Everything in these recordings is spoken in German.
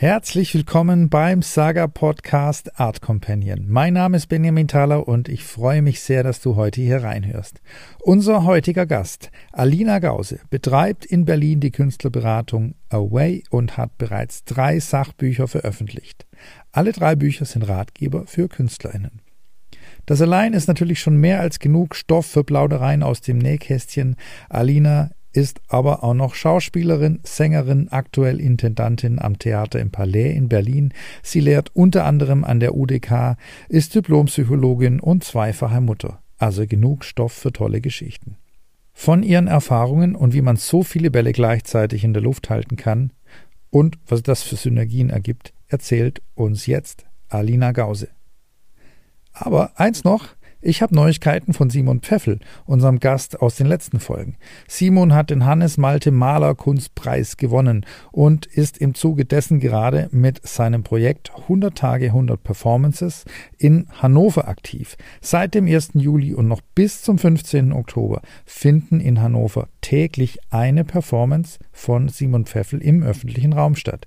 Herzlich willkommen beim Saga Podcast Art Companion. Mein Name ist Benjamin Thaler und ich freue mich sehr, dass du heute hier reinhörst. Unser heutiger Gast, Alina Gause, betreibt in Berlin die Künstlerberatung Away und hat bereits drei Sachbücher veröffentlicht. Alle drei Bücher sind Ratgeber für KünstlerInnen. Das allein ist natürlich schon mehr als genug Stoff für Plaudereien aus dem Nähkästchen. Alina ist aber auch noch Schauspielerin, Sängerin, aktuell Intendantin am Theater im Palais in Berlin. Sie lehrt unter anderem an der UDK, ist Diplompsychologin und zweifache Mutter. Also genug Stoff für tolle Geschichten. Von ihren Erfahrungen und wie man so viele Bälle gleichzeitig in der Luft halten kann und was das für Synergien ergibt, erzählt uns jetzt Alina Gause. Aber eins noch, ich habe Neuigkeiten von Simon Pfeffel, unserem Gast aus den letzten Folgen. Simon hat den Hannes Malte Malerkunstpreis gewonnen und ist im Zuge dessen gerade mit seinem Projekt 100 Tage 100 Performances in Hannover aktiv. Seit dem 1. Juli und noch bis zum 15. Oktober finden in Hannover täglich eine Performance von Simon Pfeffel im öffentlichen Raum statt.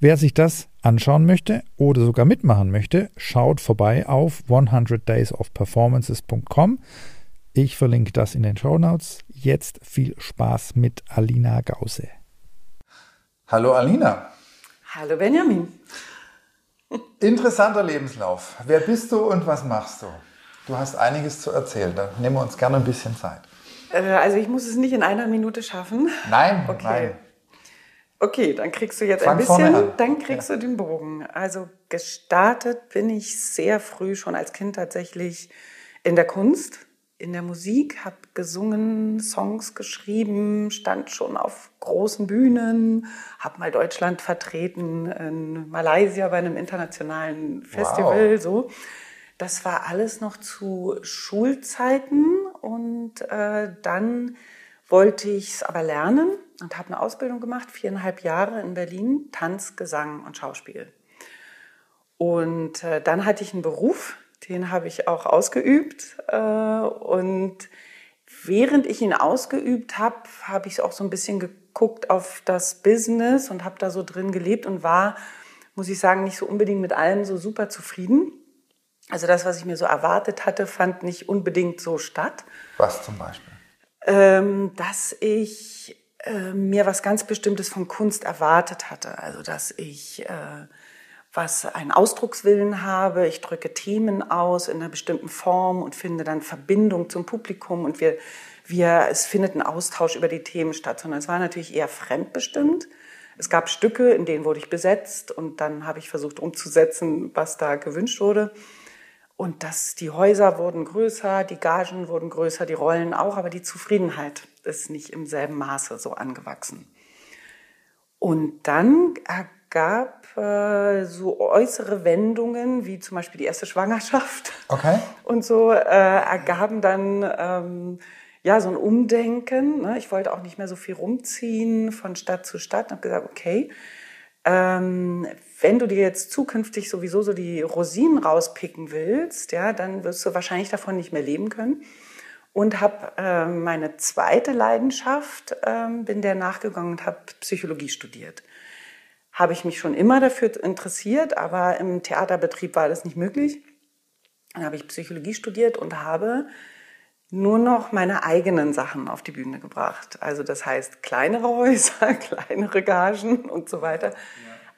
Wer sich das anschauen möchte oder sogar mitmachen möchte, schaut vorbei auf 100daysofperformances.com. Ich verlinke das in den Show Notes. Jetzt viel Spaß mit Alina Gause. Hallo Alina. Hallo Benjamin. Interessanter Lebenslauf. Wer bist du und was machst du? Du hast einiges zu erzählen. Da nehmen wir uns gerne ein bisschen Zeit. Äh, also ich muss es nicht in einer Minute schaffen. Nein, okay. nein. Okay, dann kriegst du jetzt Fang ein bisschen, dann kriegst ja. du den Bogen. Also gestartet bin ich sehr früh schon als Kind tatsächlich in der Kunst, in der Musik, habe gesungen, Songs geschrieben, stand schon auf großen Bühnen, habe mal Deutschland vertreten in Malaysia bei einem internationalen Festival, wow. so. Das war alles noch zu Schulzeiten und äh, dann wollte ich es aber lernen und habe eine Ausbildung gemacht, viereinhalb Jahre in Berlin, Tanz, Gesang und Schauspiel. Und äh, dann hatte ich einen Beruf, den habe ich auch ausgeübt. Äh, und während ich ihn ausgeübt habe, habe ich auch so ein bisschen geguckt auf das Business und habe da so drin gelebt und war, muss ich sagen, nicht so unbedingt mit allem so super zufrieden. Also das, was ich mir so erwartet hatte, fand nicht unbedingt so statt. Was zum Beispiel? Ähm, dass ich äh, mir was ganz Bestimmtes von Kunst erwartet hatte. Also dass ich äh, was einen Ausdruckswillen habe, ich drücke Themen aus in einer bestimmten Form und finde dann Verbindung zum Publikum und wir, wir, es findet ein Austausch über die Themen statt, sondern es war natürlich eher fremdbestimmt. Es gab Stücke, in denen wurde ich besetzt und dann habe ich versucht umzusetzen, was da gewünscht wurde. Und dass die Häuser wurden größer, die Gagen wurden größer, die Rollen auch, aber die Zufriedenheit ist nicht im selben Maße so angewachsen. Und dann ergab äh, so äußere Wendungen, wie zum Beispiel die erste Schwangerschaft. Okay. Und so äh, ergaben dann ähm, ja so ein Umdenken. Ne? Ich wollte auch nicht mehr so viel rumziehen von Stadt zu Stadt. Und habe gesagt, okay, ähm, wenn du dir jetzt zukünftig sowieso so die Rosinen rauspicken willst, ja, dann wirst du wahrscheinlich davon nicht mehr leben können. Und habe äh, meine zweite Leidenschaft, äh, bin der nachgegangen und habe Psychologie studiert. Habe ich mich schon immer dafür interessiert, aber im Theaterbetrieb war das nicht möglich. Dann habe ich Psychologie studiert und habe nur noch meine eigenen Sachen auf die Bühne gebracht. Also das heißt kleinere Häuser, kleinere Gagen und so weiter, ja.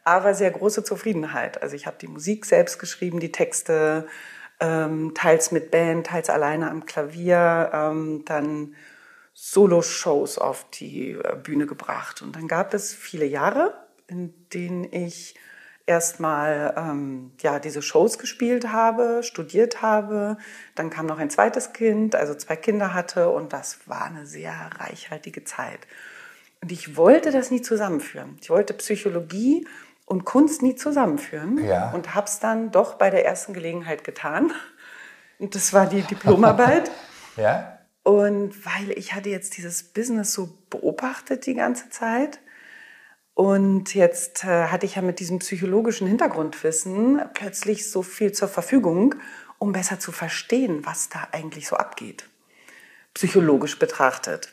aber sehr große Zufriedenheit. Also ich habe die Musik selbst geschrieben, die Texte, ähm, teils mit Band, teils alleine am Klavier, ähm, dann Solo-Shows auf die äh, Bühne gebracht. Und dann gab es viele Jahre, in denen ich erstmal ähm, ja, diese Shows gespielt habe, studiert habe. Dann kam noch ein zweites Kind, also zwei Kinder hatte und das war eine sehr reichhaltige Zeit. Und ich wollte das nie zusammenführen. Ich wollte Psychologie und Kunst nie zusammenführen ja. und habe es dann doch bei der ersten Gelegenheit getan. Und das war die Diplomarbeit. ja. Und weil ich hatte jetzt dieses Business so beobachtet die ganze Zeit und jetzt äh, hatte ich ja mit diesem psychologischen Hintergrundwissen plötzlich so viel zur Verfügung, um besser zu verstehen, was da eigentlich so abgeht, psychologisch betrachtet.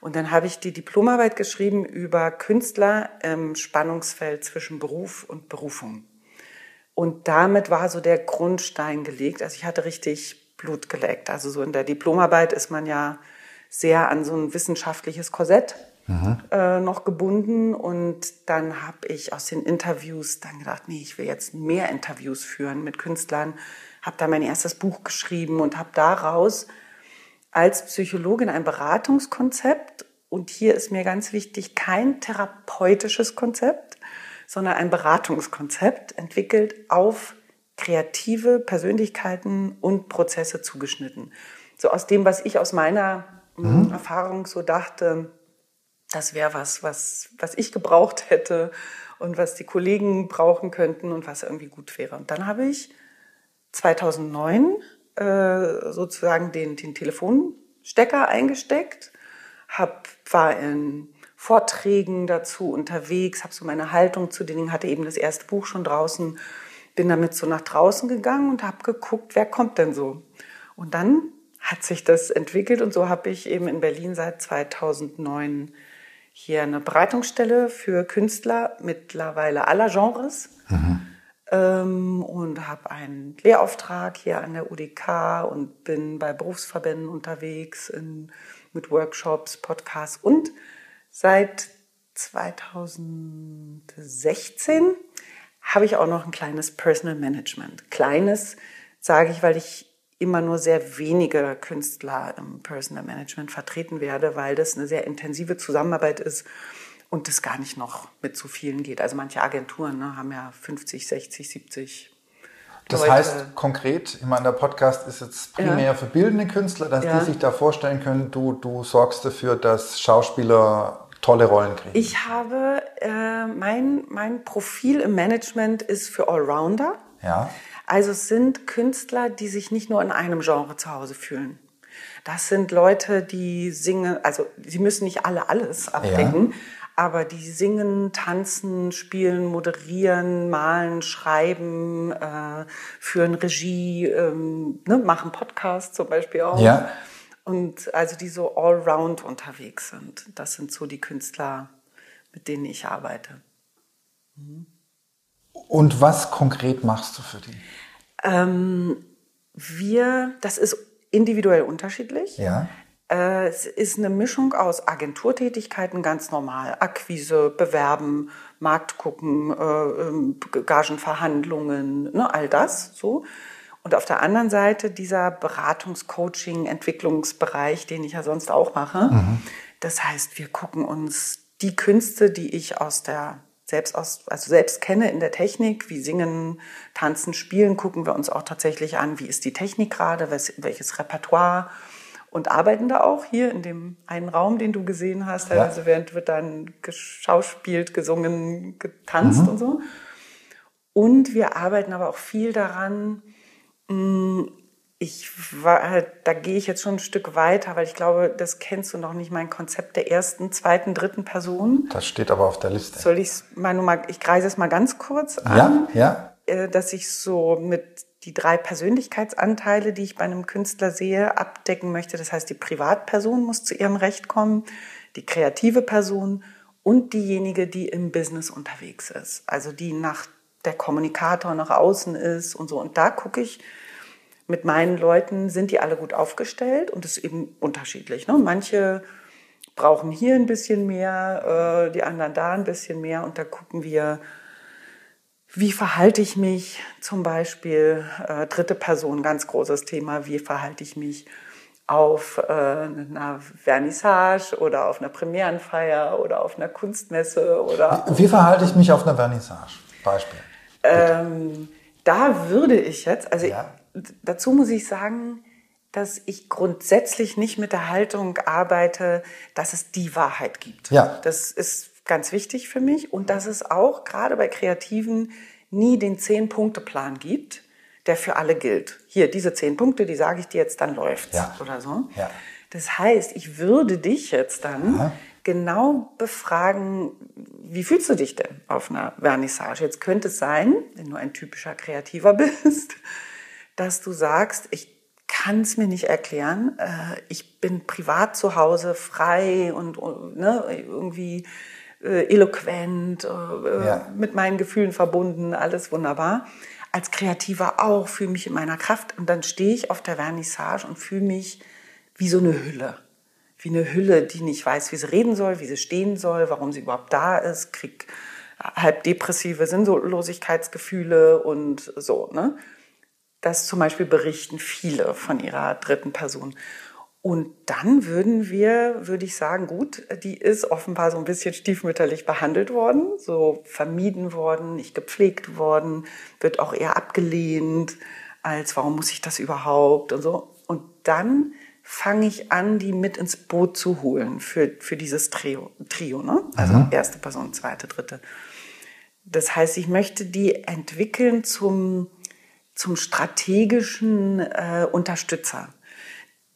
Und dann habe ich die Diplomarbeit geschrieben über Künstler im Spannungsfeld zwischen Beruf und Berufung. Und damit war so der Grundstein gelegt. Also ich hatte richtig Blut geleckt. Also so in der Diplomarbeit ist man ja sehr an so ein wissenschaftliches Korsett äh, noch gebunden. Und dann habe ich aus den Interviews dann gedacht, nee, ich will jetzt mehr Interviews führen mit Künstlern. Habe da mein erstes Buch geschrieben und habe daraus als Psychologin ein Beratungskonzept und hier ist mir ganz wichtig, kein therapeutisches Konzept, sondern ein Beratungskonzept entwickelt auf kreative Persönlichkeiten und Prozesse zugeschnitten. So aus dem, was ich aus meiner mhm. Erfahrung so dachte, das wäre was, was, was ich gebraucht hätte und was die Kollegen brauchen könnten und was irgendwie gut wäre. Und dann habe ich 2009 äh, sozusagen den, den Telefonstecker eingesteckt, hab, war in Vorträgen dazu unterwegs, habe so meine Haltung zu den Dingen, hatte eben das erste Buch schon draußen, bin damit so nach draußen gegangen und habe geguckt, wer kommt denn so. Und dann hat sich das entwickelt und so habe ich eben in Berlin seit 2009 hier eine Beratungsstelle für Künstler mittlerweile aller Genres. Mhm ähm, und habe einen Lehrauftrag hier an der UDK und bin bei Berufsverbänden unterwegs in, mit Workshops, Podcasts und seit 2016 habe ich auch noch ein kleines Personal Management. Kleines sage ich, weil ich immer nur sehr wenige Künstler im Personal Management vertreten werde, weil das eine sehr intensive Zusammenarbeit ist und das gar nicht noch mit zu vielen geht. Also manche Agenturen ne, haben ja 50, 60, 70 das Leute. heißt konkret, ich meine, der Podcast ist jetzt primär ja. für bildende Künstler, dass ja. die sich da vorstellen können, du, du sorgst dafür, dass Schauspieler tolle Rollen kriegen. Ich habe, äh, mein, mein Profil im Management ist für Allrounder. Ja. Also es sind Künstler, die sich nicht nur in einem Genre zu Hause fühlen. Das sind Leute, die singen, also sie müssen nicht alle alles abdecken, ja aber die singen, tanzen, spielen, moderieren, malen, schreiben, äh, führen Regie, ähm, ne, machen Podcast zum Beispiel auch. Ja. Und also die so allround unterwegs sind. Das sind so die Künstler, mit denen ich arbeite. Mhm. Und was konkret machst du für die? Ähm, wir, das ist individuell unterschiedlich. Ja. Äh, es ist eine Mischung aus Agenturtätigkeiten, ganz normal, Akquise, Bewerben, Markt gucken, äh, ähm, Gagenverhandlungen, ne, all das so. Und auf der anderen Seite dieser Beratungscoaching, Entwicklungsbereich, den ich ja sonst auch mache. Mhm. Das heißt, wir gucken uns die Künste, die ich aus der selbst aus, also selbst kenne in der Technik, wie Singen, Tanzen, Spielen, gucken wir uns auch tatsächlich an, wie ist die Technik gerade, welches Repertoire und arbeiten da auch hier in dem einen Raum, den du gesehen hast. Ja. Also während wird dann geschauspielt, gesungen, getanzt mhm. und so. Und wir arbeiten aber auch viel daran, mm, ich war, da gehe ich jetzt schon ein Stück weiter, weil ich glaube, das kennst du noch nicht, mein Konzept der ersten, zweiten, dritten Person. Das steht aber auf der Liste. Soll ich mal nur mal, ich kreise es mal ganz kurz an. Ja, ja. Äh, dass ich so mit die drei Persönlichkeitsanteile, die ich bei einem Künstler sehe, abdecken möchte. Das heißt, die Privatperson muss zu ihrem Recht kommen, die kreative Person und diejenige, die im Business unterwegs ist. Also die nach der Kommunikator nach außen ist und so. Und da gucke ich mit meinen Leuten, sind die alle gut aufgestellt? Und das ist eben unterschiedlich. Ne? Manche brauchen hier ein bisschen mehr, äh, die anderen da ein bisschen mehr. Und da gucken wir, wie verhalte ich mich zum Beispiel, äh, dritte Person, ganz großes Thema, wie verhalte ich mich auf äh, einer Vernissage oder auf einer Premierenfeier oder auf einer Kunstmesse oder. Wie, wie verhalte ich mich auf einer Vernissage? Beispiel. Ähm, da würde ich jetzt, also ja. Dazu muss ich sagen, dass ich grundsätzlich nicht mit der Haltung arbeite, dass es die Wahrheit gibt. Ja. Das ist ganz wichtig für mich und dass es auch gerade bei Kreativen nie den Zehn-Punkte-Plan gibt, der für alle gilt. Hier, diese zehn Punkte, die sage ich dir jetzt, dann läuft's ja. oder so. Ja. Das heißt, ich würde dich jetzt dann Aha. genau befragen, wie fühlst du dich denn auf einer Vernissage? Jetzt könnte es sein, wenn du ein typischer Kreativer bist, dass du sagst, ich kann es mir nicht erklären. Äh, ich bin privat zu Hause frei und, und ne, irgendwie äh, eloquent, äh, ja. mit meinen Gefühlen verbunden, alles wunderbar. Als Kreativer auch, fühle mich in meiner Kraft und dann stehe ich auf der Vernissage und fühle mich wie so eine Hülle. Wie eine Hülle, die nicht weiß, wie sie reden soll, wie sie stehen soll, warum sie überhaupt da ist, krieg halb depressive Sinnlosigkeitsgefühle und so. Ne? Das zum Beispiel berichten viele von ihrer dritten Person. Und dann würden wir, würde ich sagen, gut, die ist offenbar so ein bisschen stiefmütterlich behandelt worden, so vermieden worden, nicht gepflegt worden, wird auch eher abgelehnt, als warum muss ich das überhaupt und so. Und dann fange ich an, die mit ins Boot zu holen für, für dieses Trio, Trio ne? also erste Person, zweite, dritte. Das heißt, ich möchte die entwickeln zum, zum strategischen äh, Unterstützer.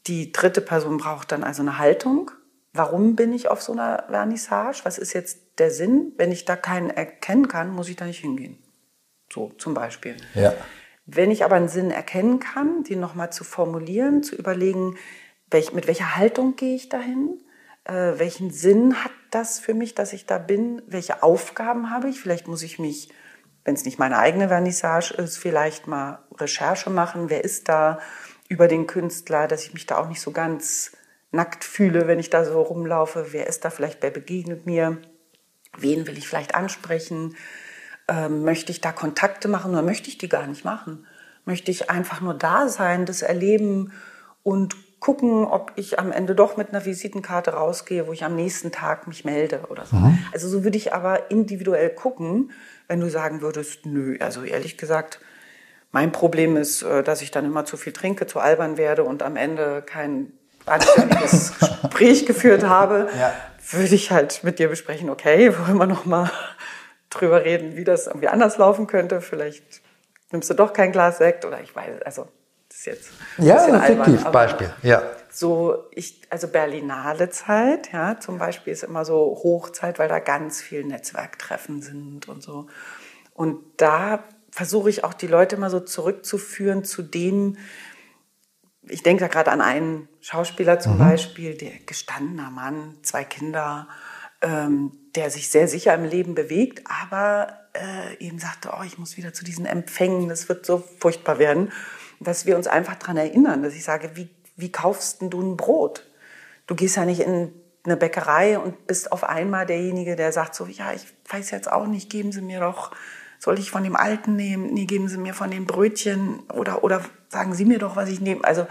Die dritte Person braucht dann also eine Haltung. Warum bin ich auf so einer Vernissage? Was ist jetzt der Sinn? Wenn ich da keinen erkennen kann, muss ich da nicht hingehen. So zum Beispiel. Ja. Wenn ich aber einen Sinn erkennen kann, den nochmal zu formulieren, zu überlegen, welch, mit welcher Haltung gehe ich dahin, äh, welchen Sinn hat das für mich, dass ich da bin, welche Aufgaben habe ich, vielleicht muss ich mich, wenn es nicht meine eigene Vernissage ist, vielleicht mal Recherche machen, wer ist da, über den Künstler, dass ich mich da auch nicht so ganz nackt fühle, wenn ich da so rumlaufe. Wer ist da vielleicht, wer begegnet mir? Wen will ich vielleicht ansprechen? Ähm, möchte ich da Kontakte machen oder möchte ich die gar nicht machen? Möchte ich einfach nur da sein, das erleben und gucken, ob ich am Ende doch mit einer Visitenkarte rausgehe, wo ich am nächsten Tag mich melde oder so. Mhm. Also so würde ich aber individuell gucken, wenn du sagen würdest, nö, also ehrlich gesagt, mein Problem ist, äh, dass ich dann immer zu viel trinke, zu albern werde und am Ende kein anständiges Gespräch geführt habe, ja. würde ich halt mit dir besprechen, okay, wollen wir noch mal drüber reden, wie das irgendwie anders laufen könnte. Vielleicht nimmst du doch kein Glas Sekt oder ich weiß, also ist jetzt ja, ein fiktiv Beispiel, ja. So, ich, also Berlinale Zeit, ja, zum Beispiel ist immer so Hochzeit, weil da ganz viel Netzwerktreffen sind und so. Und da versuche ich auch die Leute mal so zurückzuführen zu dem, ich denke da gerade an einen Schauspieler zum mhm. Beispiel, der gestandener Mann, zwei Kinder, ähm, der sich sehr sicher im Leben bewegt, aber äh, eben sagte, oh, ich muss wieder zu diesen Empfängen, das wird so furchtbar werden, dass wir uns einfach daran erinnern, dass ich sage, wie, wie kaufst denn du ein Brot? Du gehst ja nicht in eine Bäckerei und bist auf einmal derjenige, der sagt so, ja, ich weiß jetzt auch nicht, geben Sie mir doch soll ich von dem Alten nehmen? Nee, geben Sie mir von den Brötchen oder, oder sagen Sie mir doch, was ich nehme. Also,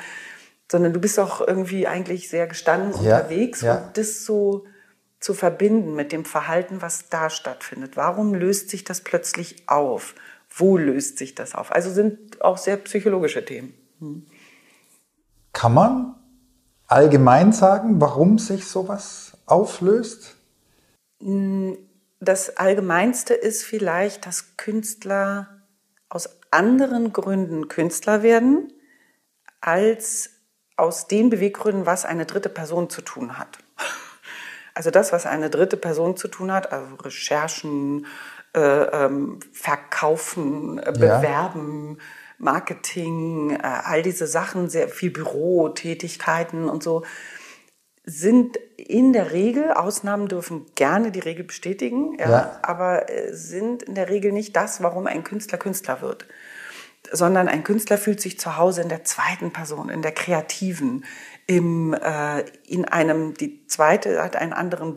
sondern du bist doch irgendwie eigentlich sehr gestanden ja, unterwegs ja. und das so zu verbinden mit dem Verhalten, was da stattfindet. Warum löst sich das plötzlich auf? Wo löst sich das auf? Also sind auch sehr psychologische Themen. Hm. Kann man allgemein sagen, warum sich sowas auflöst? Hm, das Allgemeinste ist vielleicht, dass Künstler aus anderen Gründen Künstler werden, als aus den Beweggründen, was eine dritte Person zu tun hat. Also das, was eine dritte Person zu tun hat, also Recherchen, ähm, Verkaufen, äh, Bewerben, ja. Marketing, äh, all diese Sachen, sehr viel Bürotätigkeiten und so, sind in der Regel, Ausnahmen dürfen gerne die Regel bestätigen, ja, ja. aber äh, sind in der Regel nicht das, warum ein Künstler Künstler wird. Sondern ein Künstler fühlt sich zu Hause in der zweiten Person, in der kreativen, im, äh, in einem, die zweite hat einen anderen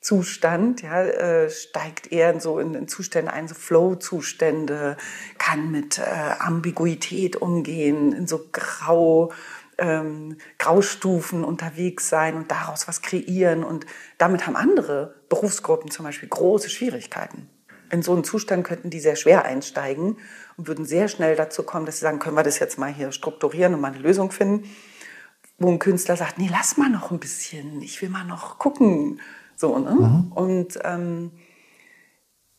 Bewusstseinszustand, ja, äh, steigt eher in so in, in Zustände ein, so Flow-Zustände, kann mit äh, Ambiguität umgehen, in so grau, ähm, Graustufen unterwegs sein und daraus was kreieren. Und damit haben andere Berufsgruppen zum Beispiel große Schwierigkeiten. In so einen Zustand könnten die sehr schwer einsteigen und würden sehr schnell dazu kommen, dass sie sagen, können wir das jetzt mal hier strukturieren und mal eine Lösung finden. Wo ein Künstler sagt, nee, lass mal noch ein bisschen, ich will mal noch gucken. So, ne? Mhm. Und ähm,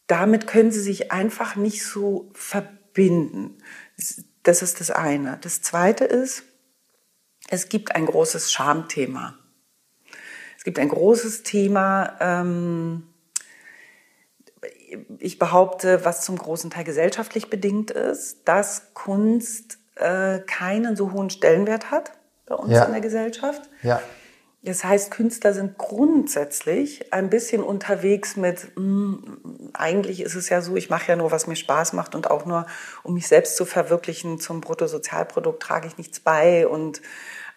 damit können sie sich einfach nicht so verbinden. Das ist das eine. Das zweite ist, es gibt ein großes Schamthema. Es gibt ein großes Thema, ähm, ich behaupte, was zum großen Teil gesellschaftlich bedingt ist, dass Kunst äh, keinen so hohen Stellenwert hat bei uns ja. in der Gesellschaft. Ja. Das heißt, Künstler sind grundsätzlich ein bisschen unterwegs mit, mh, hm, eigentlich ist es ja so, ich mache ja nur, was mir Spaß macht und auch nur, um mich selbst zu verwirklichen, zum Bruttosozialprodukt trage ich nichts bei und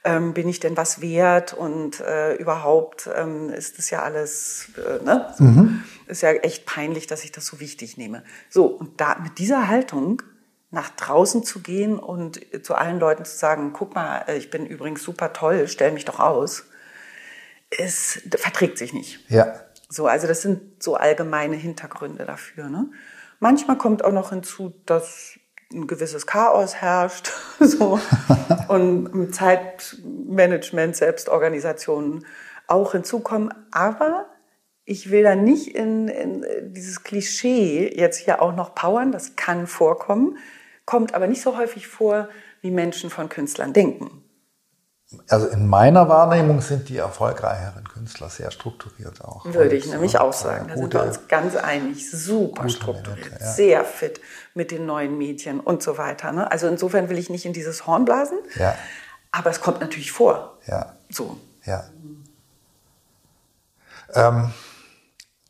ähm, bin ich denn was wert und äh, überhaupt ähm, ist das ja alles, äh, ne? So, mhm. ist ja echt peinlich, dass ich das so wichtig nehme. So, und da mit dieser Haltung nach draußen zu gehen und zu allen Leuten zu sagen, guck mal, äh, ich bin übrigens super toll, stell mich doch aus, es verträgt sich nicht. Ja. So, also das sind so allgemeine Hintergründe dafür. Ne? Manchmal kommt auch noch hinzu, dass ein gewisses Chaos herrscht so, und Zeitmanagement, Selbstorganisationen auch hinzukommen. Aber ich will da nicht in, in dieses Klischee jetzt hier auch noch powern, das kann vorkommen, kommt aber nicht so häufig vor, wie Menschen von Künstlern denken also in meiner Wahrnehmung sind die erfolgreicheren Künstler sehr strukturiert auch. Würde ich nämlich auch sagen. Da sind wir uns ganz einig. Super strukturiert, Minute, ja. sehr fit mit den neuen Medien und so weiter. Ne? Also insofern will ich nicht in dieses Horn blasen. Ja. Aber es kommt natürlich vor. Ja. So. Ja. Ähm,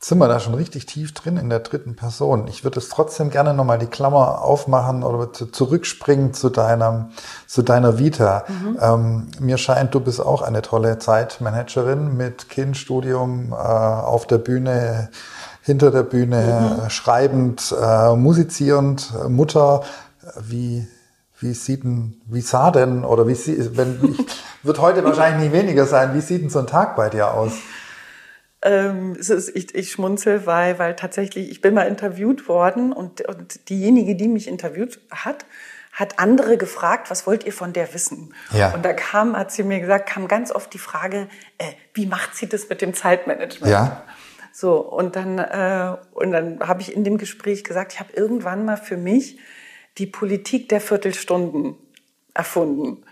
sind wir da schon richtig tief drin in der dritten Person. Ich würde es trotzdem gerne nochmal die Klammer aufmachen oder zurückspringen zu deiner, zu deiner Vita. Mhm. Ähm, mir scheint, du bist auch eine tolle Zeitmanagerin mit Kind, Studium, äh, auf der Bühne, hinter der Bühne, mhm. schreibend, äh, musizierend, Mutter. Wie, wie sieht denn, wie sah denn, oder wie sie, wenn, ich, wird heute wahrscheinlich nicht weniger sein, wie sieht denn so ein Tag bei dir aus? Ähm, ist, ich, ich schmunzel, weil, weil tatsächlich, ich bin mal interviewt worden und, und diejenige, die mich interviewt hat, hat andere gefragt, was wollt ihr von der wissen? Ja. Und da kam, hat sie mir gesagt, kam ganz oft die Frage, äh, wie macht sie das mit dem Zeitmanagement? Ja. So, und dann, äh, und dann habe ich in dem Gespräch gesagt, ich habe irgendwann mal für mich die Politik der Viertelstunden erfunden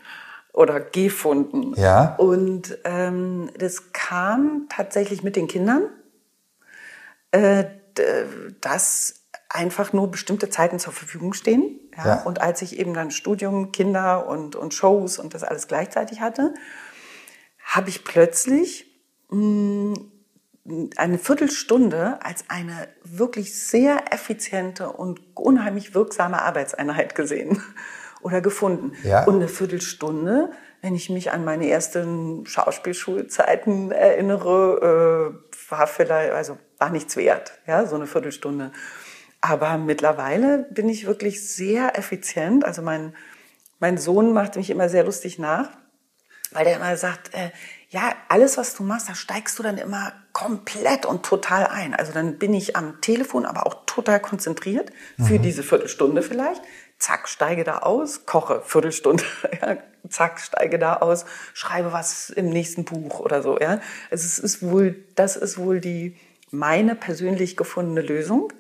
oder gefunden. Ja. Und ähm, das kam tatsächlich mit den Kindern, äh, dass einfach nur bestimmte Zeiten zur Verfügung stehen. Ja? ja? Und als ich eben dann Studium, Kinder und, und Shows und das alles gleichzeitig hatte, habe ich plötzlich mh, hm, eine Viertelstunde als eine wirklich sehr effiziente und unheimlich wirksame Arbeitseinheit gesehen oder gefunden. Ja. Und eine Viertelstunde, wenn ich mich an meine ersten Schauspielschulzeiten erinnere, äh, war vielleicht, also war nichts wert, ja, so eine Viertelstunde. Aber mittlerweile bin ich wirklich sehr effizient. Also mein, mein Sohn macht mich immer sehr lustig nach, weil der immer sagt, äh, ja, alles, was du machst, da steigst du dann immer komplett und total ein. Also dann bin ich am Telefon, aber auch total konzentriert für mhm. diese Viertelstunde vielleicht zack, steige da aus, koche, Viertelstunde, ja, zack, steige da aus, schreibe was im nächsten Buch oder so, ja. Also es ist wohl, das ist wohl die, meine persönlich gefundene Lösung.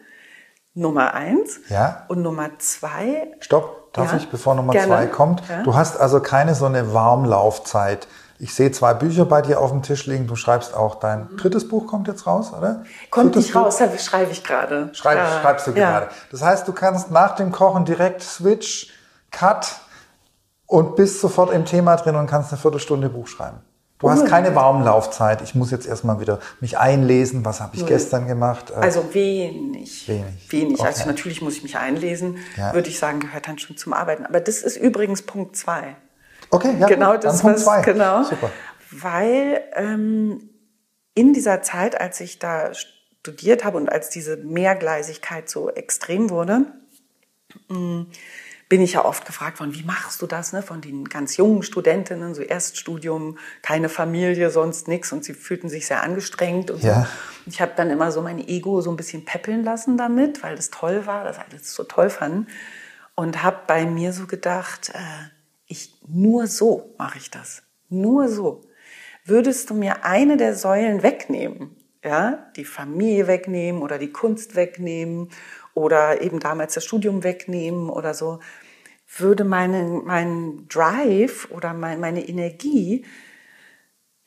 Nummer eins. Ja. Und Nummer zwei. Stopp, darf ja? ich, bevor Nummer Gerne. zwei kommt? Ja? Du hast also keine so eine Warmlaufzeit. Ich sehe zwei Bücher bei dir auf dem Tisch liegen. Du schreibst auch dein drittes Buch kommt jetzt raus, oder? Kommt Drittes nicht raus, da schreibe ich gerade. Schreib, ja. Schreibst du ja. gerade. Das heißt, du kannst nach dem Kochen direkt Switch, Cut und bist sofort im Thema drin und kannst eine Viertelstunde Buch schreiben. Du hast keine Warmlaufzeit. Ich muss jetzt erstmal wieder mich einlesen. Was habe ich Null. gestern gemacht? Äh, also wenig. Wenig. Wenig. Okay. Also natürlich muss ich mich einlesen. Ja. Würde ich sagen, gehört dann schon zum Arbeiten. Aber das ist übrigens Punkt zwei. Okay, ja. Genau, das was, zwei. genau. Super. Weil ähm, in dieser Zeit, als ich da studiert habe und als diese Mehrgleisigkeit so extrem wurde, mh, mm, bin ich ja oft gefragt worden, wie machst du das, ne? Von den ganz jungen Studentinnen, so Erststudium, keine Familie, sonst nichts und sie fühlten sich sehr angestrengt und ja. so. Ich habe dann immer so mein Ego so ein bisschen peppeln lassen damit, weil das toll war, das alles so toll fanden und habe bei mir so gedacht, äh, ich, nur so mache ich das. Nur so. Würdest du mir eine der Säulen wegnehmen, ja, die Familie wegnehmen oder die Kunst wegnehmen oder eben damals das Studium wegnehmen oder so, würde mein, mein Drive oder mein, meine Energie,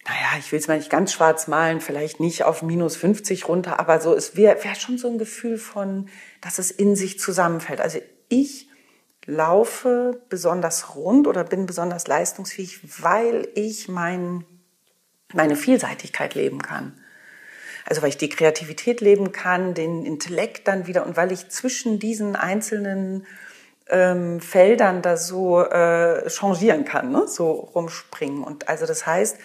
naja, ich will es mal nicht ganz schwarz malen, vielleicht nicht auf minus 50 runter, aber so, es wäre wär schon so ein Gefühl von, dass es in sich zusammenfällt. Also ich laufe besonders rund oder bin besonders leistungsfähig, weil ich mein, meine Vielseitigkeit leben kann. Also weil ich die Kreativität leben kann, den Intellekt dann wieder und weil ich zwischen diesen einzelnen ähm, Feldern da so äh, changieren kann, ne? so rumspringen. Und also das heißt,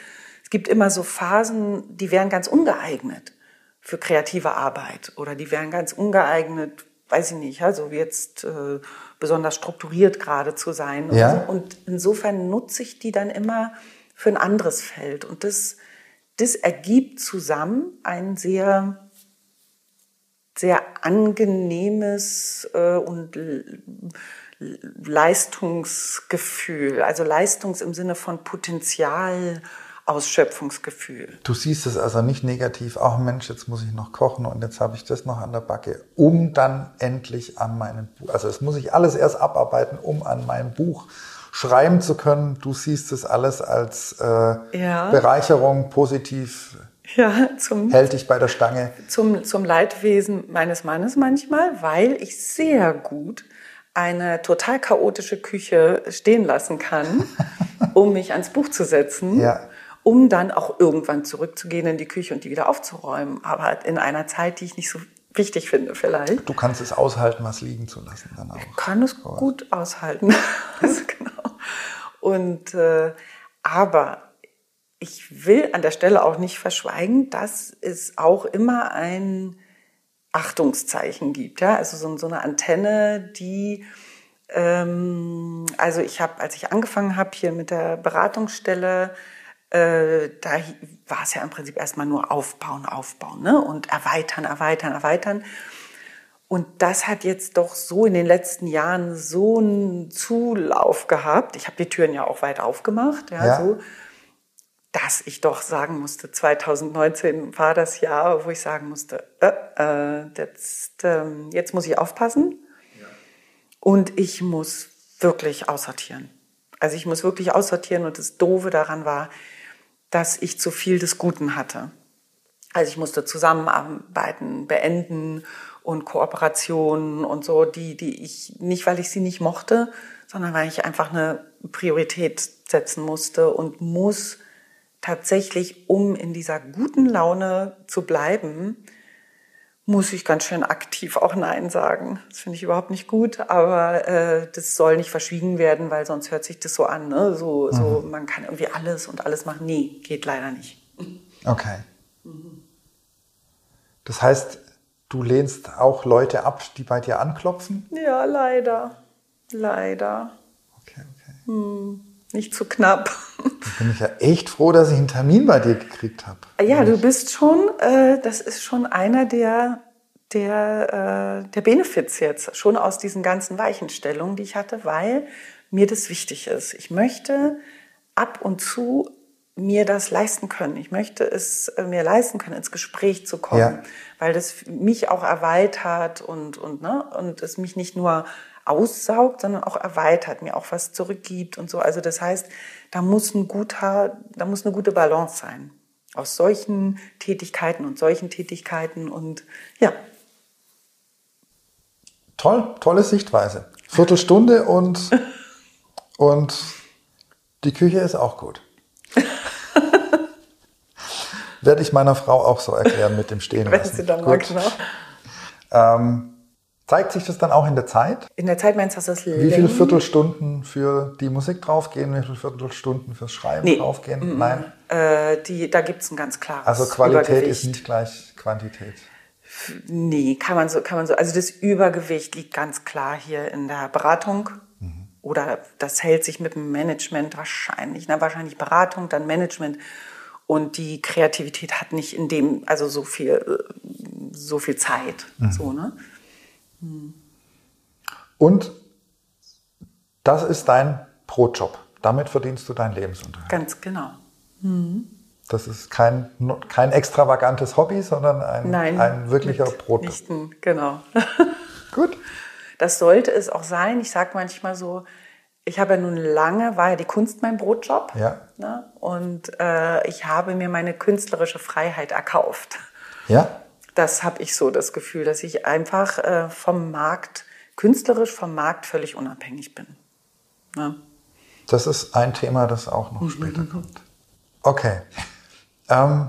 es gibt immer so Phasen, die wären ganz ungeeignet für kreative Arbeit oder die wären ganz ungeeignet, weiß ich nicht, also jetzt äh, besonders strukturiert gerade zu sein. Ja. Und, und insofern nutze ich die dann immer für ein anderes Feld. Und das, das ergibt zusammen ein sehr sehr angenehmes äh, und Leistungsgefühl, also Leistungs im Sinne von Potenzial. Ausschöpfungsgefühl. Du siehst es also nicht negativ, auch Mensch, jetzt muss ich noch kochen und jetzt habe ich das noch an der Backe, um dann endlich an meinem Buch, also es muss ich alles erst abarbeiten, um an meinem Buch schreiben zu können. Du siehst es alles als äh, ja. Bereicherung, positiv, ja, zum, hält dich bei der Stange. Zum, zum Leidwesen meines Mannes manchmal, weil ich sehr gut eine total chaotische Küche stehen lassen kann, um mich ans Buch zu setzen. Ja. Um dann auch irgendwann zurückzugehen in die Küche und die wieder aufzuräumen. Aber in einer Zeit, die ich nicht so wichtig finde, vielleicht. Du kannst es aushalten, was liegen zu lassen dann auch. Ich kann es gut aushalten. also genau. Und äh, aber ich will an der Stelle auch nicht verschweigen, dass es auch immer ein Achtungszeichen gibt. Ja? Also so, so eine Antenne, die, ähm, also ich habe, als ich angefangen habe hier mit der Beratungsstelle, äh, da war es ja im Prinzip erstmal nur aufbauen, aufbauen ne? und erweitern, erweitern, erweitern. Und das hat jetzt doch so in den letzten Jahren so einen Zulauf gehabt. Ich habe die Türen ja auch weit aufgemacht, ja, ja. so dass ich doch sagen musste, 2019 war das Jahr, wo ich sagen musste, äh, äh, jetzt, äh, jetzt muss ich aufpassen ja. und ich muss wirklich aussortieren. Also ich muss wirklich aussortieren und das Doofe daran war, dass ich zu viel des Guten hatte. Also ich musste Zusammenarbeiten beenden und Kooperationen und so, die, die ich, nicht weil ich sie nicht mochte, sondern weil ich einfach eine Priorität setzen musste und muss tatsächlich, um in dieser guten Laune zu bleiben, muss ich ganz schön aktiv auch Nein sagen. Das finde ich überhaupt nicht gut, aber äh, das soll nicht verschwiegen werden, weil sonst hört sich das so an. Ne? So, mhm. so, man kann irgendwie alles und alles machen. Nee, geht leider nicht. Okay. Das heißt, du lehnst auch Leute ab, die bei dir anklopfen? Ja, leider. Leider. Okay, okay. Hm nicht zu knapp. Da bin ich ja echt froh, dass ich einen Termin bei dir gekriegt habe. Ja, du bist schon, äh, das ist schon einer der, der, äh, der Benefits jetzt, schon aus diesen ganzen Weichenstellungen, die ich hatte, weil mir das wichtig ist. Ich möchte ab und zu mir das leisten können. Ich möchte es äh, mir leisten können, ins Gespräch zu kommen, ja. weil das mich auch erweitert und, und, ne, und es mich nicht nur aussaugt, sondern auch erweitert, mir auch was zurückgibt und so. Also das heißt, da muss ein guter, da muss eine gute Balance sein aus solchen Tätigkeiten und solchen Tätigkeiten und ja. Toll, tolle Sichtweise. Viertelstunde und, und die Küche ist auch gut. Werde ich meiner Frau auch so erklären mit dem Stehen lassen. Sie dann Gut. Genau. Ähm, Zeigt sich das dann auch in der Zeit? In der Zeit meinst du, dass das Wie viele Viertelstunden für die Musik draufgehen, wie viele Viertelstunden fürs Schreiben nee. draufgehen? Mm -mm. Nein. Äh, die, da gibt es ein ganz klares Also Qualität ist nicht gleich Quantität. Nee, kann man so, kann man so. Also das Übergewicht liegt ganz klar hier in der Beratung. Mhm. Oder das hält sich mit dem Management wahrscheinlich. Na, wahrscheinlich Beratung, dann Management. Und die Kreativität hat nicht in dem, also so viel, so viel Zeit. Mhm. So, ne? Und das ist dein Brotjob. Damit verdienst du deinen Lebensunterhalt. Ganz genau. Mhm. Das ist kein, kein extravagantes Hobby, sondern ein, Nein, ein wirklicher Brotjob. Nichten, genau. Gut. Das sollte es auch sein. Ich sage manchmal so, ich habe ja nun lange, war ja die Kunst mein Brotjob. Ja. Ne? Und äh, ich habe mir meine künstlerische Freiheit erkauft. Ja das habe ich so das Gefühl, dass ich einfach äh, vom Markt künstlerisch vom Markt völlig unabhängig bin. Ja. Das ist ein Thema, das auch noch später kommt. Okay. Ähm,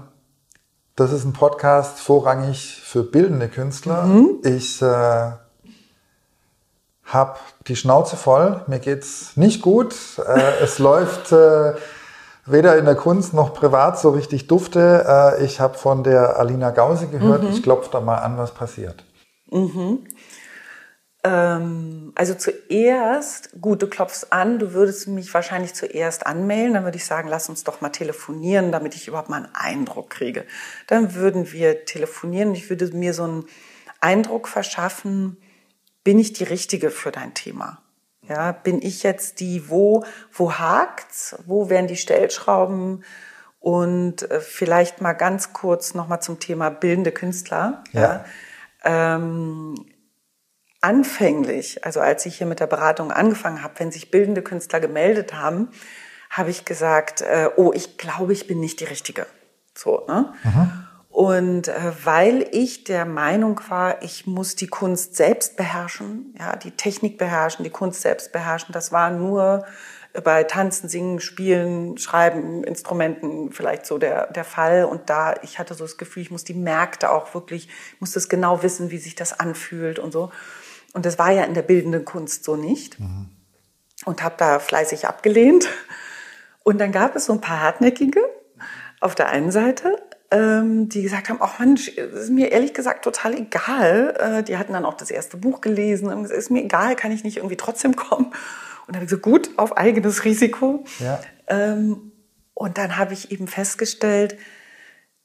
das ist ein Podcast vorrangig für bildende Künstler. Mhm. Ich äh, habe die Schnauze voll. Mir geht's nicht gut. Äh, es läuft äh, weder in der Kunst noch privat so richtig dufte. Äh, ich habe von der Alina Gause gehört. Mhm. Ich klopfe da mal an, was passiert. Mhm. Ähm, also zuerst, gut, du klopfst an, du würdest mich wahrscheinlich zuerst anmelden, dann würde ich sagen, lass uns doch mal telefonieren, damit ich überhaupt mal einen Eindruck kriege. Dann würden wir telefonieren ich würde mir so einen Eindruck verschaffen, bin ich die Richtige für dein Thema? Ja, bin ich jetzt die, wo, wo hakt's? Wo werden die Stellschrauben? Und äh, vielleicht mal ganz kurz nochmal zum Thema bildende Künstler. Ja. ja. Ähm, anfänglich, also als ich hier mit der Beratung angefangen habe, wenn sich bildende Künstler gemeldet haben, habe ich gesagt, äh, oh, ich glaube, ich bin nicht die Richtige. So, ne? Mhm. Und äh, weil ich der Meinung war, ich muss die Kunst selbst beherrschen, ja, die Technik beherrschen, die Kunst selbst beherrschen, das war nur bei Tanzen, Singen, Spielen, Schreiben, Instrumenten vielleicht so der, der Fall. Und da, ich hatte so das Gefühl, ich muss die Märkte auch wirklich, ich muss das genau wissen, wie sich das anfühlt und so. Und das war ja in der bildenden Kunst so nicht. Mhm. Und habe da fleißig abgelehnt. Und dann gab es so ein paar Hartnäckige auf der einen Seite, ähm, die gesagt haben, ach Mensch, ist mir ehrlich gesagt total egal. Äh, die hatten dann auch das erste Buch gelesen und gesagt, ist mir egal, kann ich nicht irgendwie trotzdem kommen. Und dann habe ich so, gut, auf eigenes Risiko. Ja. Ähm, und dann habe ich eben festgestellt,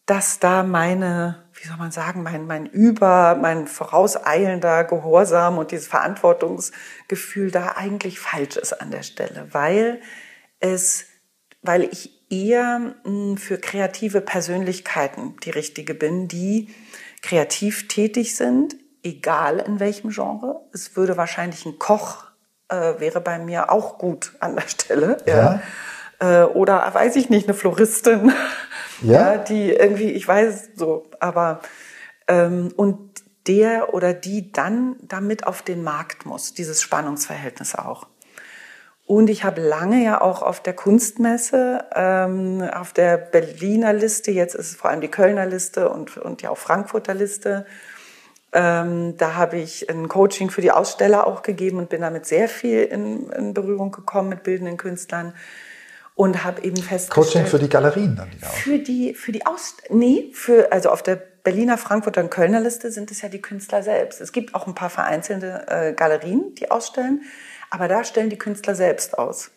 dass da meine, wie soll man sagen, mein, mein Über, mein vorauseilender Gehorsam und dieses Verantwortungsgefühl da eigentlich falsch ist an der Stelle, weil es, weil ich eher hm, für kreative Persönlichkeiten die richtige bin, die kreativ tätig sind, egal in welchem Genre. Es würde wahrscheinlich ein Koch äh, wäre bei mir auch gut an der Stelle. Ja. ja. Äh, oder weiß ich nicht, eine Floristin ja. ja die irgendwie, ich weiß so, aber ähm, und der oder die dann damit auf den Markt muss, dieses Spannungsverhältnis auch. Und ich habe lange ja auch auf der Kunstmesse, ähm, auf der Berliner Liste, jetzt ist es vor allem die Kölner Liste und, und ja auch Frankfurter Liste, ähm, da habe ich ein Coaching für die Aussteller auch gegeben und bin damit sehr viel in, in Berührung gekommen mit bildenden Künstlern und habe eben festgestellt Coaching für die Galerien dann wieder für die für die Aus nee für also auf der Berliner Frankfurter und Kölner Liste sind es ja die Künstler selbst. Es gibt auch ein paar vereinzelte äh, Galerien die ausstellen aber da stellen die Künstler selbst aus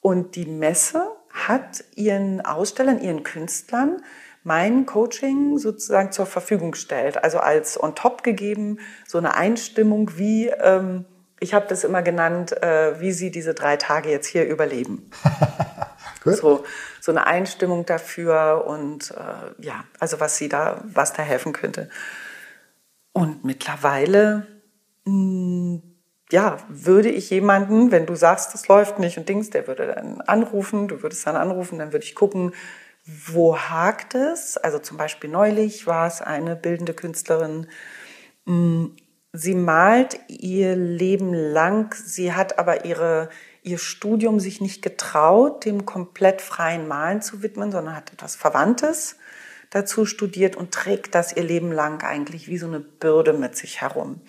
und die Messe hat ihren Ausstellern ihren Künstlern mein Coaching sozusagen zur Verfügung gestellt also als on top gegeben so eine Einstimmung wie ähm, ich habe das immer genannt, äh, wie Sie diese drei Tage jetzt hier überleben. so, so eine Einstimmung dafür und äh, ja, also was Sie da, was da helfen könnte. Und mittlerweile, mh, hm, ja, würde ich jemanden, wenn du sagst, das läuft nicht und Dings, der würde dann anrufen, du würdest dann anrufen, dann würde ich gucken, wo hakt es? Also zum Beispiel neulich war es eine bildende Künstlerin, mh, hm, Sie malt ihr Leben lang, sie hat aber ihre, ihr Studium sich nicht getraut, dem komplett freien Malen zu widmen, sondern hat etwas Verwandtes dazu studiert und trägt das ihr Leben lang eigentlich wie so eine Bürde mit sich herum.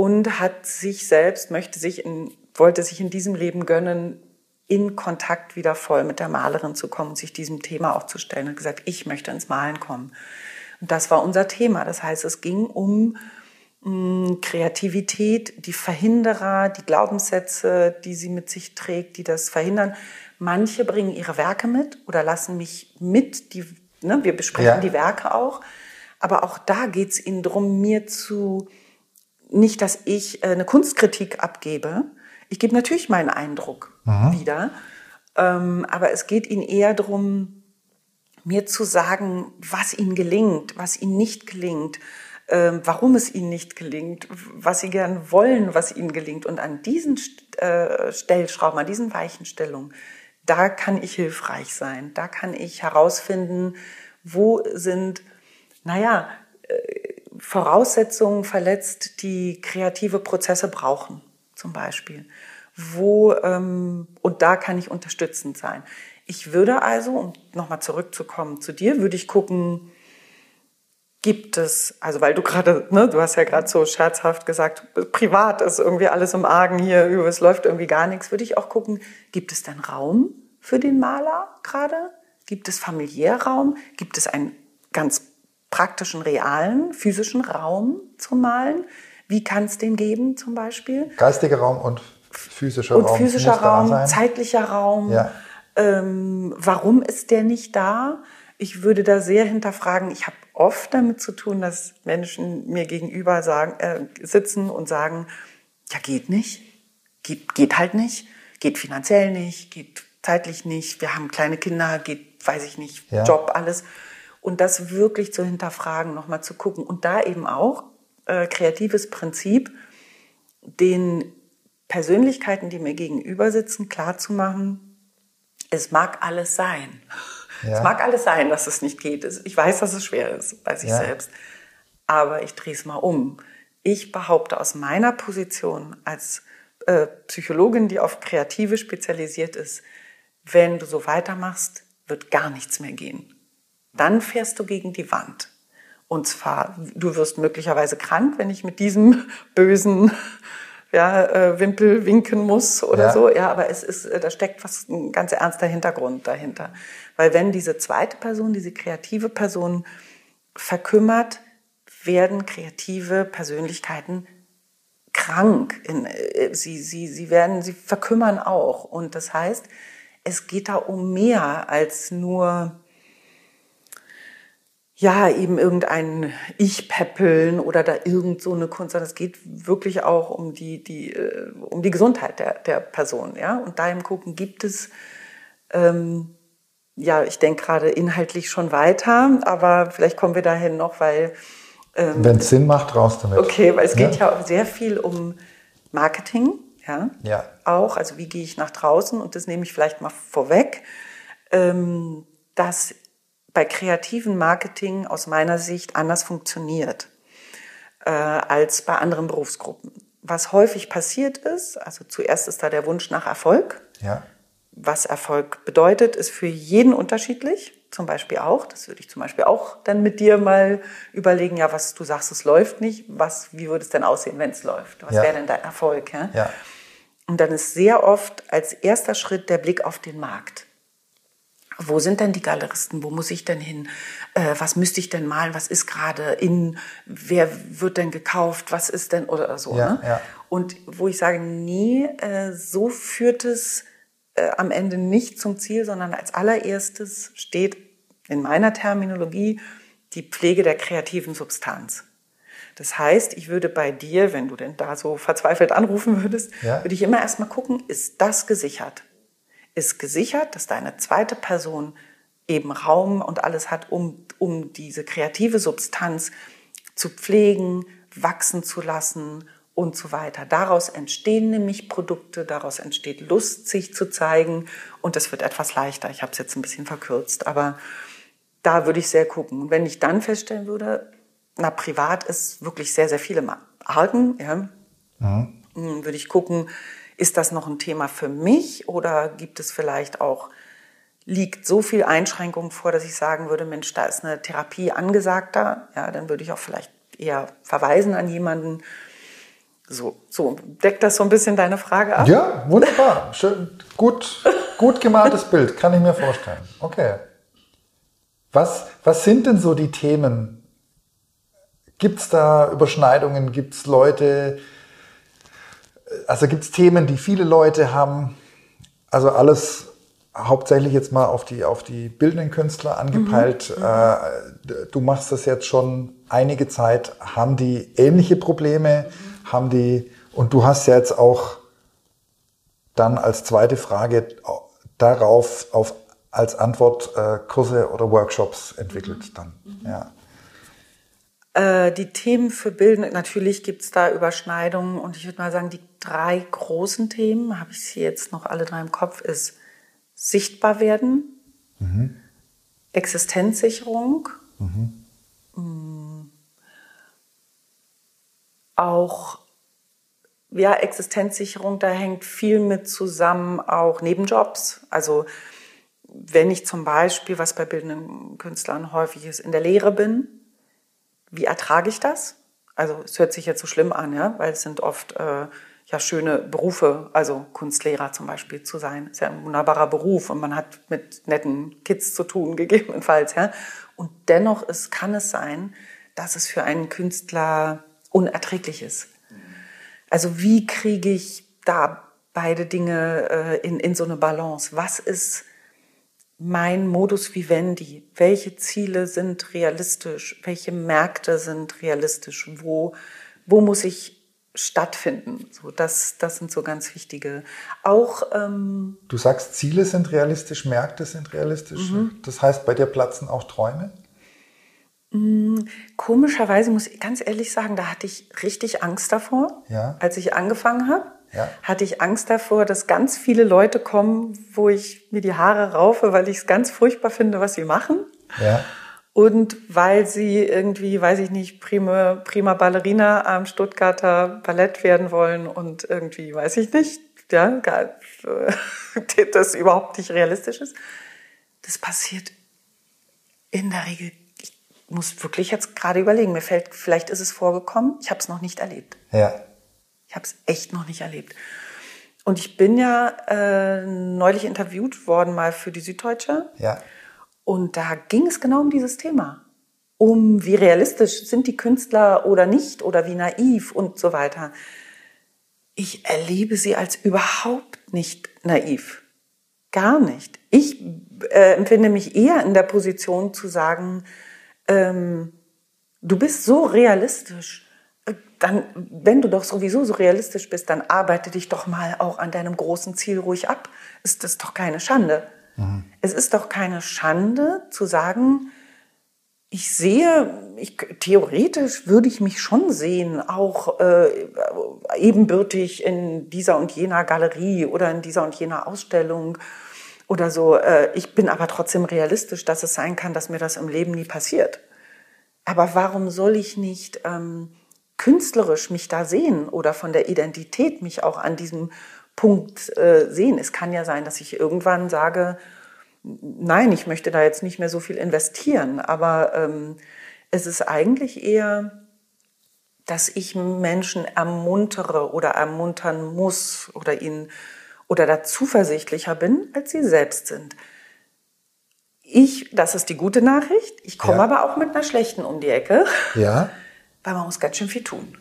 Und hat sich selbst, möchte sich in, wollte sich in diesem Leben gönnen, in Kontakt wieder voll mit der Malerin zu kommen und sich diesem Thema auch zu stellen und gesagt, ich möchte ins Malen kommen. Und das war unser Thema. Das heißt, es ging um Kreativität, die Verhinderer, die Glaubenssätze, die sie mit sich trägt, die das verhindern. Manche bringen ihre Werke mit oder lassen mich mit. Die, ne, wir besprechen ja. die Werke auch. Aber auch da geht es ihnen darum, mir zu, nicht, dass ich äh, eine Kunstkritik abgebe. Ich gebe natürlich meinen Eindruck mhm. wieder. Ähm, aber es geht ihnen eher darum, mir zu sagen, was ihnen gelingt, was ihnen nicht gelingt ähm, warum es ihnen nicht gelingt, was sie gern wollen, was ihnen gelingt. Und an diesen äh, Stellschrauben, an diesen Weichenstellungen, da kann ich hilfreich sein. Da kann ich herausfinden, wo sind, naja, äh, Voraussetzungen verletzt, die kreative Prozesse brauchen, zum Beispiel. Wo, ähm, und da kann ich unterstützend sein. Ich würde also, um nochmal zurückzukommen zu dir, würde ich gucken, gibt es, also weil du gerade, ne, du hast ja gerade so scherzhaft gesagt, privat ist irgendwie alles im Argen hier, es läuft irgendwie gar nichts, würde ich auch gucken, gibt es denn Raum für den Maler gerade? Gibt es Familiärraum? Gibt es einen ganz praktischen, realen, physischen Raum zum Malen? Wie kann es den geben zum Beispiel? Geistiger Raum und physischer und Raum. physischer Raum, zeitlicher Raum. Ja. Ähm, warum ist der nicht da? Ich würde da sehr hinterfragen. Ich habe oft damit zu tun, dass Menschen mir gegenüber sagen, äh, sitzen und sagen, ja, geht nicht, geht, geht halt nicht, geht finanziell nicht, geht zeitlich nicht, wir haben kleine Kinder, geht, weiß ich nicht, Ja. Job, alles. Und das wirklich zu hinterfragen, nochmal zu gucken. Und da eben auch äh, kreatives Prinzip, den Persönlichkeiten, die mir gegenüber sitzen, klarzumachen, es mag alles sein. Ja. Es mag alles sein, dass es nicht geht. Ich weiß, dass es schwer ist bei sich Ja. selbst. Aber ich drehe es mal um. Ich behaupte aus meiner Position als äh, Psychologin, die auf Kreative spezialisiert ist, wenn du so weitermachst, wird gar nichts mehr gehen. Dann fährst du gegen die Wand. Und zwar, du wirst möglicherweise krank, wenn ich mit diesem bösen ja, äh, Wimpel winken muss oder Ja. so. Ja, aber es ist, äh, da steckt was, ein ganz ernster Hintergrund dahinter. Weil wenn diese zweite Person, diese kreative Person verkümmert, werden kreative Persönlichkeiten krank. In, äh, sie, sie, sie werden, sie verkümmern auch. Und das heißt, es geht da um mehr als nur ja, eben irgendein Ich-Peppeln oder da irgend so eine Kunst, sondern es geht wirklich auch um die, die, äh, um die Gesundheit der, der Person, ja. Und da im Gucken gibt es, ähm, ja, ich denke gerade inhaltlich schon weiter, aber vielleicht kommen wir dahin noch, weil, Wenn es Sinn macht, raus damit. okay, weil es geht ja auch sehr viel um Marketing, ja. Ja. Auch, also wie gehe ich nach draußen und das nehme ich vielleicht mal vorweg, ähm, dass bei kreativen Marketing aus meiner Sicht anders funktioniert äh, als bei anderen Berufsgruppen. Was häufig passiert ist, also zuerst ist da der Wunsch nach Erfolg. Ja. Was Erfolg bedeutet, ist für jeden unterschiedlich. Zum Beispiel auch, das würde ich zum Beispiel auch dann mit dir mal überlegen, ja, was du sagst, es läuft nicht, was, wie würde es denn aussehen, wenn es läuft? Was Ja. wäre denn dein Erfolg? Ja? Ja. Und dann ist sehr oft als erster Schritt der Blick auf den Markt. Wo sind denn die Galeristen? Wo muss ich denn hin? Äh, was müsste ich denn malen? Was ist gerade in? Wer wird denn gekauft? Was ist denn oder so? Ja, ne? ja. Und wo ich sage, nee, äh, so führt es äh, am Ende nicht zum Ziel, sondern als allererstes steht in meiner Terminologie die Pflege der kreativen Substanz. Das heißt, ich würde bei dir, wenn du denn da so verzweifelt anrufen würdest, Ja. würde ich immer erstmal gucken, ist das gesichert? Ist gesichert, dass deine zweite Person eben Raum und alles hat, um, um diese kreative Substanz zu pflegen, wachsen zu lassen und so weiter. Daraus entstehen nämlich Produkte, daraus entsteht Lust, sich zu zeigen und es wird etwas leichter. Ich habe es jetzt ein bisschen verkürzt, aber da würde ich sehr gucken. Und wenn ich dann feststellen würde, na, privat ist wirklich sehr, sehr viele Arten, ja, Hm, würde ich gucken, ist das noch ein Thema für mich oder gibt es vielleicht auch, liegt so viel Einschränkung vor, dass ich sagen würde, Mensch, da ist eine Therapie angesagter, ja, dann würde ich auch vielleicht eher verweisen an jemanden. So, so, deckt das so ein bisschen deine Frage ab? Ja, wunderbar. Schön, gut, gut gemaltes Bild, kann ich mir vorstellen. Okay. Was, was sind denn so die Themen? Gibt es da Überschneidungen? Gibt es Leute, also gibt es Themen, die viele Leute haben? Also alles hauptsächlich jetzt mal auf die, auf die bildenden Künstler angepeilt. Äh, du machst das jetzt schon einige Zeit. Haben die ähnliche Probleme? Haben die, und du hast ja jetzt auch dann als zweite Frage darauf auf, als Antwort äh, Kurse oder Workshops entwickelt dann. Ja. Äh, die Themen für Bilden, natürlich gibt es da Überschneidungen und ich würde mal sagen, die drei großen Themen, habe ich sie jetzt noch alle drei im Kopf, ist sichtbar werden, Existenzsicherung mm, auch ja, Existenzsicherung, da hängt viel mit zusammen, auch Nebenjobs. Also wenn ich zum Beispiel, was bei bildenden Künstlern häufig ist, in der Lehre bin, wie ertrage ich das? Also es hört sich jetzt so schlimm an, ja, weil es sind oft äh, ja schöne Berufe, also Kunstlehrer zum Beispiel zu sein, ist ja ein wunderbarer Beruf und man hat mit netten Kids zu tun gegebenenfalls, ja. Und dennoch ist, kann es sein, dass es für einen Künstler unerträglich ist. Also wie kriege ich da beide Dinge äh, in, in so eine Balance? Was ist mein Modus vivendi? Welche Ziele sind realistisch? Welche Märkte sind realistisch? Wo, wo muss ich stattfinden? So, das, das sind so ganz wichtige. Auch ähm, du sagst, Ziele sind realistisch, Märkte sind realistisch. Mhm. Das heißt, bei dir platzen auch Träume? Mm, komischerweise muss ich ganz ehrlich sagen, da hatte ich richtig Angst davor, ja. als ich angefangen habe. Ja. Hatte ich Angst davor, dass ganz viele Leute kommen, wo ich mir die Haare raufe, weil ich es ganz furchtbar finde, was sie machen. Ja. Und weil sie irgendwie, weiß ich nicht, prima, prima Ballerina am Stuttgarter Ballett werden wollen und irgendwie, weiß ich nicht, ja, das überhaupt nicht realistisch ist. Das passiert in der Regel muss wirklich jetzt gerade überlegen. Mir fällt, vielleicht ist es vorgekommen. Ich habe es noch nicht erlebt. Ja. Ich habe es echt noch nicht erlebt. Und ich bin ja äh, neulich interviewt worden mal für die Süddeutsche. Ja. Und da ging es genau um dieses Thema. Um wie realistisch sind die Künstler oder nicht oder wie naiv und so weiter. Ich erlebe sie als überhaupt nicht naiv. Gar nicht. Ich äh, empfinde mich eher in der Position zu sagen, ähm, du bist so realistisch, dann, wenn du doch sowieso so realistisch bist, dann arbeite dich doch mal auch an deinem großen Ziel ruhig ab. Ist das doch keine Schande? Mhm. Es ist doch keine Schande zu sagen, ich sehe, ich, theoretisch würde ich mich schon sehen, auch äh, ebenbürtig in dieser und jener Galerie oder in dieser und jener Ausstellung oder so. Äh, ich bin aber trotzdem realistisch, dass es sein kann, dass mir das im Leben nie passiert. Aber warum soll ich nicht ähm, künstlerisch mich da sehen oder von der Identität mich auch an diesem Punkt äh, sehen? Es kann ja sein, dass ich irgendwann sage, nein, ich möchte da jetzt nicht mehr so viel investieren. Aber ähm, es ist eigentlich eher dass ich Menschen ermuntere oder ermuntern muss oder ihnen oder da zuversichtlicher bin, als sie selbst sind. Ich, das ist die gute Nachricht. Ich komme ja. aber auch mit einer schlechten um die Ecke. Ja. Weil man muss ganz schön viel tun.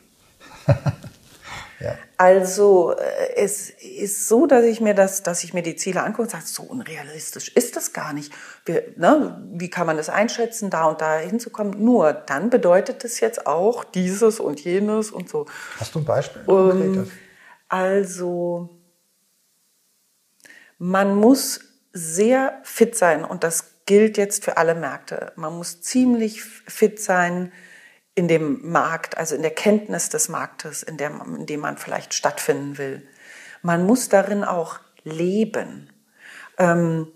ja. Also äh, es ist so, dass ich mir das, dass ich mir die Ziele angucke und sage, so unrealistisch ist das gar nicht. Wir, ne, wie kann man das einschätzen, da und da hinzukommen? Nur dann bedeutet es jetzt auch dieses und jenes und so. Hast du ein Beispiel? Um, also man muss sehr fit sein und das gilt jetzt für alle Märkte. Man muss ziemlich fit sein in dem Markt, also in der Kenntnis des Marktes, in, der, in dem man vielleicht stattfinden will. Man muss darin auch leben. Ähm,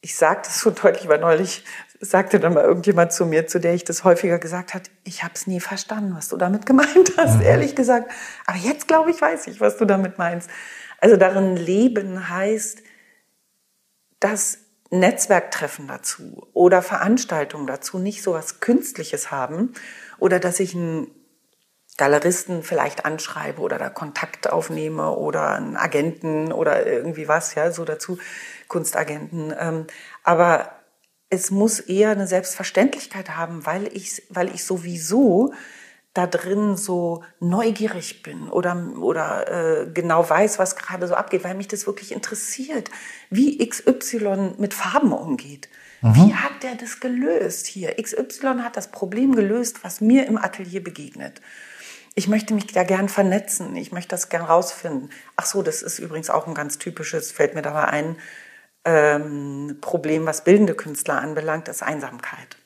ich sage das so deutlich, weil neulich sagte dann mal irgendjemand zu mir, zu der ich das häufiger gesagt hat, ich habe es nie verstanden, was du damit gemeint hast, mhm. ehrlich gesagt. Aber jetzt glaube ich, weiß ich, was du damit meinst. Also darin leben heißt, dass Netzwerktreffen dazu oder Veranstaltungen dazu nicht so was Künstliches haben oder dass ich einen Galeristen vielleicht anschreibe oder da Kontakt aufnehme oder einen Agenten oder irgendwie was, ja, so dazu, Kunstagenten. Ähm, aber es muss eher eine Selbstverständlichkeit haben, weil ich, weil ich sowieso da drin so neugierig bin oder, oder äh, genau weiß, was gerade so abgeht, weil mich das wirklich interessiert, wie XY mit Farben umgeht. Mhm. Wie hat der das gelöst hier? XY hat das Problem gelöst, was mir im Atelier begegnet. Ich möchte mich da gern vernetzen, ich möchte das gern rausfinden. Ach so, das ist übrigens auch ein ganz typisches, fällt mir dabei ein, ähm, Problem, was bildende Künstler anbelangt, ist Einsamkeit.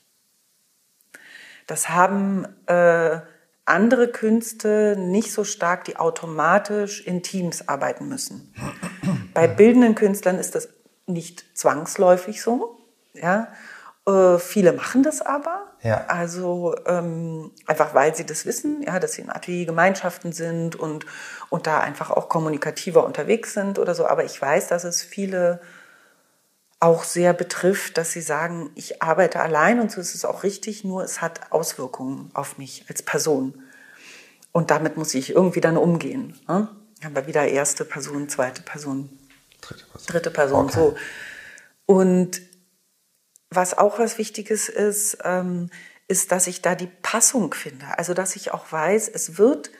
Das haben äh, andere Künste nicht so stark, die automatisch in Teams arbeiten müssen. Bei bildenden Künstlern ist das nicht zwangsläufig so. Ja? Äh, viele machen das aber. Ja. Also ähm, einfach weil sie das wissen, ja, dass sie in Ateliergemeinschaften sind und, und da einfach auch kommunikativer unterwegs sind oder so. Aber ich weiß, dass es viele auch sehr betrifft, dass sie sagen, ich arbeite allein und so ist es auch richtig, nur es hat Auswirkungen auf mich als Person. Und damit muss ich irgendwie dann umgehen. Ne? Haben wir wieder erste Person, zweite Person, Dritte Person. dritte Person. Okay. So. Und was auch was Wichtiges ist, ähm, ist, dass ich da die Passung finde. Also, dass ich auch weiß, es wird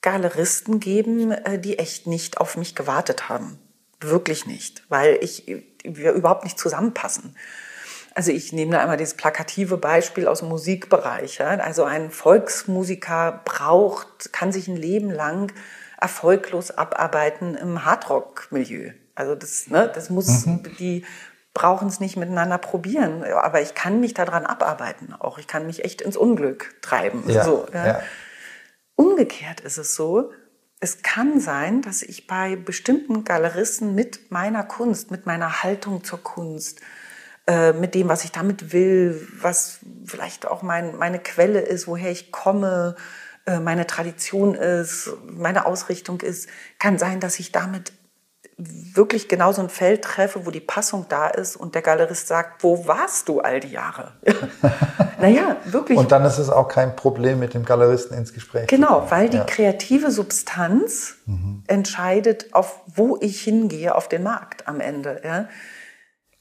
Galeristen geben, äh, die echt nicht auf mich gewartet haben. Wirklich nicht, weil ich, wir überhaupt nicht zusammenpassen. Also ich nehme da einmal dieses plakative Beispiel aus dem Musikbereich. Ja? Also ein Volksmusiker braucht, kann sich ein Leben lang erfolglos abarbeiten im Hardrock-Milieu. Also das, ne, das muss, die brauchen es nicht miteinander probieren, aber ich kann mich daran abarbeiten. Auch ich kann mich echt ins Unglück treiben. Ja, So, ja. ja. Umgekehrt ist es so, es kann sein, dass ich bei bestimmten Galeristen mit meiner Kunst, mit meiner Haltung zur Kunst, äh, mit dem, was ich damit will, was vielleicht auch mein, meine Quelle ist, woher ich komme, äh, meine Tradition ist, meine Ausrichtung ist, kann sein, dass ich damit wirklich genau so ein Feld treffe, wo die Passung da ist und der Galerist sagt, wo warst du all die Jahre? naja, wirklich. Und dann ist es auch kein Problem, mit dem Galeristen ins Gespräch zu Genau, kommen. weil die Ja. kreative Substanz entscheidet, auf wo ich hingehe auf den Markt am Ende. Ja.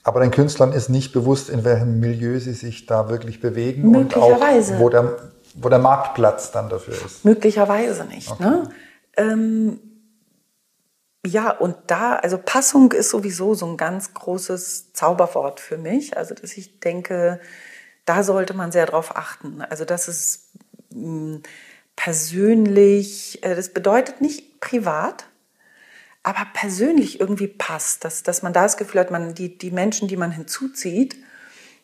Aber den Künstlern ist nicht bewusst, in welchem Milieu sie sich da wirklich bewegen und auch, wo der, wo der Marktplatz dann dafür ist. Möglicherweise nicht. Ne? Ähm, ja, und da, also Passung ist sowieso so ein ganz großes Zauberwort für mich. Also, dass ich denke, da sollte man sehr drauf achten. Also, dass es mh, persönlich, äh, das bedeutet nicht privat, aber persönlich irgendwie passt, dass, dass man da das Gefühl hat, man, die, die Menschen, die man hinzuzieht,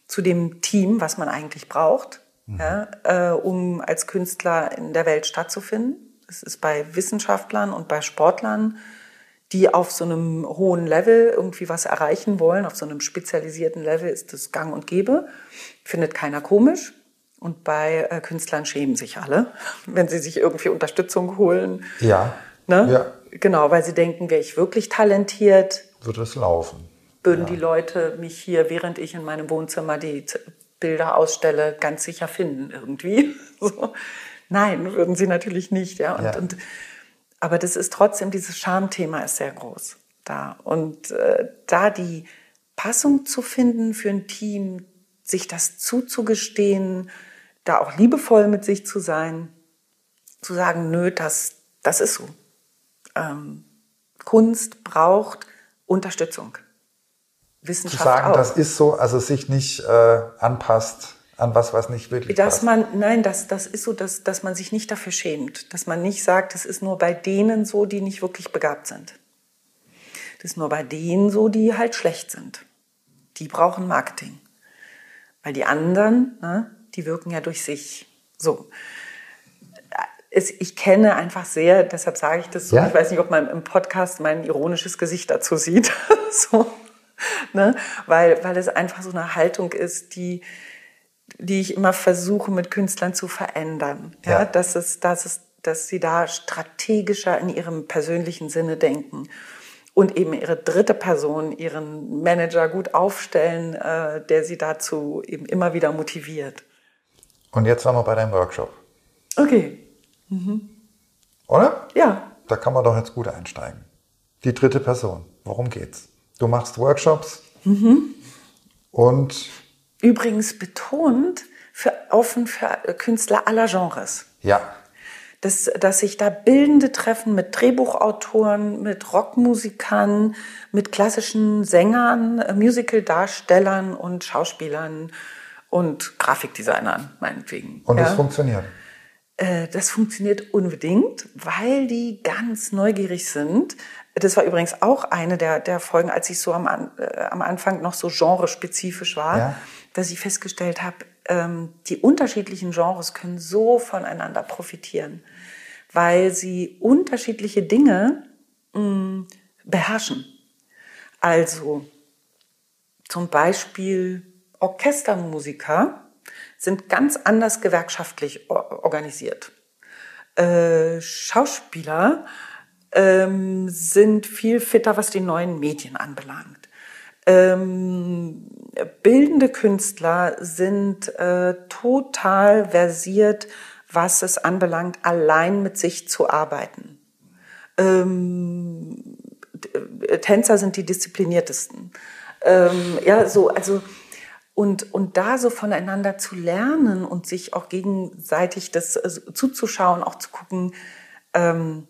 zu dem Team, was man eigentlich braucht, ja, äh, um als Künstler in der Welt stattzufinden. Das ist bei Wissenschaftlern und bei Sportlern, die auf so einem hohen Level irgendwie was erreichen wollen, auf so einem spezialisierten Level ist das gang und gäbe, findet keiner komisch. Und bei äh, Künstlern schämen sich alle, wenn sie sich irgendwie Unterstützung holen. Ja. Ne? Ja. Genau, weil sie denken, wäre ich wirklich talentiert, Wird es laufen. würden die Leute mich hier, während ich in meinem Wohnzimmer die Bilder ausstelle, ganz sicher finden irgendwie. So. Nein, würden sie natürlich nicht. Ja? Und, Ja. Und, aber das ist trotzdem, dieses Schamthema ist sehr groß da. Und äh, da die Passung zu finden für ein Team, sich das zuzugestehen, da auch liebevoll mit sich zu sein, zu sagen, nö, das, das ist so. Ähm, Kunst braucht Unterstützung. Zu Wissenschaft sagen, auch. das ist so, also sich nicht äh, anpasst an was, was nicht wirklich dass passt. man, nein, das, das ist so, dass, dass man sich nicht dafür schämt. Dass man nicht sagt, das ist nur bei denen so, die nicht wirklich begabt sind. Das ist nur bei denen so, die halt schlecht sind. Die brauchen Marketing. Weil die anderen, ne, die wirken ja durch sich. So. Es, ich kenne einfach sehr, deshalb sage ich das so, Ja? ich weiß nicht, ob man im Podcast mein ironisches Gesicht dazu sieht. so, ne? weil, weil es einfach so eine Haltung ist, die, die ich immer versuche mit Künstlern zu verändern. Ja, Ja. Dass, es, dass, es, dass sie da strategischer in ihrem persönlichen Sinne denken und eben ihre dritte Person, ihren Manager gut aufstellen, äh, der sie dazu eben immer wieder motiviert. Und jetzt waren wir bei deinem Workshop, Okay, oder? ja. Da kann man doch jetzt gut einsteigen. Die dritte Person. Worum geht's? Du machst Workshops Mhm. und Übrigens betont für offen für Künstler aller Genres. ja, dass, dass sich da Bildende treffen mit Drehbuchautoren, mit Rockmusikern, mit klassischen Sängern, Musicaldarstellern und Schauspielern und Grafikdesignern, meinetwegen. und ja. es funktioniert. Äh, Das funktioniert unbedingt, weil die ganz neugierig sind. Das war übrigens auch eine der, der Folgen, als ich so am, äh, am Anfang noch so genrespezifisch war, Ja. Dass ich festgestellt habe, ähm, die unterschiedlichen Genres können so voneinander profitieren, weil sie unterschiedliche Dinge mh, beherrschen. Also zum Beispiel Orchestermusiker sind ganz anders gewerkschaftlich organisiert. Äh, Schauspieler ähm, sind viel fitter, was die neuen Medien anbelangt. Ähm, bildende Künstler sind äh, total versiert, was es anbelangt, allein mit sich zu arbeiten. Ähm, Tänzer sind die diszipliniertesten. Ähm, ja, so, also, und, und da so voneinander zu lernen und sich auch gegenseitig das äh, zuzuschauen, auch zu gucken, ähm,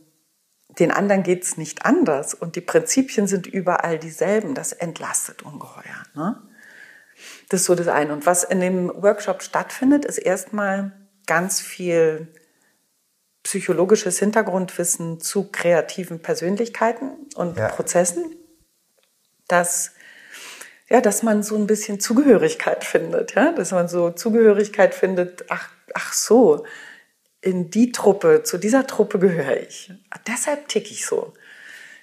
den anderen geht's nicht anders und die Prinzipien sind überall dieselben, das entlastet ungeheuer. Ne? Das ist so das eine. Und was in dem Workshop stattfindet, ist erstmal ganz viel psychologisches Hintergrundwissen zu kreativen Persönlichkeiten und ja. Prozessen, dass ja, dass man so ein bisschen Zugehörigkeit findet, ja, dass man so Zugehörigkeit findet. Ach, ach so, in die Truppe, zu dieser Truppe gehöre ich. Deshalb ticke ich so.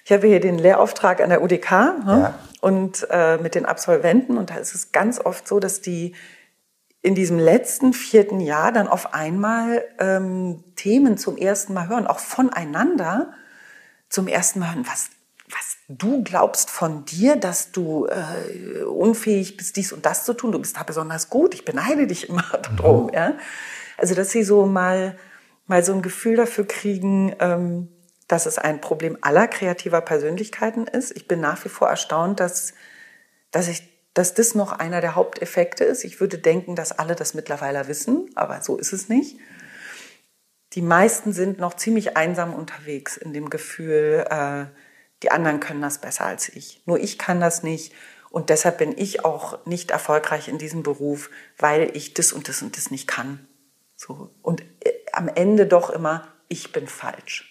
Ich habe hier den Lehrauftrag an der UDK ne? ja. und äh, mit den Absolventen und da ist es ganz oft so, dass die in diesem letzten vierten Jahr dann auf einmal ähm, Themen zum ersten Mal hören, auch voneinander zum ersten Mal hören, was, was du glaubst von dir, dass du äh, unfähig bist, dies und das zu tun, du bist da besonders gut, ich beneide dich immer darum. Mhm. Ja? Also dass sie so mal mal so ein Gefühl dafür kriegen, ähm, dass es ein Problem aller kreativer Persönlichkeiten ist. Ich bin nach wie vor erstaunt, dass, dass, ich, dass das noch einer der Haupteffekte ist. Ich würde denken, dass alle das mittlerweile wissen, aber so ist es nicht. Die meisten sind noch ziemlich einsam unterwegs in dem Gefühl, äh, die anderen können das besser als ich. Nur ich kann das nicht. Und deshalb bin ich auch nicht erfolgreich in diesem Beruf, weil ich das und das und das nicht kann. So. Und äh, am Ende doch immer, ich bin falsch.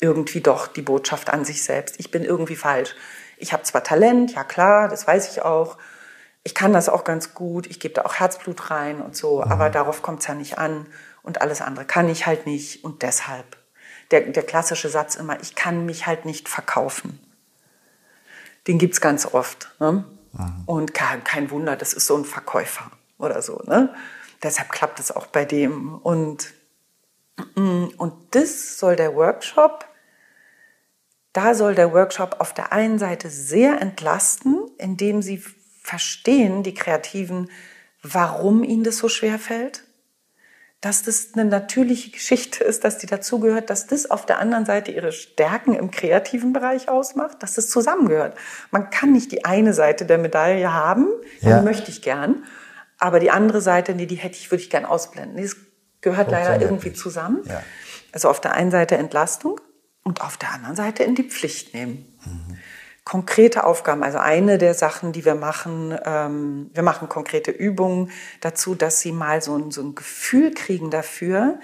Irgendwie doch die Botschaft an sich selbst. Ich bin irgendwie falsch. Ich habe zwar Talent, ja klar, das weiß ich auch. Ich kann das auch ganz gut. Ich gebe da auch Herzblut rein und so. Mhm. Aber darauf kommt es ja nicht an. Und alles andere kann ich halt nicht. Und deshalb. Der, der klassische Satz immer, ich kann mich halt nicht verkaufen. Den gibt es ganz oft. Ne? Mhm. Und kein, kein Wunder, das ist so ein Verkäufer oder so. Ne? Deshalb klappt es auch bei dem. Und, mm, und das soll der Workshop, da soll der Workshop auf der einen Seite sehr entlasten, indem sie verstehen, die Kreativen, warum ihnen das so schwer fällt, dass das eine natürliche Geschichte ist, dass die dazugehört, dass das auf der anderen Seite ihre Stärken im kreativen Bereich ausmacht, dass das zusammengehört. Man kann nicht die eine Seite der Medaille haben, ja. die möchte ich gern, aber die andere Seite, nee, die hätte ich, würde ich gern ausblenden. Das gehört leider irgendwie zusammen. Ja. Also auf der einen Seite Entlastung und auf der anderen Seite in die Pflicht nehmen. Mhm. Konkrete Aufgaben, also eine der Sachen, die wir machen, ähm, wir machen konkrete Übungen dazu, dass sie mal so ein, so ein Gefühl kriegen dafür,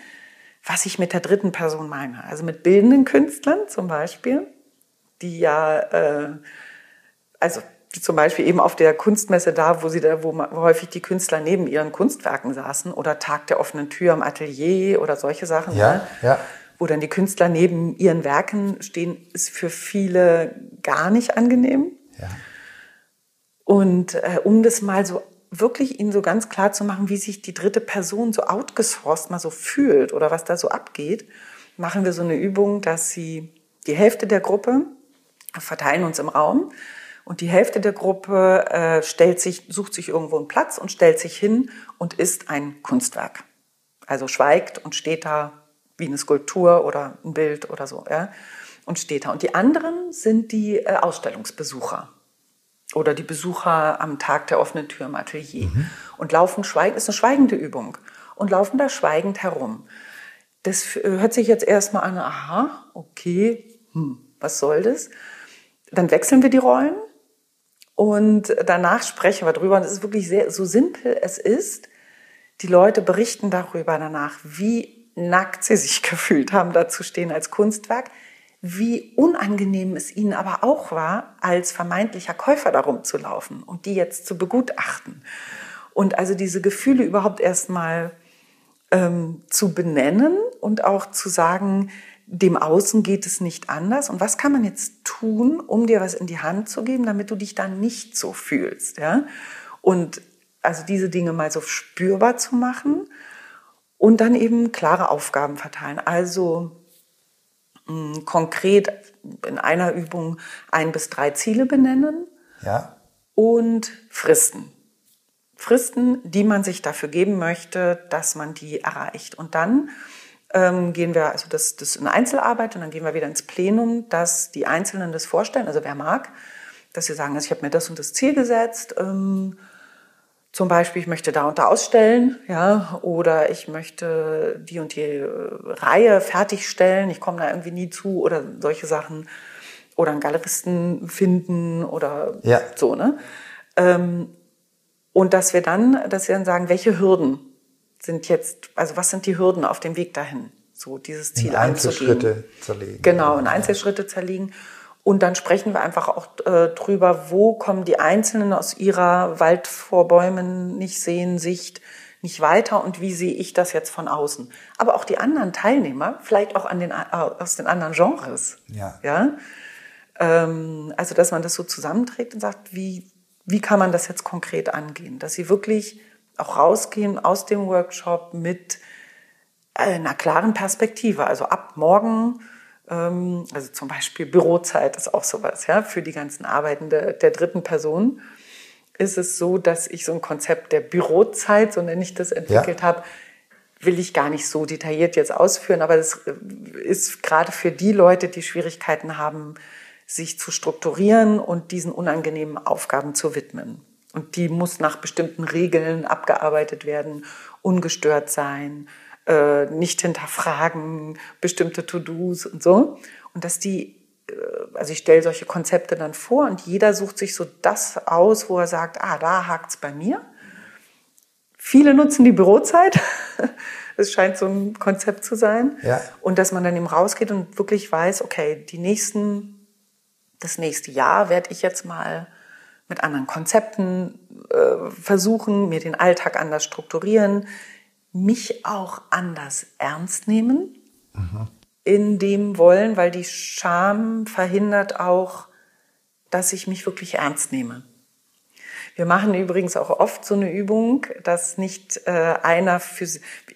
was ich mit der dritten Person meine. Also mit bildenden Künstlern zum Beispiel, die ja, äh, also zum Beispiel eben auf der Kunstmesse da, wo sie da, wo häufig die Künstler neben ihren Kunstwerken saßen oder Tag der offenen Tür im Atelier oder solche Sachen, ja, ne? ja. wo dann die Künstler neben ihren Werken stehen, ist für viele gar nicht angenehm. Ja. Und äh, um das mal so wirklich ihnen so ganz klar zu machen, wie sich die dritte Person so outgesourced mal so fühlt oder was da so abgeht, machen wir so eine Übung, dass sie die Hälfte der Gruppe verteilen uns im Raum und die Hälfte der Gruppe äh, stellt sich, sucht sich irgendwo einen Platz und stellt sich hin und ist ein Kunstwerk. Also schweigt und steht da wie eine Skulptur oder ein Bild oder so, ja, und steht da. Und die anderen sind die äh, Ausstellungsbesucher oder die Besucher am Tag der offenen Tür im Atelier mhm. und laufen schweigend, ist eine schweigende Übung und laufen da schweigend herum. Das hört sich jetzt erstmal an, aha, okay, hm, was soll das? Dann wechseln wir die Rollen und danach sprechen wir drüber. Und es ist wirklich sehr, so simpel es ist. Die Leute berichten darüber danach, wie nackt sie sich gefühlt haben, da zu stehen als Kunstwerk, wie unangenehm es ihnen aber auch war, als vermeintlicher Käufer darum zu laufen und die jetzt zu begutachten. Und also diese Gefühle überhaupt erstmal ähm, zu benennen und auch zu sagen, dem Außen geht es nicht anders. Und was kann man jetzt tun, um dir was in die Hand zu geben, damit du dich dann nicht so fühlst? Ja? Und also diese Dinge mal so spürbar zu machen und dann eben klare Aufgaben verteilen. Also mh, konkret in einer Übung ein bis drei Ziele benennen Ja. und Fristen. Fristen, die man sich dafür geben möchte, dass man die erreicht. Und dann ähm, gehen wir, also das, das ist eine Einzelarbeit und dann gehen wir wieder ins Plenum, dass die Einzelnen das vorstellen, also wer mag, dass sie sagen, also ich habe mir das und das Ziel gesetzt, ähm, zum Beispiel, ich möchte da und da ausstellen, ja, oder ich möchte die und die äh, Reihe fertigstellen, ich komme da irgendwie nie zu oder solche Sachen oder einen Galeristen finden oder Ja. so, ne? Ähm, und dass wir dann, dass wir dann sagen, welche Hürden sind jetzt, also was sind die Hürden auf dem Weg dahin, so dieses Ziel In anzugehen. Einzelschritte zerlegen. Genau, in Einzelschritte zerlegen. Und dann sprechen wir einfach auch äh, drüber, wo kommen die Einzelnen aus ihrer Wald vor Bäumen nicht sehen, Sicht nicht weiter und wie sehe ich das jetzt von außen. Aber auch die anderen Teilnehmer, vielleicht auch an den, äh, aus den anderen Genres. Ja. ja? Ähm, also, dass man das so zusammenträgt und sagt, wie, wie kann man das jetzt konkret angehen? Dass sie wirklich auch rausgehen aus dem Workshop mit einer klaren Perspektive. Also ab morgen, ähm, also zum Beispiel Bürozeit ist auch sowas, ja, für die ganzen Arbeiten der, der dritten Person ist es so, dass ich so ein Konzept der Bürozeit, so nenne ich das, entwickelt habe, will ich gar nicht so detailliert jetzt ausführen, aber das ist gerade für die Leute, die Schwierigkeiten haben, sich zu strukturieren und diesen unangenehmen Aufgaben zu widmen. Und die muss nach bestimmten Regeln abgearbeitet werden, ungestört sein, äh, nicht hinterfragen, bestimmte To-Dos und so. Und dass die, äh, also ich stelle solche Konzepte dann vor und jeder sucht sich so das aus, wo er sagt, ah, da hakt's bei mir. Viele nutzen die Bürozeit. Es scheint so ein Konzept zu sein. Ja. Und dass man dann eben rausgeht und wirklich weiß, okay, die nächsten, das nächste Jahr werde ich jetzt mal mit anderen Konzepten äh, versuchen, mir den Alltag anders strukturieren, mich auch anders ernst nehmen in dem Wollen, weil die Scham verhindert auch, dass ich mich wirklich ernst nehme. Wir machen übrigens auch oft so eine Übung, dass nicht äh, einer für,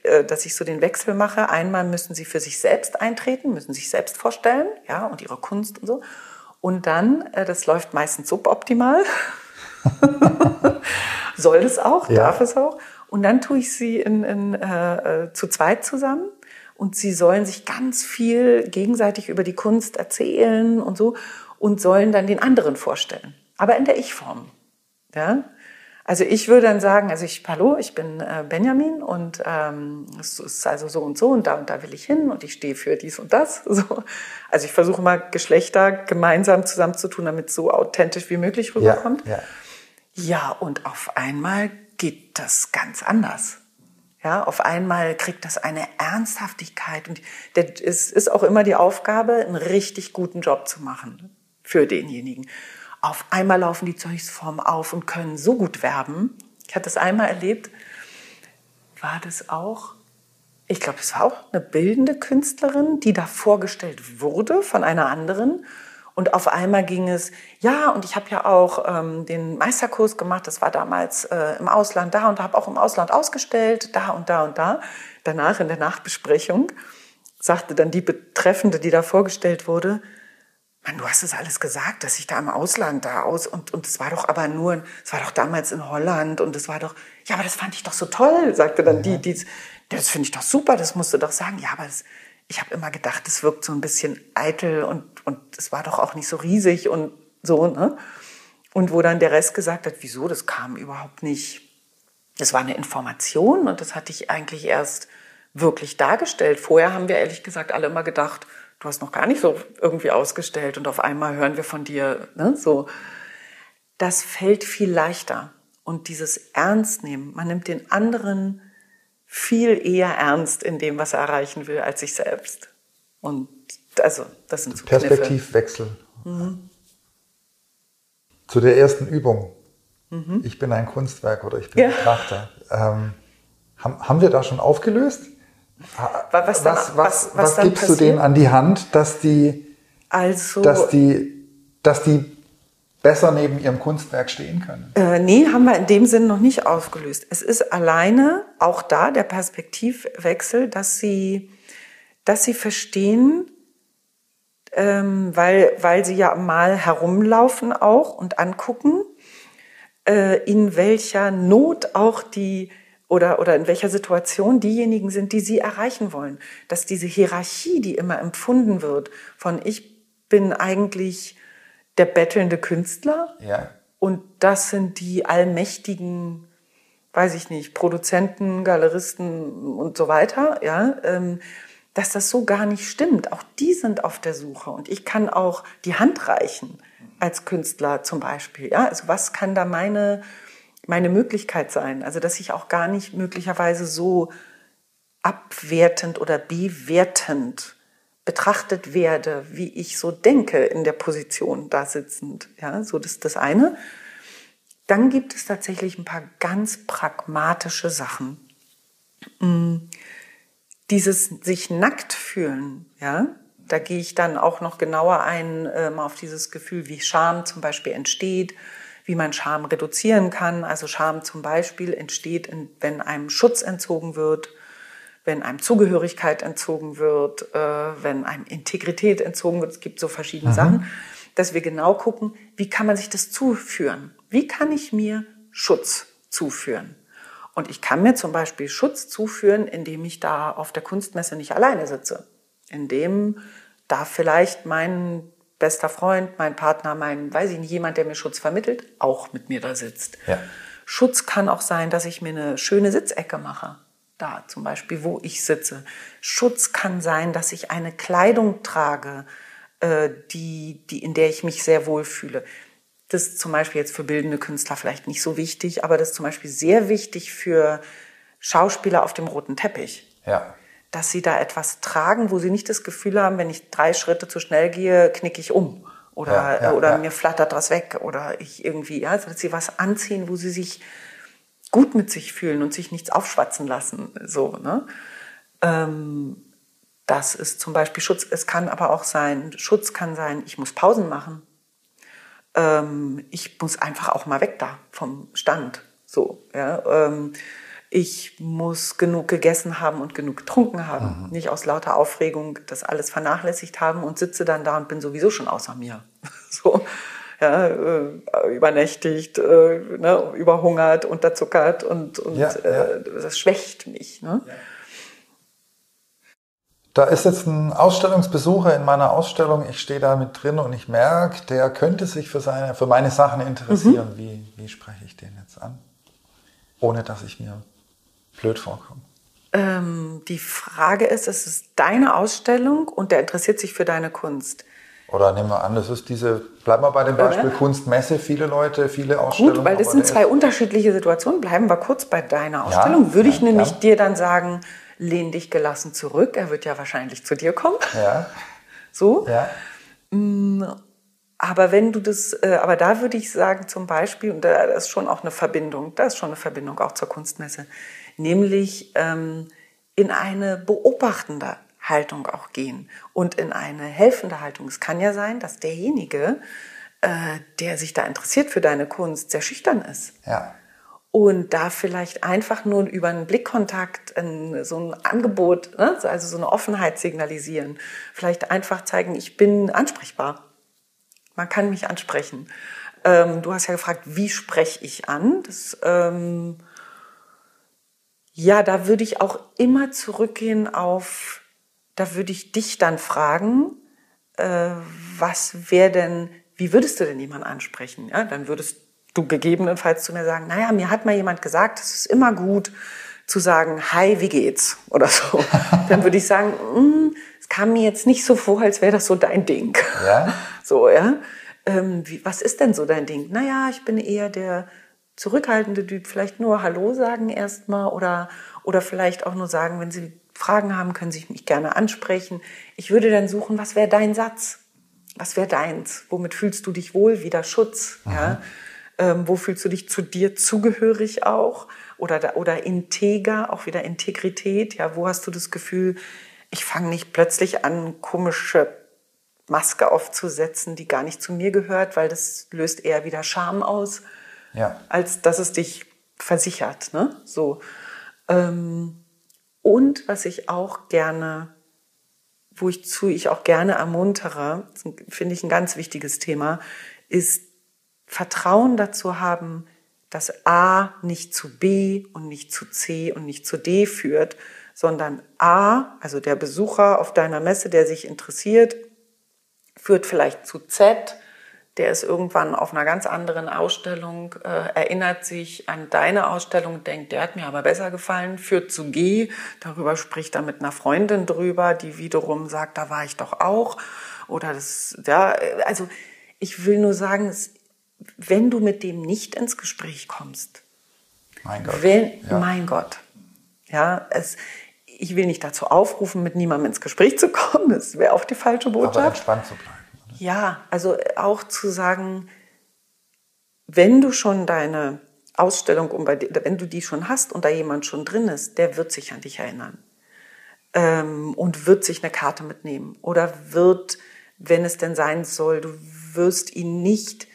äh, dass ich so den Wechsel mache. Einmal müssen sie für sich selbst eintreten, müssen sich selbst vorstellen, ja, und ihre Kunst und so. Und dann, äh, das läuft meistens suboptimal, soll es auch, Ja. darf es auch. Und dann tue ich sie in, in, äh, äh, zu zweit zusammen und sie sollen sich ganz viel gegenseitig über die Kunst erzählen und so und sollen dann den anderen vorstellen, aber in der Ich-Form. Ja? Also ich würde dann sagen, also ich, hallo, ich bin äh, Benjamin und ähm, es ist also so und so und da und da will ich hin und ich stehe für dies und das. So. Also ich versuche mal Geschlechter gemeinsam zusammenzutun, damit es so authentisch wie möglich Ja, rüberkommt. ja. Ja, und auf einmal geht das ganz anders. Ja, auf einmal kriegt das eine Ernsthaftigkeit und es ist auch immer die Aufgabe, einen richtig guten Job zu machen für denjenigen. Auf einmal laufen die Zeugsformen auf und können so gut werben. Ich hatte das einmal erlebt. War das auch? Ich glaube, es war auch eine bildende Künstlerin, die da vorgestellt wurde von einer anderen. Und auf einmal ging es, ja, und ich habe ja auch ähm, den Meisterkurs gemacht, das war damals äh, im Ausland da und habe auch im Ausland ausgestellt, da und da und da. Danach in der Nachbesprechung sagte dann die Betreffende, die da vorgestellt wurde, Mann, du hast es alles gesagt, dass ich da im Ausland da aus und und es war doch aber nur, es war doch damals in Holland und es war doch, ja, aber das fand ich doch so toll, sagte dann die, die, das finde ich doch super, das musst du doch sagen. Ja, aber das, ich habe immer gedacht, es wirkt so ein bisschen eitel und und es war doch auch nicht so riesig und so, ne? Und wo dann der Rest gesagt hat, wieso, das kam überhaupt nicht. Das war eine Information und das hatte ich eigentlich erst wirklich dargestellt. Vorher haben wir ehrlich gesagt alle immer gedacht, du hast noch gar nicht so irgendwie ausgestellt und auf einmal hören wir von dir, ne, so. Das fällt viel leichter. Und dieses Ernstnehmen, man nimmt den anderen viel eher ernst in dem, was er erreichen will, als sich selbst. Und also, das sind so. Perspektivwechsel. Zu der ersten Übung. Ich bin ein Kunstwerk oder ich bin Ja. Betrachter. Ähm, haben, haben wir da schon aufgelöst? Wa- Was, dann, was, was, was, was, gibst du passiert? denen an die Hand, dass die, Also, dass die, dass die besser neben ihrem Kunstwerk stehen können? Äh, nee, haben wir in dem Sinn noch nicht aufgelöst. Es ist alleine auch da der Perspektivwechsel, dass sie, dass sie verstehen, ähm, weil, weil sie ja mal herumlaufen auch und angucken, äh, in welcher Not auch die oder, oder in welcher Situation diejenigen sind, die sie erreichen wollen. Dass diese Hierarchie, die immer empfunden wird, von ich bin eigentlich der bettelnde Künstler Ja. und das sind die allmächtigen, weiß ich nicht, Produzenten, Galeristen und so weiter, ja, ähm, dass das so gar nicht stimmt. Auch die sind auf der Suche und ich kann auch die Hand reichen als Künstler zum Beispiel. Ja, also was kann da meine meine Möglichkeit sein? Also dass ich auch gar nicht möglicherweise so abwertend oder bewertend betrachtet werde, wie ich so denke in der Position da sitzend. Ja, so das ist das eine. Dann gibt es tatsächlich ein paar ganz pragmatische Sachen. Mm, Dieses sich nackt fühlen, ja, da gehe ich dann auch noch genauer ein äh, mal auf dieses Gefühl, wie Scham zum Beispiel entsteht, wie man Scham reduzieren kann. Also Scham zum Beispiel entsteht, wenn einem Schutz entzogen wird, wenn einem Zugehörigkeit entzogen wird, äh, wenn einem Integrität entzogen wird. Es gibt so verschiedene Sachen, dass wir genau gucken, wie kann man sich das zuführen? Wie kann ich mir Schutz zuführen? Und ich kann mir zum Beispiel Schutz zuführen, indem ich da auf der Kunstmesse nicht alleine sitze. Indem da vielleicht mein bester Freund, mein Partner, mein, weiß ich nicht, jemand, der mir Schutz vermittelt, auch mit mir da sitzt. Ja. Schutz kann auch sein, dass ich mir eine schöne Sitzecke mache. Da zum Beispiel, wo ich sitze. Schutz kann sein, dass ich eine Kleidung trage, äh, die, die, in der ich mich sehr wohl fühle. Das ist zum Beispiel jetzt für bildende Künstler vielleicht nicht so wichtig, aber das ist zum Beispiel sehr wichtig für Schauspieler auf dem roten Teppich Ja. Dass sie da etwas tragen, wo sie nicht das Gefühl haben, wenn ich drei Schritte zu schnell gehe, knicke ich um oder, Ja, ja, oder ja. mir flattert was weg oder ich irgendwie, ja, dass sie was anziehen, wo sie sich gut mit sich fühlen und sich nichts aufschwatzen lassen, so, ne? Ähm, das ist zum Beispiel Schutz. Es kann aber auch sein, Schutz kann sein, ich muss Pausen machen. Ähm, ich muss einfach auch mal weg da vom Stand. So, ja. Ähm, ich muss genug gegessen haben und genug getrunken haben. Nicht aus lauter Aufregung das alles vernachlässigt haben und sitze dann da und bin sowieso schon außer mir. So, ja, äh, übernächtigt, äh, ne, überhungert, unterzuckert und, und Ja, ja. Äh, das schwächt mich. Ne? Da ist jetzt ein Ausstellungsbesucher in meiner Ausstellung, ich stehe da mit drin und ich merke, der könnte sich für, seine, für meine Sachen interessieren. Wie, wie spreche ich den jetzt an? Ohne dass ich mir blöd vorkomme. Ähm, die Frage ist, es ist deine Ausstellung und der interessiert sich für deine Kunst. Oder nehmen wir an, das ist diese, bleiben wir bei dem Beispiel Oder? Kunstmesse, viele Leute, viele Ausstellungen. Gut, weil das sind zwei unterschiedliche Situationen. Bleiben wir kurz bei deiner Ausstellung. Würde ich ja, nämlich ja. dir dann sagen, lehn dich gelassen zurück. Er wird ja wahrscheinlich zu dir kommen. Ja, So. ja. Aber wenn du das, äh, aber da würde ich sagen, zum Beispiel, und da ist schon auch eine Verbindung, da ist schon eine Verbindung auch zur Kunstmesse, nämlich ähm, in eine beobachtende Haltung auch gehen und in eine helfende Haltung. Es kann ja sein, dass derjenige, äh, der sich da interessiert für deine Kunst, sehr schüchtern ist. ja. und da vielleicht einfach nur über einen Blickkontakt ein, so ein Angebot, ne, also so eine Offenheit signalisieren. Vielleicht einfach zeigen, ich bin ansprechbar. Man kann mich ansprechen. Ähm, du hast ja gefragt, wie spreche ich an? Das, ähm, ja, da würde ich auch immer zurückgehen auf, da würde ich dich dann fragen, äh, was wäre denn, wie würdest du denn jemanden ansprechen? Ja, dann würdest du gegebenenfalls zu mir sagen, naja, mir hat mal jemand gesagt, es ist immer gut zu sagen, hi, wie geht's? Oder so. dann würde ich sagen, "Mm, es kam mir jetzt nicht so vor, als wäre das so dein Ding. Ja. So, ja. Ähm, wie, was ist denn so dein Ding? Naja, ich bin eher der zurückhaltende Typ. Vielleicht nur Hallo sagen erstmal oder, oder vielleicht auch nur sagen, wenn Sie Fragen haben, können Sie mich gerne ansprechen. Ich würde dann suchen, was wäre dein Satz? Was wäre deins? Womit fühlst du dich wohl? Wieder Schutz. Ja? Ähm, wo fühlst du dich zu dir zugehörig auch? Oder, oder integer, auch wieder Integrität. Ja, wo hast du das Gefühl, ich fange nicht plötzlich an, komische Maske aufzusetzen, die gar nicht zu mir gehört, weil das löst eher wieder Scham aus, Ja. als dass es dich versichert. Ne? So. Ähm, und was ich auch gerne, wozu ich auch gerne ermuntere, finde ich ein ganz wichtiges Thema, ist Vertrauen dazu haben, dass A nicht zu B und nicht zu C und nicht zu D führt, sondern A, also der Besucher auf deiner Messe, der sich interessiert, führt vielleicht zu Z, der ist irgendwann auf einer ganz anderen Ausstellung, äh, erinnert sich an deine Ausstellung, denkt, der hat mir aber besser gefallen, führt zu G, darüber spricht er mit einer Freundin drüber, die wiederum sagt, da war ich doch auch. Oder das, ja, also ich will nur sagen, wenn du mit dem nicht ins Gespräch kommst, Mein Gott. wenn, ja. mein Gott, ja, es, ich will nicht dazu aufrufen, mit niemandem ins Gespräch zu kommen, das wäre auch die falsche Aber Botschaft. entspannt zu bleiben. Ja, also auch zu sagen, wenn du schon deine Ausstellung, um wenn du die schon hast und da jemand schon drin ist, der wird sich an dich erinnern ähm, und wird sich eine Karte mitnehmen oder wird, wenn es denn sein soll, du wirst ihn nicht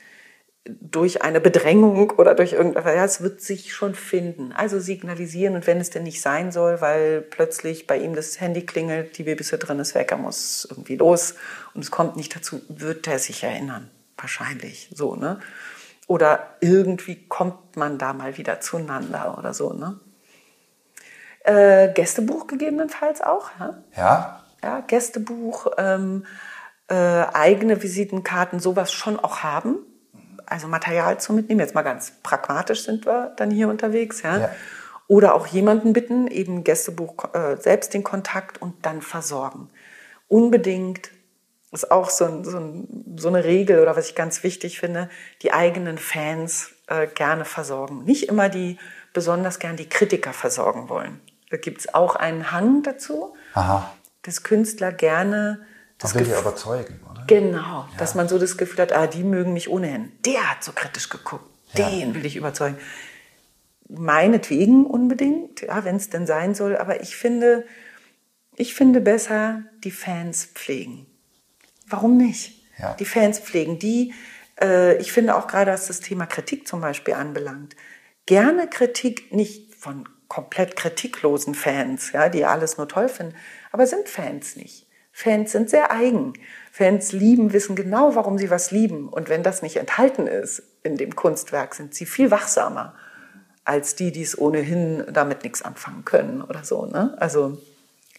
durch eine Bedrängung oder durch irgendetwas, ja, es wird sich schon finden. Also signalisieren und wenn es denn nicht sein soll, weil plötzlich bei ihm das Handy klingelt, die Babysitter ist weg, er muss irgendwie los und es kommt nicht dazu, wird er sich erinnern. Wahrscheinlich so, ne? Oder irgendwie kommt man da mal wieder zueinander oder so, ne? Äh, Gästebuch gegebenenfalls auch, ja? Ja, ja, Gästebuch, ähm, äh, eigene Visitenkarten, sowas schon auch haben. Also Material zu mitnehmen. Jetzt mal ganz pragmatisch sind wir dann hier unterwegs, ja. Ja. Oder auch jemanden bitten, eben Gästebuch äh, selbst den Kontakt und dann versorgen. Unbedingt ist auch so, ein, so, ein, so eine Regel oder was ich ganz wichtig finde, die eigenen Fans äh, gerne versorgen. Nicht immer die, besonders gern die Kritiker versorgen wollen. Da gibt es auch einen Hang dazu aha. dass Künstler gerne das Man will ja Gefühl, überzeugen, oder? genau, dass man so das Gefühl hat, ah, die mögen mich ohnehin. Der hat so kritisch geguckt, Ja. den will ich überzeugen. Meinetwegen unbedingt, ja, wenn es denn sein soll. Aber ich finde, ich finde besser die Fans pflegen. Warum nicht? Ja. Die Fans pflegen. Die, äh, ich finde auch gerade, was das Thema Kritik zum Beispiel anbelangt, gerne Kritik nicht von komplett kritiklosen Fans, ja, die alles nur toll finden, aber sind Fans nicht. Fans sind sehr eigen. Fans lieben, wissen genau, warum sie was lieben. Und wenn das nicht enthalten ist in dem Kunstwerk, sind sie viel wachsamer als die, die es ohnehin damit nichts anfangen können oder so. Ne? Also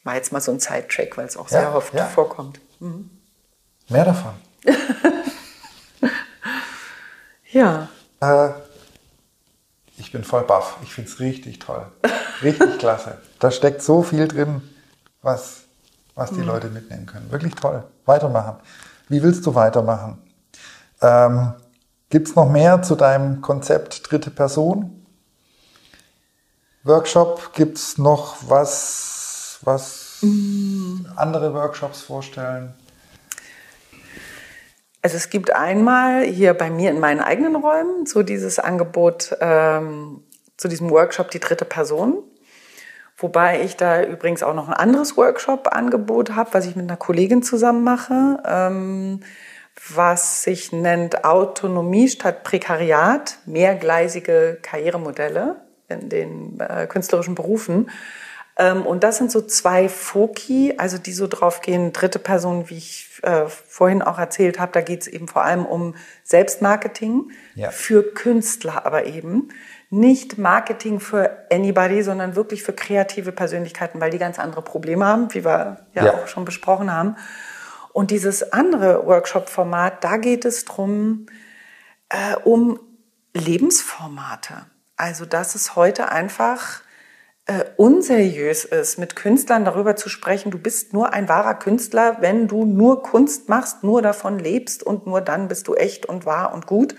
war jetzt mal so ein Sidetrack, weil es auch Ja, sehr oft ja. vorkommt. Mehr davon. Ja, Äh, ich bin voll baff. Ich finde es richtig toll. Richtig klasse. Da steckt so viel drin, was, was die Leute mitnehmen können. Wirklich toll. Weitermachen. Wie willst du weitermachen? Ähm, Gibt es noch mehr zu deinem Konzept dritte Person? Workshop? Gibt es noch was, was andere Workshops vorstellen? Also es gibt einmal hier bei mir in meinen eigenen Räumen so dieses Angebot ähm, zu diesem Workshop die dritte Person. Wobei ich da übrigens auch noch ein anderes Workshop-Angebot habe, was ich mit einer Kollegin zusammen mache, ähm, was sich nennt Autonomie statt Prekariat, mehrgleisige Karrieremodelle in den äh, künstlerischen Berufen. Ähm, und das sind so zwei Foki, also die so drauf gehen, dritte Person, wie ich äh, vorhin auch erzählt habe, da geht es eben vor allem um Selbstmarketing Ja. für Künstler aber eben. Nicht Marketing für anybody, sondern wirklich für kreative Persönlichkeiten, weil die ganz andere Probleme haben, wie wir ja, Ja. auch schon besprochen haben. Und dieses andere Workshop-Format, da geht es drum äh, um Lebensformate. Also, dass es heute einfach äh, unseriös ist, mit Künstlern darüber zu sprechen, du bist nur ein wahrer Künstler, wenn du nur Kunst machst, nur davon lebst und nur dann bist du echt und wahr und gut,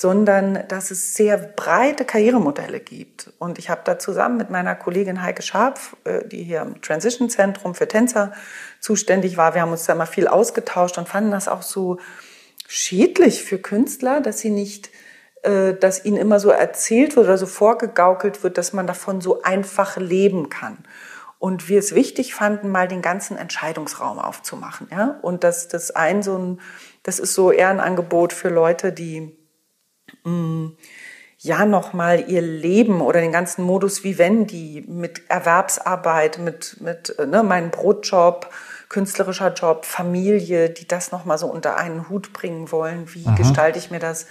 sondern dass es sehr breite Karrieremodelle gibt. Und ich habe da zusammen mit meiner Kollegin Heike Scharf, äh, die hier im Transition Zentrum für Tänzer zuständig war, wir haben uns da mal viel ausgetauscht und fanden das auch so schädlich für Künstler, dass sie nicht äh, dass ihnen immer so erzählt wird oder so vorgegaukelt wird, dass man davon so einfach leben kann. und wir es wichtig fanden, mal den ganzen Entscheidungsraum aufzumachen. Ja? Und das, das ein so ein, das ist so eher ein Angebot für Leute, die ja nochmal ihr Leben oder den ganzen Modus Vivendi mit Erwerbsarbeit, mit, mit ne, meinem Brotjob, künstlerischer Job, Familie, die das nochmal so unter einen Hut bringen wollen. Wie mhm. gestalte ich mir das?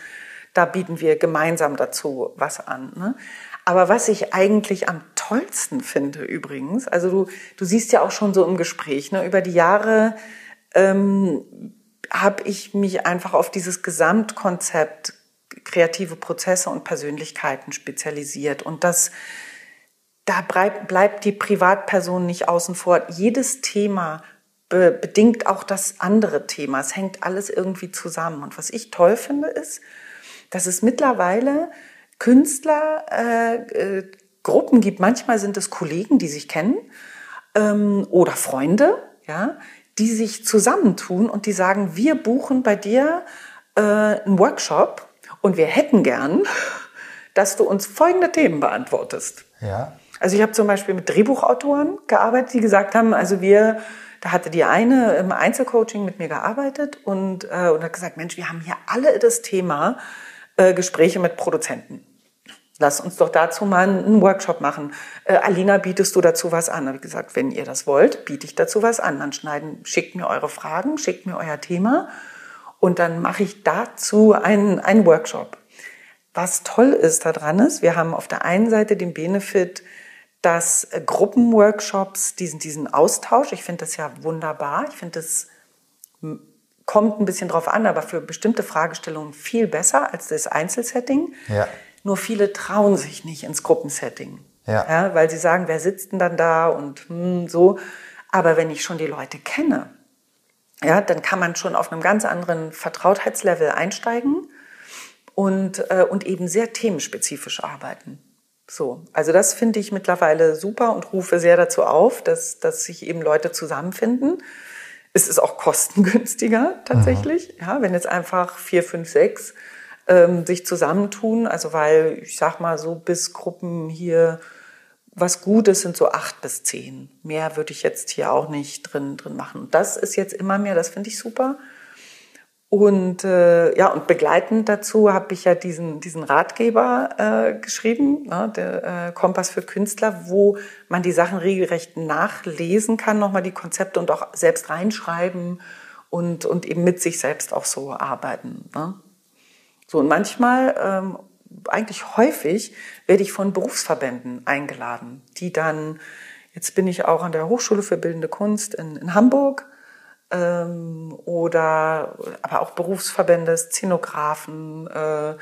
Da bieten wir gemeinsam dazu was an. Ne? Aber was ich eigentlich am tollsten finde übrigens, also du, du siehst ja auch schon so im Gespräch, ne, über die Jahre ähm, habe ich mich einfach auf dieses Gesamtkonzept kreative Prozesse und Persönlichkeiten spezialisiert. Und das, da bleibt, die Privatperson nicht außen vor. Jedes Thema be bedingt auch das andere Thema. Es hängt alles irgendwie zusammen. Und was ich toll finde, ist, dass es mittlerweile Künstlergruppen äh, äh, gibt. Manchmal sind es Kollegen, die sich kennen ähm, oder Freunde, ja, die sich zusammentun und die sagen, wir buchen bei dir äh, einen Workshop und wir hätten gern, dass du uns folgende Themen beantwortest. Ja. Also ich habe zum Beispiel mit Drehbuchautoren gearbeitet, die gesagt haben, also wir, da hatte die eine im Einzelcoaching mit mir gearbeitet und, äh, und hat gesagt, Mensch, wir haben hier alle das Thema äh, Gespräche mit Produzenten. Lass uns doch dazu mal einen Workshop machen. Äh, Alina, bietest du dazu was an? Habe ich gesagt, wenn ihr das wollt, biete ich dazu was an. Dann schneiden, schickt mir eure Fragen, schickt mir euer Thema und dann mache ich dazu einen, einen Workshop. Was toll ist daran ist, wir haben auf der einen Seite den Benefit, dass Gruppenworkshops diesen, diesen Austausch, ich finde das ja wunderbar, ich finde das kommt ein bisschen drauf an, aber für bestimmte Fragestellungen viel besser als das Einzelsetting. Ja. Nur viele trauen sich nicht ins Gruppensetting. Ja. ja weil sie sagen, wer sitzt denn dann da und hm, so. Aber wenn ich schon die Leute kenne, ja, dann kann man schon auf einem ganz anderen Vertrautheitslevel einsteigen und, äh, und eben sehr themenspezifisch arbeiten. So, also das finde ich mittlerweile super und rufe sehr dazu auf, dass, dass sich eben Leute zusammenfinden. Es ist auch kostengünstiger tatsächlich, mhm. ja, wenn jetzt einfach vier, fünf, sechs ähm, sich zusammentun. Also weil ich sag mal so bis Gruppen hier was Gutes sind so acht bis zehn. Mehr würde ich jetzt hier auch nicht drin, drin machen. Das ist jetzt immer mehr, das finde ich super. Und äh, ja, und begleitend dazu habe ich ja diesen, diesen Ratgeber äh, geschrieben, ne, der äh, Kompass für Künstler, wo man die Sachen regelrecht nachlesen kann, nochmal die Konzepte und auch selbst reinschreiben und, und eben mit sich selbst auch so arbeiten. Ne? So, und manchmal ähm, eigentlich häufig werde ich von Berufsverbänden eingeladen, die dann, jetzt bin ich auch an der Hochschule für Bildende Kunst in, in Hamburg, ähm, oder aber auch Berufsverbände, Szenografen, äh,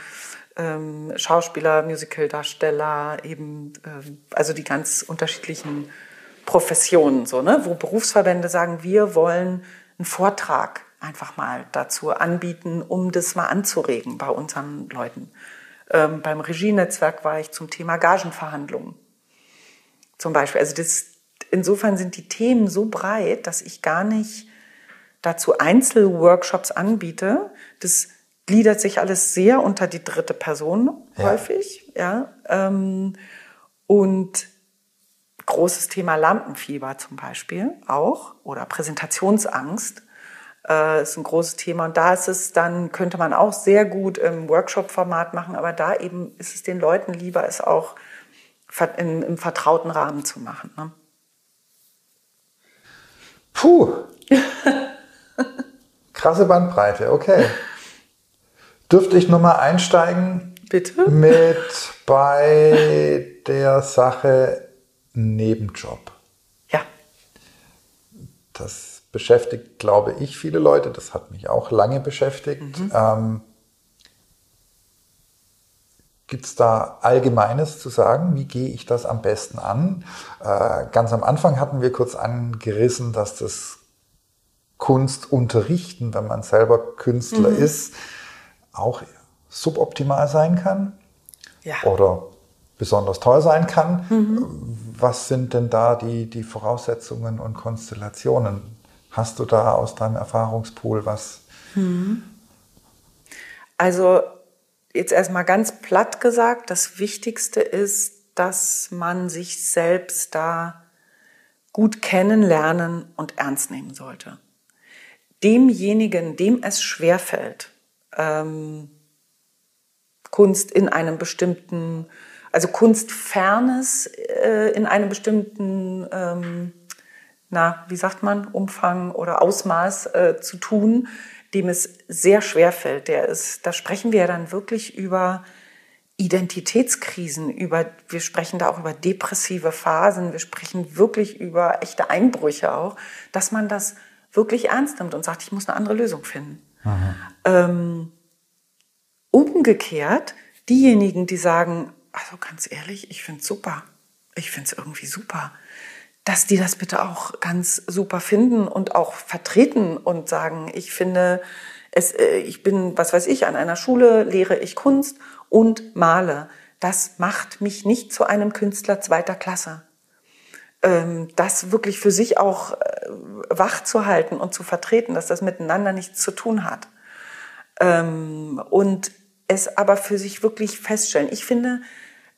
ähm, Schauspieler, Musicaldarsteller, eben äh, also die ganz unterschiedlichen Professionen, so ne, wo Berufsverbände sagen, wir wollen einen Vortrag einfach mal dazu anbieten, um das mal anzuregen bei unseren Leuten. Ähm, beim Regienetzwerk war ich zum Thema Gagenverhandlungen. Zum Beispiel. Also das, insofern sind die Themen so breit, dass ich gar nicht dazu Einzelworkshops anbiete. Das gliedert sich alles sehr unter die dritte Person ja. häufig. Ja. Ähm, und großes Thema Lampenfieber zum Beispiel auch oder Präsentationsangst äh, ist ein großes Thema. Und da ist es dann, könnte man auch sehr gut im Workshop-Format machen, aber da eben ist es den Leuten lieber, es auch in, im vertrauten Rahmen zu machen. Ne? Puh. Krasse Bandbreite, okay. Dürfte ich nochmal einsteigen? Bitte? Mit bei der Sache Nebenjob. Ja. Das beschäftigt, glaube ich, viele Leute. Das hat mich auch lange beschäftigt. Mhm. Ähm, Gibt es da Allgemeines zu sagen? Wie gehe ich das am besten an? Äh, ganz am Anfang hatten wir kurz angerissen, dass das Kunstunterrichten, wenn man selber Künstler mhm. ist, auch suboptimal sein kann ja. oder besonders teuer sein kann. Mhm. Was sind denn da die, die Voraussetzungen und Konstellationen? Hast du da aus deinem Erfahrungspool was? Hm. Also jetzt erstmal ganz platt gesagt, das Wichtigste ist, dass man sich selbst da gut kennenlernen und ernst nehmen sollte. Demjenigen, dem es schwerfällt, ähm, Kunst in einem bestimmten, also Kunstfernes äh, in einem bestimmten, ähm, na, wie sagt man, Umfang oder Ausmaß äh, zu tun, dem es sehr schwer fällt. Der ist, da sprechen wir ja dann wirklich über Identitätskrisen, über, wir sprechen da auch über depressive Phasen, wir sprechen wirklich über echte Einbrüche auch, dass man das wirklich ernst nimmt und sagt, ich muss eine andere Lösung finden. Ähm, umgekehrt, diejenigen, die sagen, also ganz ehrlich, ich finde es super, ich finde es irgendwie super, dass die das bitte auch ganz super finden und auch vertreten und sagen, ich finde, es, äh, ich bin, was weiß ich, an einer Schule lehre ich Kunst und male. Das macht mich nicht zu einem Künstler zweiter Klasse. Ähm, das wirklich für sich auch äh, wach zu halten und zu vertreten, dass das miteinander nichts zu tun hat. Ähm, und es aber für sich wirklich feststellen. Ich finde,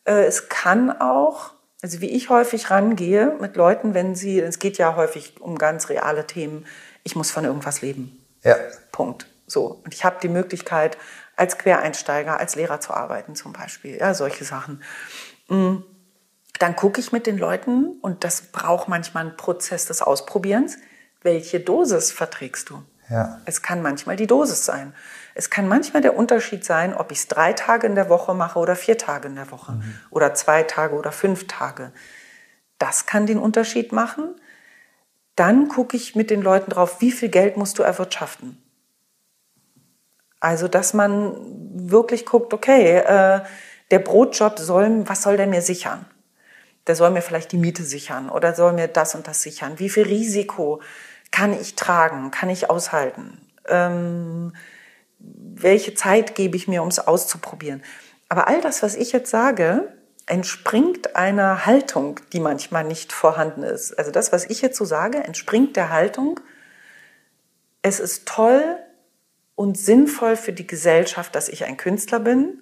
äh, es kann auch, also wie ich häufig rangehe mit Leuten, wenn sie, es geht ja häufig um ganz reale Themen, ich muss von irgendwas leben. Ja. Punkt. So. Und ich habe die Möglichkeit, als Quereinsteiger, als Lehrer zu arbeiten zum Beispiel. Ja, solche Sachen. Mm. Dann gucke ich mit den Leuten, und das braucht manchmal einen Prozess des Ausprobierens, welche Dosis verträgst du? Ja. Es kann manchmal die Dosis sein. Es kann manchmal der Unterschied sein, ob ich es drei Tage in der Woche mache oder vier Tage in der Woche mhm. oder zwei Tage oder fünf Tage. Das kann den Unterschied machen. Dann gucke ich mit den Leuten drauf, wie viel Geld musst du erwirtschaften. Also, dass man wirklich guckt, okay, äh, der Brotjob soll, was soll der mir sichern? Der soll mir vielleicht die Miete sichern oder soll mir das und das sichern? Wie viel Risiko kann ich tragen? Kann ich aushalten? Ähm, welche Zeit gebe ich mir, um es auszuprobieren? Aber all das, was ich jetzt sage, entspringt einer Haltung, die manchmal nicht vorhanden ist. Also das, was ich jetzt so sage, entspringt der Haltung, es ist toll, und sinnvoll für die Gesellschaft, dass ich ein Künstler bin.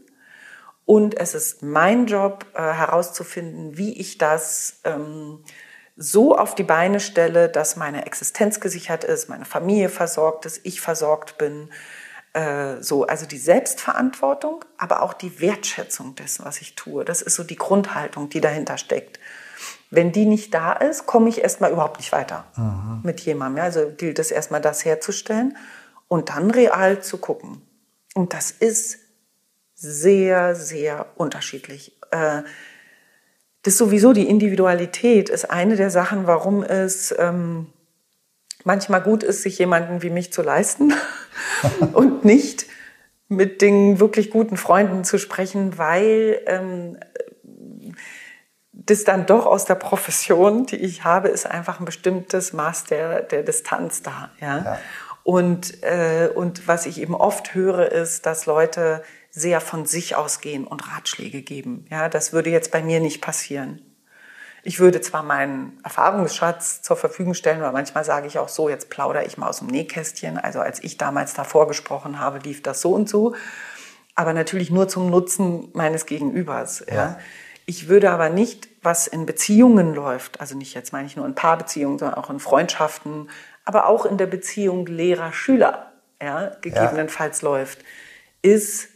Und es ist mein Job äh, herauszufinden, wie ich das ähm, so auf die Beine stelle, dass meine Existenz gesichert ist, meine Familie versorgt ist, ich versorgt bin. Äh, so, also die Selbstverantwortung, aber auch die Wertschätzung dessen, was ich tue. Das ist so die Grundhaltung, die dahinter steckt. Wenn die nicht da ist, komme ich erstmal überhaupt nicht weiter mhm. mit jemandem. Ja? Also gilt es erstmal, das herzustellen und dann real zu gucken. Und das ist sehr, sehr unterschiedlich. Äh, das ist sowieso die Individualität ist eine der Sachen, warum es ähm, manchmal gut ist, sich jemanden wie mich zu leisten und nicht mit den wirklich guten Freunden zu sprechen, weil ähm, das dann doch aus der Profession, die ich habe, ist einfach ein bestimmtes Maß der, der Distanz da. Ja? ja. Und, äh, und was ich eben oft höre, ist, dass Leute sehr von sich ausgehen und Ratschläge geben. Ja, das würde jetzt bei mir nicht passieren. Ich würde zwar meinen Erfahrungsschatz zur Verfügung stellen, aber manchmal sage ich auch so, jetzt plaudere ich mal aus dem Nähkästchen. Also als ich damals davor gesprochen habe, lief das so und so. Aber natürlich nur zum Nutzen meines Gegenübers. Ja. ja. Ich würde aber nicht, was in Beziehungen läuft, also nicht jetzt meine ich nur in Paarbeziehungen, sondern auch in Freundschaften, aber auch in der Beziehung Lehrer-Schüler ja, gegebenenfalls läuft, ist,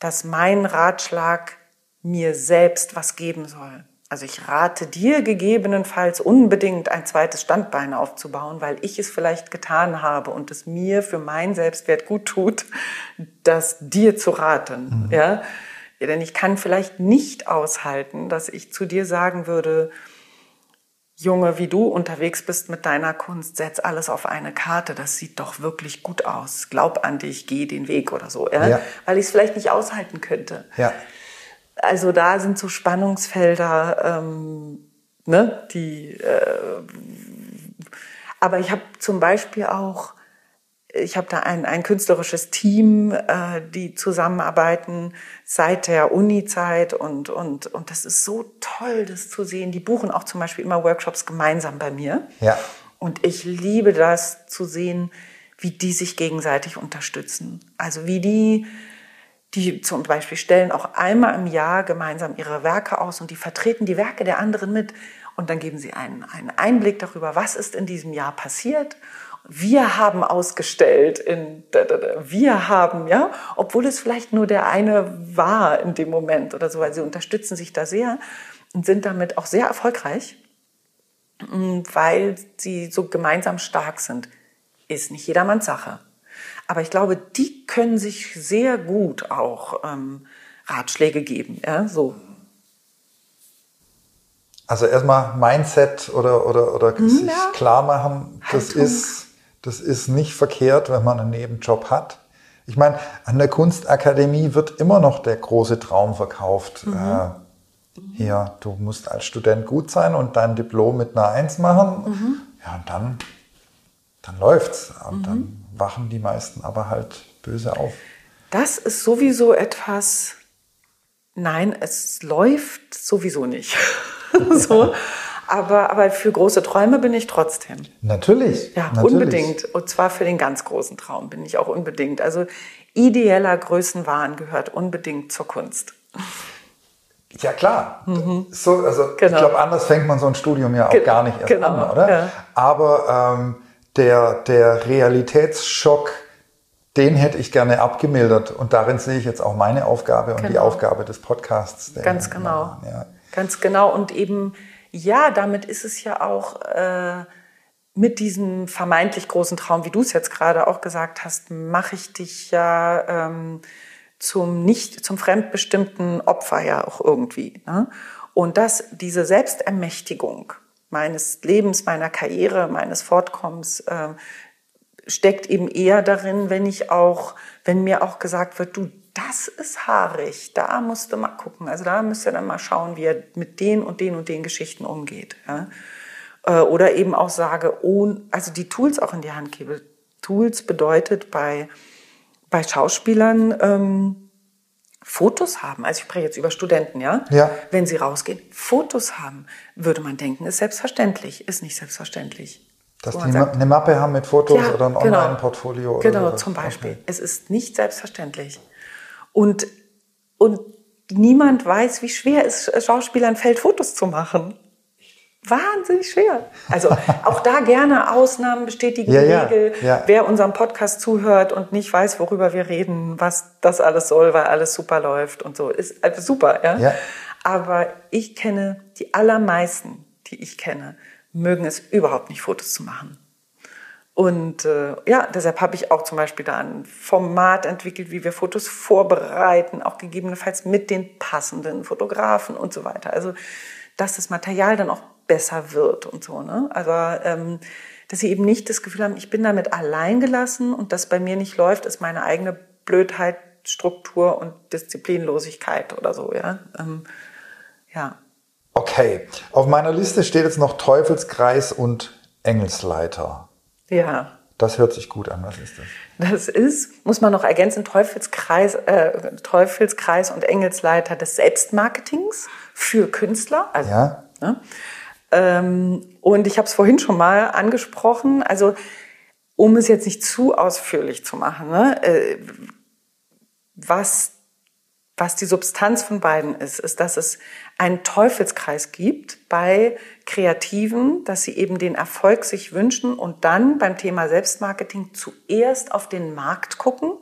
dass mein Ratschlag mir selbst was geben soll. Also ich rate dir gegebenenfalls unbedingt ein zweites Standbein aufzubauen, weil ich es vielleicht getan habe und es mir für meinen Selbstwert gut tut, das dir zu raten. Mhm. Ja? ja, denn ich kann vielleicht nicht aushalten, dass ich zu dir sagen würde, Junge, wie du unterwegs bist mit deiner Kunst, setz alles auf eine Karte. Das sieht doch wirklich gut aus. Glaub an dich, geh den Weg oder so, ja? ja. weil ich es vielleicht nicht aushalten könnte. Ja. Also da sind so Spannungsfelder, ähm, ne, die. Äh, aber ich habe zum Beispiel auch ich habe da ein, ein künstlerisches Team, äh, die zusammenarbeiten seit der Uni-Zeit und, und, und das ist so toll, das zu sehen. Die buchen auch zum Beispiel immer Workshops gemeinsam bei mir. Ja. Und ich liebe das zu sehen, wie die sich gegenseitig unterstützen. Also wie die, die zum Beispiel stellen auch einmal im Jahr gemeinsam ihre Werke aus und die vertreten die Werke der anderen mit und dann geben sie einen, einen Einblick darüber, was ist in diesem Jahr passiert. Wir haben ausgestellt, in, wir haben, ja, obwohl es vielleicht nur der eine war in dem Moment oder so, weil sie unterstützen sich da sehr und sind damit auch sehr erfolgreich, mm, weil sie so gemeinsam stark sind. Ist nicht jedermanns Sache. Aber ich glaube, die können sich sehr gut auch ähm, Ratschläge geben. Ja, so. Also erstmal Mindset oder, oder, oder hm, sich ja. klar machen, das ist, das ist nicht verkehrt, wenn man einen Nebenjob hat. Ich meine, an der Kunstakademie wird immer noch der große Traum verkauft. Mhm. Äh, hier, du musst als Student gut sein und dein Diplom mit einer Eins machen. Mhm. Ja, und dann, dann läuft's. Und mhm. dann wachen die meisten aber halt böse auf. Das ist sowieso etwas, nein, es läuft sowieso nicht. so. Aber, aber für große Träume bin ich trotzdem. Natürlich. Ja, natürlich. unbedingt. Und zwar für den ganz großen Traum bin ich auch unbedingt. Also ideeller Größenwahn gehört unbedingt zur Kunst. Ja klar. Mhm. So, also genau. ich glaube, anders fängt man so ein Studium ja auch Ge gar nicht erst genau. an, oder? Ja. Aber ähm, der, der Realitätsschock, den hätte ich gerne abgemildert. Und darin sehe ich jetzt auch meine Aufgabe und genau. die Aufgabe des Podcasts. Ganz genau. Ja. Ganz genau. Und eben, ja, damit ist es ja auch äh, mit diesem vermeintlich großen Traum, wie du es jetzt gerade auch gesagt hast, mache ich dich ja ähm, zum nicht, zum fremdbestimmten Opfer ja auch irgendwie. Ne? Und dass diese Selbstermächtigung meines Lebens, meiner Karriere, meines Fortkommens äh, steckt eben eher darin, wenn ich auch, wenn mir auch gesagt wird, du, das ist haarig, da musst du mal gucken. Also da müsst ihr dann mal schauen, wie er mit den und den und den Geschichten umgeht. Ja? Äh, oder eben auch sage, oh, also die Tools auch in die Hand gebe. Tools bedeutet bei bei Schauspielern ähm, Fotos haben, also ich spreche jetzt über Studenten, ja? ja, wenn sie rausgehen, Fotos haben, würde man denken, ist selbstverständlich, ist nicht selbstverständlich. Dass die sagt, eine Mappe haben mit Fotos ja, oder ein genau. Online-Portfolio. Genau, so. zum Beispiel. Okay. Es ist nicht selbstverständlich. Und, und niemand weiß, wie schwer es Schauspielern fällt, Fotos zu machen wahnsinnig schwer. Also auch da gerne Ausnahmen bestätigen ja, ja, Regel. Ja. Wer unserem Podcast zuhört und nicht weiß, worüber wir reden, was das alles soll, weil alles super läuft und so, ist also super. Ja? ja. Aber ich kenne die allermeisten, die ich kenne, mögen es überhaupt nicht, Fotos zu machen. Und äh, ja, deshalb habe ich auch zum Beispiel da ein Format entwickelt, wie wir Fotos vorbereiten, auch gegebenenfalls mit den passenden Fotografen und so weiter. Also dass das Material dann auch besser wird und so. Ne? Also, ähm, dass sie eben nicht das Gefühl haben, ich bin damit allein gelassen und das bei mir nicht läuft, ist meine eigene Blödheit, Struktur und Disziplinlosigkeit oder so. Ja. Ähm, ja. Okay, auf meiner Liste steht jetzt noch Teufelskreis und Engelsleiter. Ja. Das hört sich gut an. Was ist das? Das ist, muss man noch ergänzen, Teufelskreis, äh, Teufelskreis und Engelsleiter des Selbstmarketings für Künstler. Also, ja. Ne? Ähm, und ich habe es vorhin schon mal angesprochen, also um es jetzt nicht zu ausführlich zu machen, ne, äh, was, was die Substanz von beiden ist, ist, dass es einen Teufelskreis gibt bei Kreativen, dass sie eben den Erfolg sich wünschen und dann beim Thema Selbstmarketing zuerst auf den Markt gucken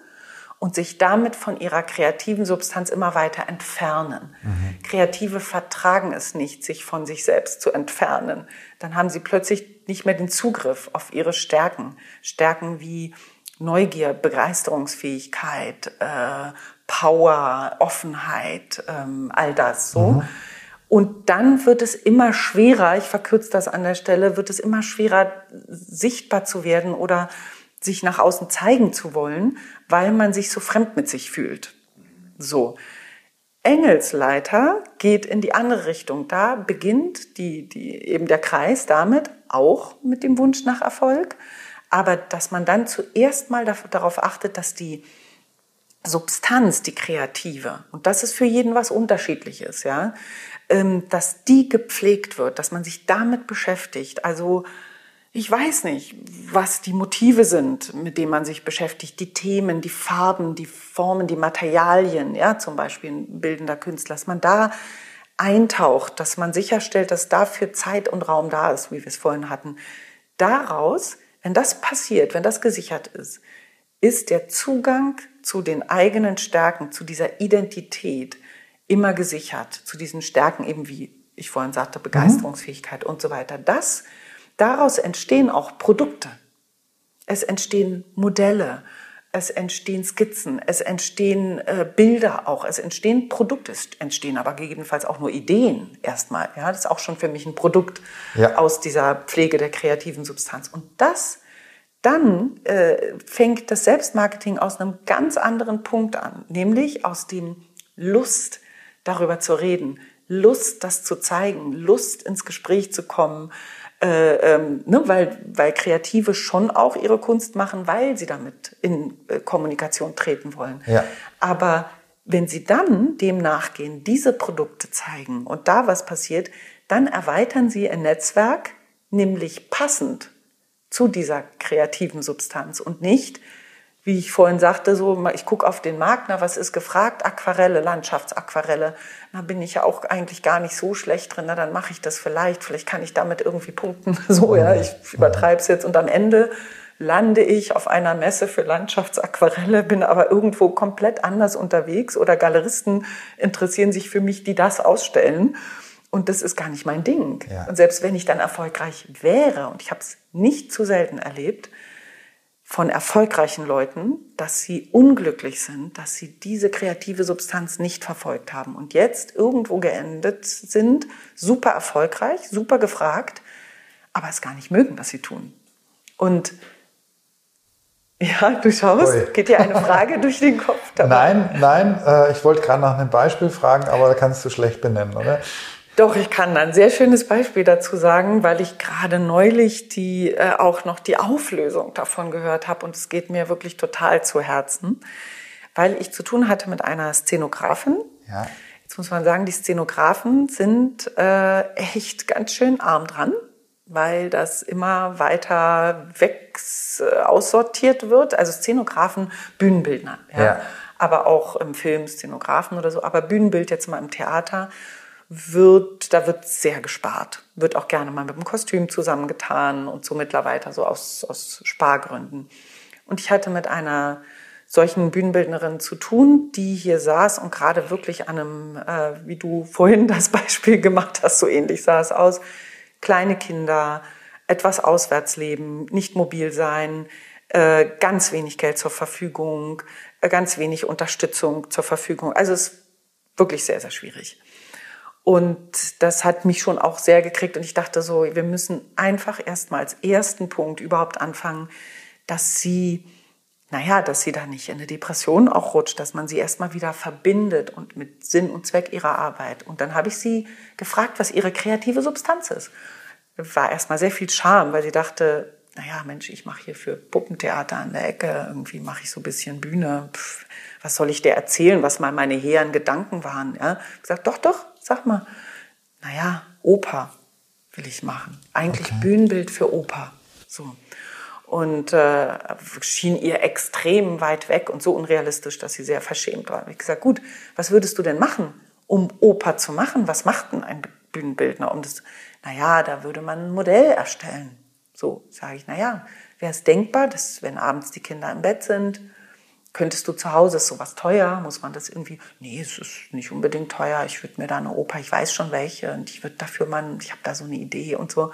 und sich damit von ihrer kreativen Substanz immer weiter entfernen. Mhm. Kreative vertragen es nicht, sich von sich selbst zu entfernen. Dann haben sie plötzlich nicht mehr den Zugriff auf ihre Stärken. Stärken wie Neugier, Begeisterungsfähigkeit, äh, Power, Offenheit, ähm, all das so. Mhm. Und dann wird es immer schwerer, ich verkürze das an der Stelle, wird es immer schwerer, sichtbar zu werden oder sich nach außen zeigen zu wollen, weil man sich so fremd mit sich fühlt. So. Engelsleiter geht in die andere Richtung. Da beginnt die, die, eben der Kreis damit, auch mit dem Wunsch nach Erfolg. Aber dass man dann zuerst mal darauf achtet, dass die Substanz, die kreative, und das ist für jeden was Unterschiedliches, ja, ähm, dass die gepflegt wird, dass man sich damit beschäftigt. Also ich weiß nicht, was die Motive sind, mit denen man sich beschäftigt, die Themen, die Farben, die Formen, die Materialien, ja, zum Beispiel ein bildender Künstler, dass man da eintaucht, dass man sicherstellt, dass dafür Zeit und Raum da ist, wie wir es vorhin hatten. Daraus, wenn das passiert, wenn das gesichert ist, ist der Zugang zu den eigenen Stärken, zu dieser Identität immer gesichert, zu diesen Stärken eben wie ich vorhin sagte, Begeisterungsfähigkeit mhm. und so weiter. Das, daraus entstehen auch Produkte. Es entstehen Modelle, es entstehen Skizzen, es entstehen äh, Bilder auch, es entstehen Produkte, es entstehen aber gegebenenfalls auch nur Ideen erstmal. Ja, das ist auch schon für mich ein Produkt ja. aus dieser Pflege der kreativen Substanz. Und das, dann äh, fängt das Selbstmarketing aus einem ganz anderen Punkt an, nämlich aus dem Lust darüber zu reden, Lust, das zu zeigen, Lust ins Gespräch zu kommen, äh, ähm, ne, weil, weil Kreative schon auch ihre Kunst machen, weil sie damit in äh, Kommunikation treten wollen. Ja. Aber wenn sie dann dem nachgehen, diese Produkte zeigen und da was passiert, dann erweitern sie ein Netzwerk, nämlich passend zu dieser kreativen Substanz und nicht, wie ich vorhin sagte, so, ich gucke auf den Markt, na, was ist gefragt? Aquarelle, Landschaftsaquarelle. Da bin ich ja auch eigentlich gar nicht so schlecht drin, na, dann mache ich das vielleicht, vielleicht kann ich damit irgendwie punkten. So, ja, ich übertreibe es jetzt und am Ende lande ich auf einer Messe für Landschaftsaquarelle, bin aber irgendwo komplett anders unterwegs oder Galeristen interessieren sich für mich, die das ausstellen. Und das ist gar nicht mein Ding. Ja. Und selbst wenn ich dann erfolgreich wäre, und ich habe es nicht zu selten erlebt, von erfolgreichen Leuten, dass sie unglücklich sind, dass sie diese kreative Substanz nicht verfolgt haben und jetzt irgendwo geendet sind, super erfolgreich, super gefragt, aber es gar nicht mögen, was sie tun. Und ja, du schaust, Ui. geht dir eine Frage durch den Kopf? Dabei? Nein, nein, äh, ich wollte gerade nach einem Beispiel fragen, aber da kannst du schlecht benennen, oder? Doch, ich kann ein sehr schönes Beispiel dazu sagen, weil ich gerade neulich die äh, auch noch die Auflösung davon gehört habe und es geht mir wirklich total zu Herzen, weil ich zu tun hatte mit einer Szenografin. Ja. Jetzt muss man sagen, die Szenografen sind äh, echt ganz schön arm dran, weil das immer weiter weg äh, aussortiert wird. Also Szenografen, Bühnenbildner, ja. ja. aber auch im Film Szenografen oder so, aber Bühnenbild jetzt mal im Theater wird, da wird sehr gespart. Wird auch gerne mal mit dem Kostüm zusammengetan und somit weiter, so aus, aus Spargründen. Und ich hatte mit einer solchen Bühnenbildnerin zu tun, die hier saß und gerade wirklich an einem, äh, wie du vorhin das Beispiel gemacht hast, so ähnlich sah es aus, kleine Kinder, etwas auswärts leben, nicht mobil sein, äh, ganz wenig Geld zur Verfügung, äh, ganz wenig Unterstützung zur Verfügung. Also es ist wirklich sehr, sehr schwierig. Und das hat mich schon auch sehr gekriegt. Und ich dachte so, wir müssen einfach erstmal als ersten Punkt überhaupt anfangen, dass sie, naja, dass sie da nicht in eine Depression auch rutscht, dass man sie erstmal wieder verbindet und mit Sinn und Zweck ihrer Arbeit. Und dann habe ich sie gefragt, was ihre kreative Substanz ist. War erstmal sehr viel Scham, weil sie dachte, naja, Mensch, ich mache hier für Puppentheater an der Ecke, irgendwie mache ich so ein bisschen Bühne. Pff, was soll ich dir erzählen, was mal meine hehren Gedanken waren? Ja? Ich gesagt, doch, doch, sag mal, naja, Oper will ich machen. Eigentlich okay. Bühnenbild für Oper. So. Und äh, schien ihr extrem weit weg und so unrealistisch, dass sie sehr verschämt war. Ich gesagt, gut, was würdest du denn machen, um Oper zu machen? Was macht denn ein Bühnenbildner? Um das, naja, da würde man ein Modell erstellen. So sage ich, naja, wäre es denkbar, dass wenn abends die Kinder im Bett sind, könntest du zu Hause, ist sowas teuer? Muss man das irgendwie? Nee, es ist nicht unbedingt teuer. Ich würde mir da eine Oper, ich weiß schon welche und ich würde dafür mal, ich habe da so eine Idee und so.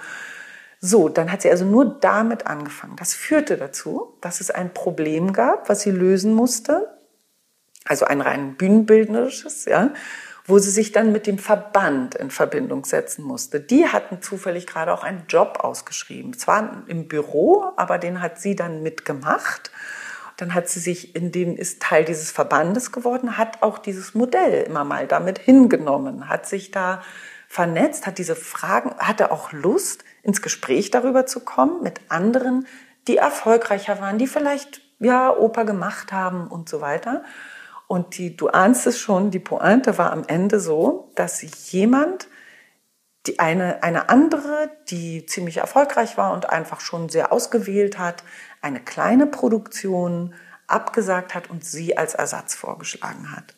So, dann hat sie also nur damit angefangen. Das führte dazu, dass es ein Problem gab, was sie lösen musste. Also ein rein bühnenbildnerisches, ja, wo sie sich dann mit dem Verband in Verbindung setzen musste. Die hatten zufällig gerade auch einen Job ausgeschrieben. Zwar im Büro, aber den hat sie dann mitgemacht. Dann hat sie sich in dem, ist Teil dieses Verbandes geworden, hat auch dieses Modell immer mal damit hingenommen, hat sich da vernetzt, hat diese Fragen, hatte auch Lust, ins Gespräch darüber zu kommen mit anderen, die erfolgreicher waren, die vielleicht, ja, Oper gemacht haben und so weiter. Und die, du ahnst es schon, die Pointe war am Ende so, dass jemand, die eine, eine andere, die ziemlich erfolgreich war und einfach schon sehr ausgewählt hat, eine kleine Produktion abgesagt hat und sie als Ersatz vorgeschlagen hat.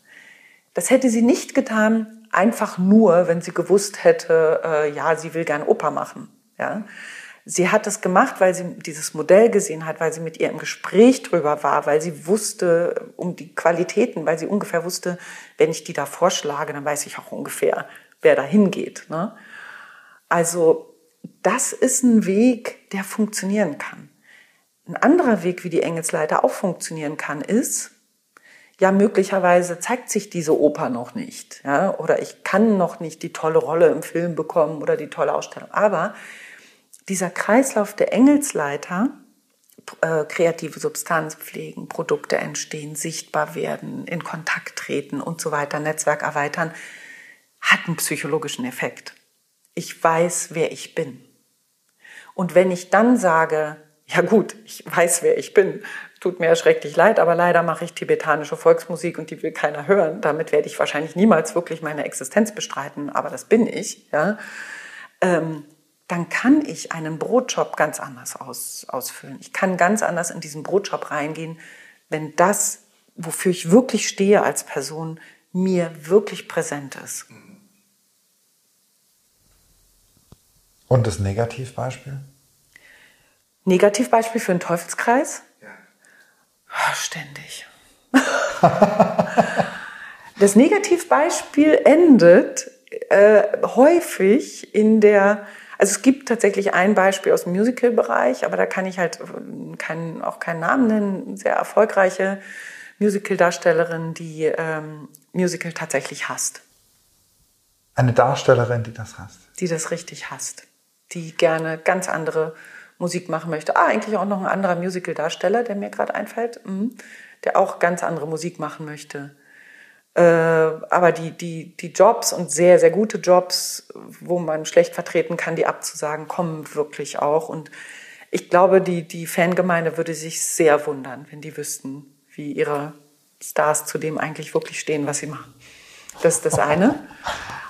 Das hätte sie nicht getan, einfach nur, wenn sie gewusst hätte, äh, ja, sie will gern Oper machen. Ja, sie hat es gemacht, weil sie dieses Modell gesehen hat, weil sie mit ihr im Gespräch drüber war, weil sie wusste um die Qualitäten, weil sie ungefähr wusste, wenn ich die da vorschlage, dann weiß ich auch ungefähr, wer da hingeht. Ne? Also das ist ein Weg, der funktionieren kann. Ein anderer Weg, wie die Engelsleiter auch funktionieren kann, ist, ja, möglicherweise zeigt sich diese Oper noch nicht, ja, oder ich kann noch nicht die tolle Rolle im Film bekommen oder die tolle Ausstellung. Aber dieser Kreislauf der Engelsleiter, äh, kreative Substanz pflegen, Produkte entstehen, sichtbar werden, in Kontakt treten und so weiter, Netzwerk erweitern, hat einen psychologischen Effekt. Ich weiß, wer ich bin. Und wenn ich dann sage, ja gut, ich weiß, wer ich bin, tut mir schrecklich leid, aber leider mache ich tibetanische Volksmusik und die will keiner hören. Damit werde ich wahrscheinlich niemals wirklich meine Existenz bestreiten, aber das bin ich. Ja? Ähm, dann kann ich einen Brotjob ganz anders aus, ausfüllen. Ich kann ganz anders in diesen Brotjob reingehen, wenn das, wofür ich wirklich stehe als Person, mir wirklich präsent ist. Und das Negativbeispiel? Negativbeispiel für einen Teufelskreis? Ja. Oh, ständig. das Negativbeispiel endet äh, häufig in der also es gibt tatsächlich ein Beispiel aus dem Musical-Bereich, aber da kann ich halt kein, auch keinen Namen nennen. Sehr erfolgreiche Musical-Darstellerin, die ähm, Musical tatsächlich hasst. Eine Darstellerin, die das hasst. Die das richtig hasst. Die gerne ganz andere Musik machen möchte. Ah, eigentlich auch noch ein anderer Musical-Darsteller, der mir gerade einfällt, mhm. der auch ganz andere Musik machen möchte. Äh, aber die, die, die Jobs und sehr, sehr gute Jobs, wo man schlecht vertreten kann, die abzusagen, kommen wirklich auch. Und ich glaube, die, die Fangemeinde würde sich sehr wundern, wenn die wüssten, wie ihre Stars zu dem eigentlich wirklich stehen, was sie machen. Das ist das eine.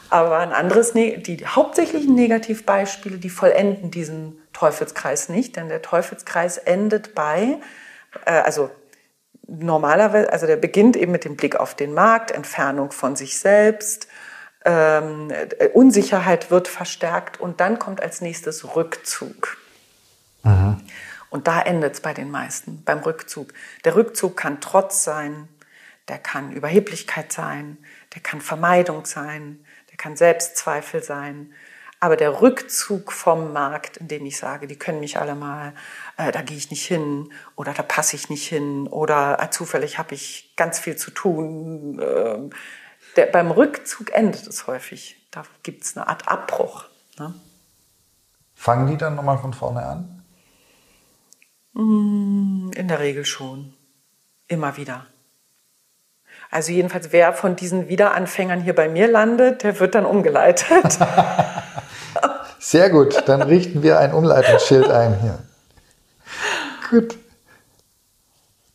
Aber ein anderes, die hauptsächlichen Negativbeispiele, die vollenden diesen Teufelskreis nicht, denn der Teufelskreis endet bei, äh, also normalerweise, also der beginnt eben mit dem Blick auf den Markt, Entfernung von sich selbst, ähm, Unsicherheit wird verstärkt und dann kommt als nächstes Rückzug. Aha. Und da endet es bei den meisten, beim Rückzug. Der Rückzug kann Trotz sein, der kann Überheblichkeit sein, der kann Vermeidung sein, der kann Selbstzweifel sein, aber der Rückzug vom Markt, in dem ich sage, die können mich alle mal, äh, da gehe ich nicht hin oder da passe ich nicht hin oder äh, zufällig habe ich ganz viel zu tun. Äh, der, beim Rückzug endet es häufig. Da gibt es eine Art Abbruch. Ne? Fangen die dann nochmal von vorne an? Mm, in der Regel schon. Immer wieder. Also jedenfalls, wer von diesen Wiederanfängern hier bei mir landet, der wird dann umgeleitet. Sehr gut, dann richten wir ein Umleitungsschild ein hier. Gut.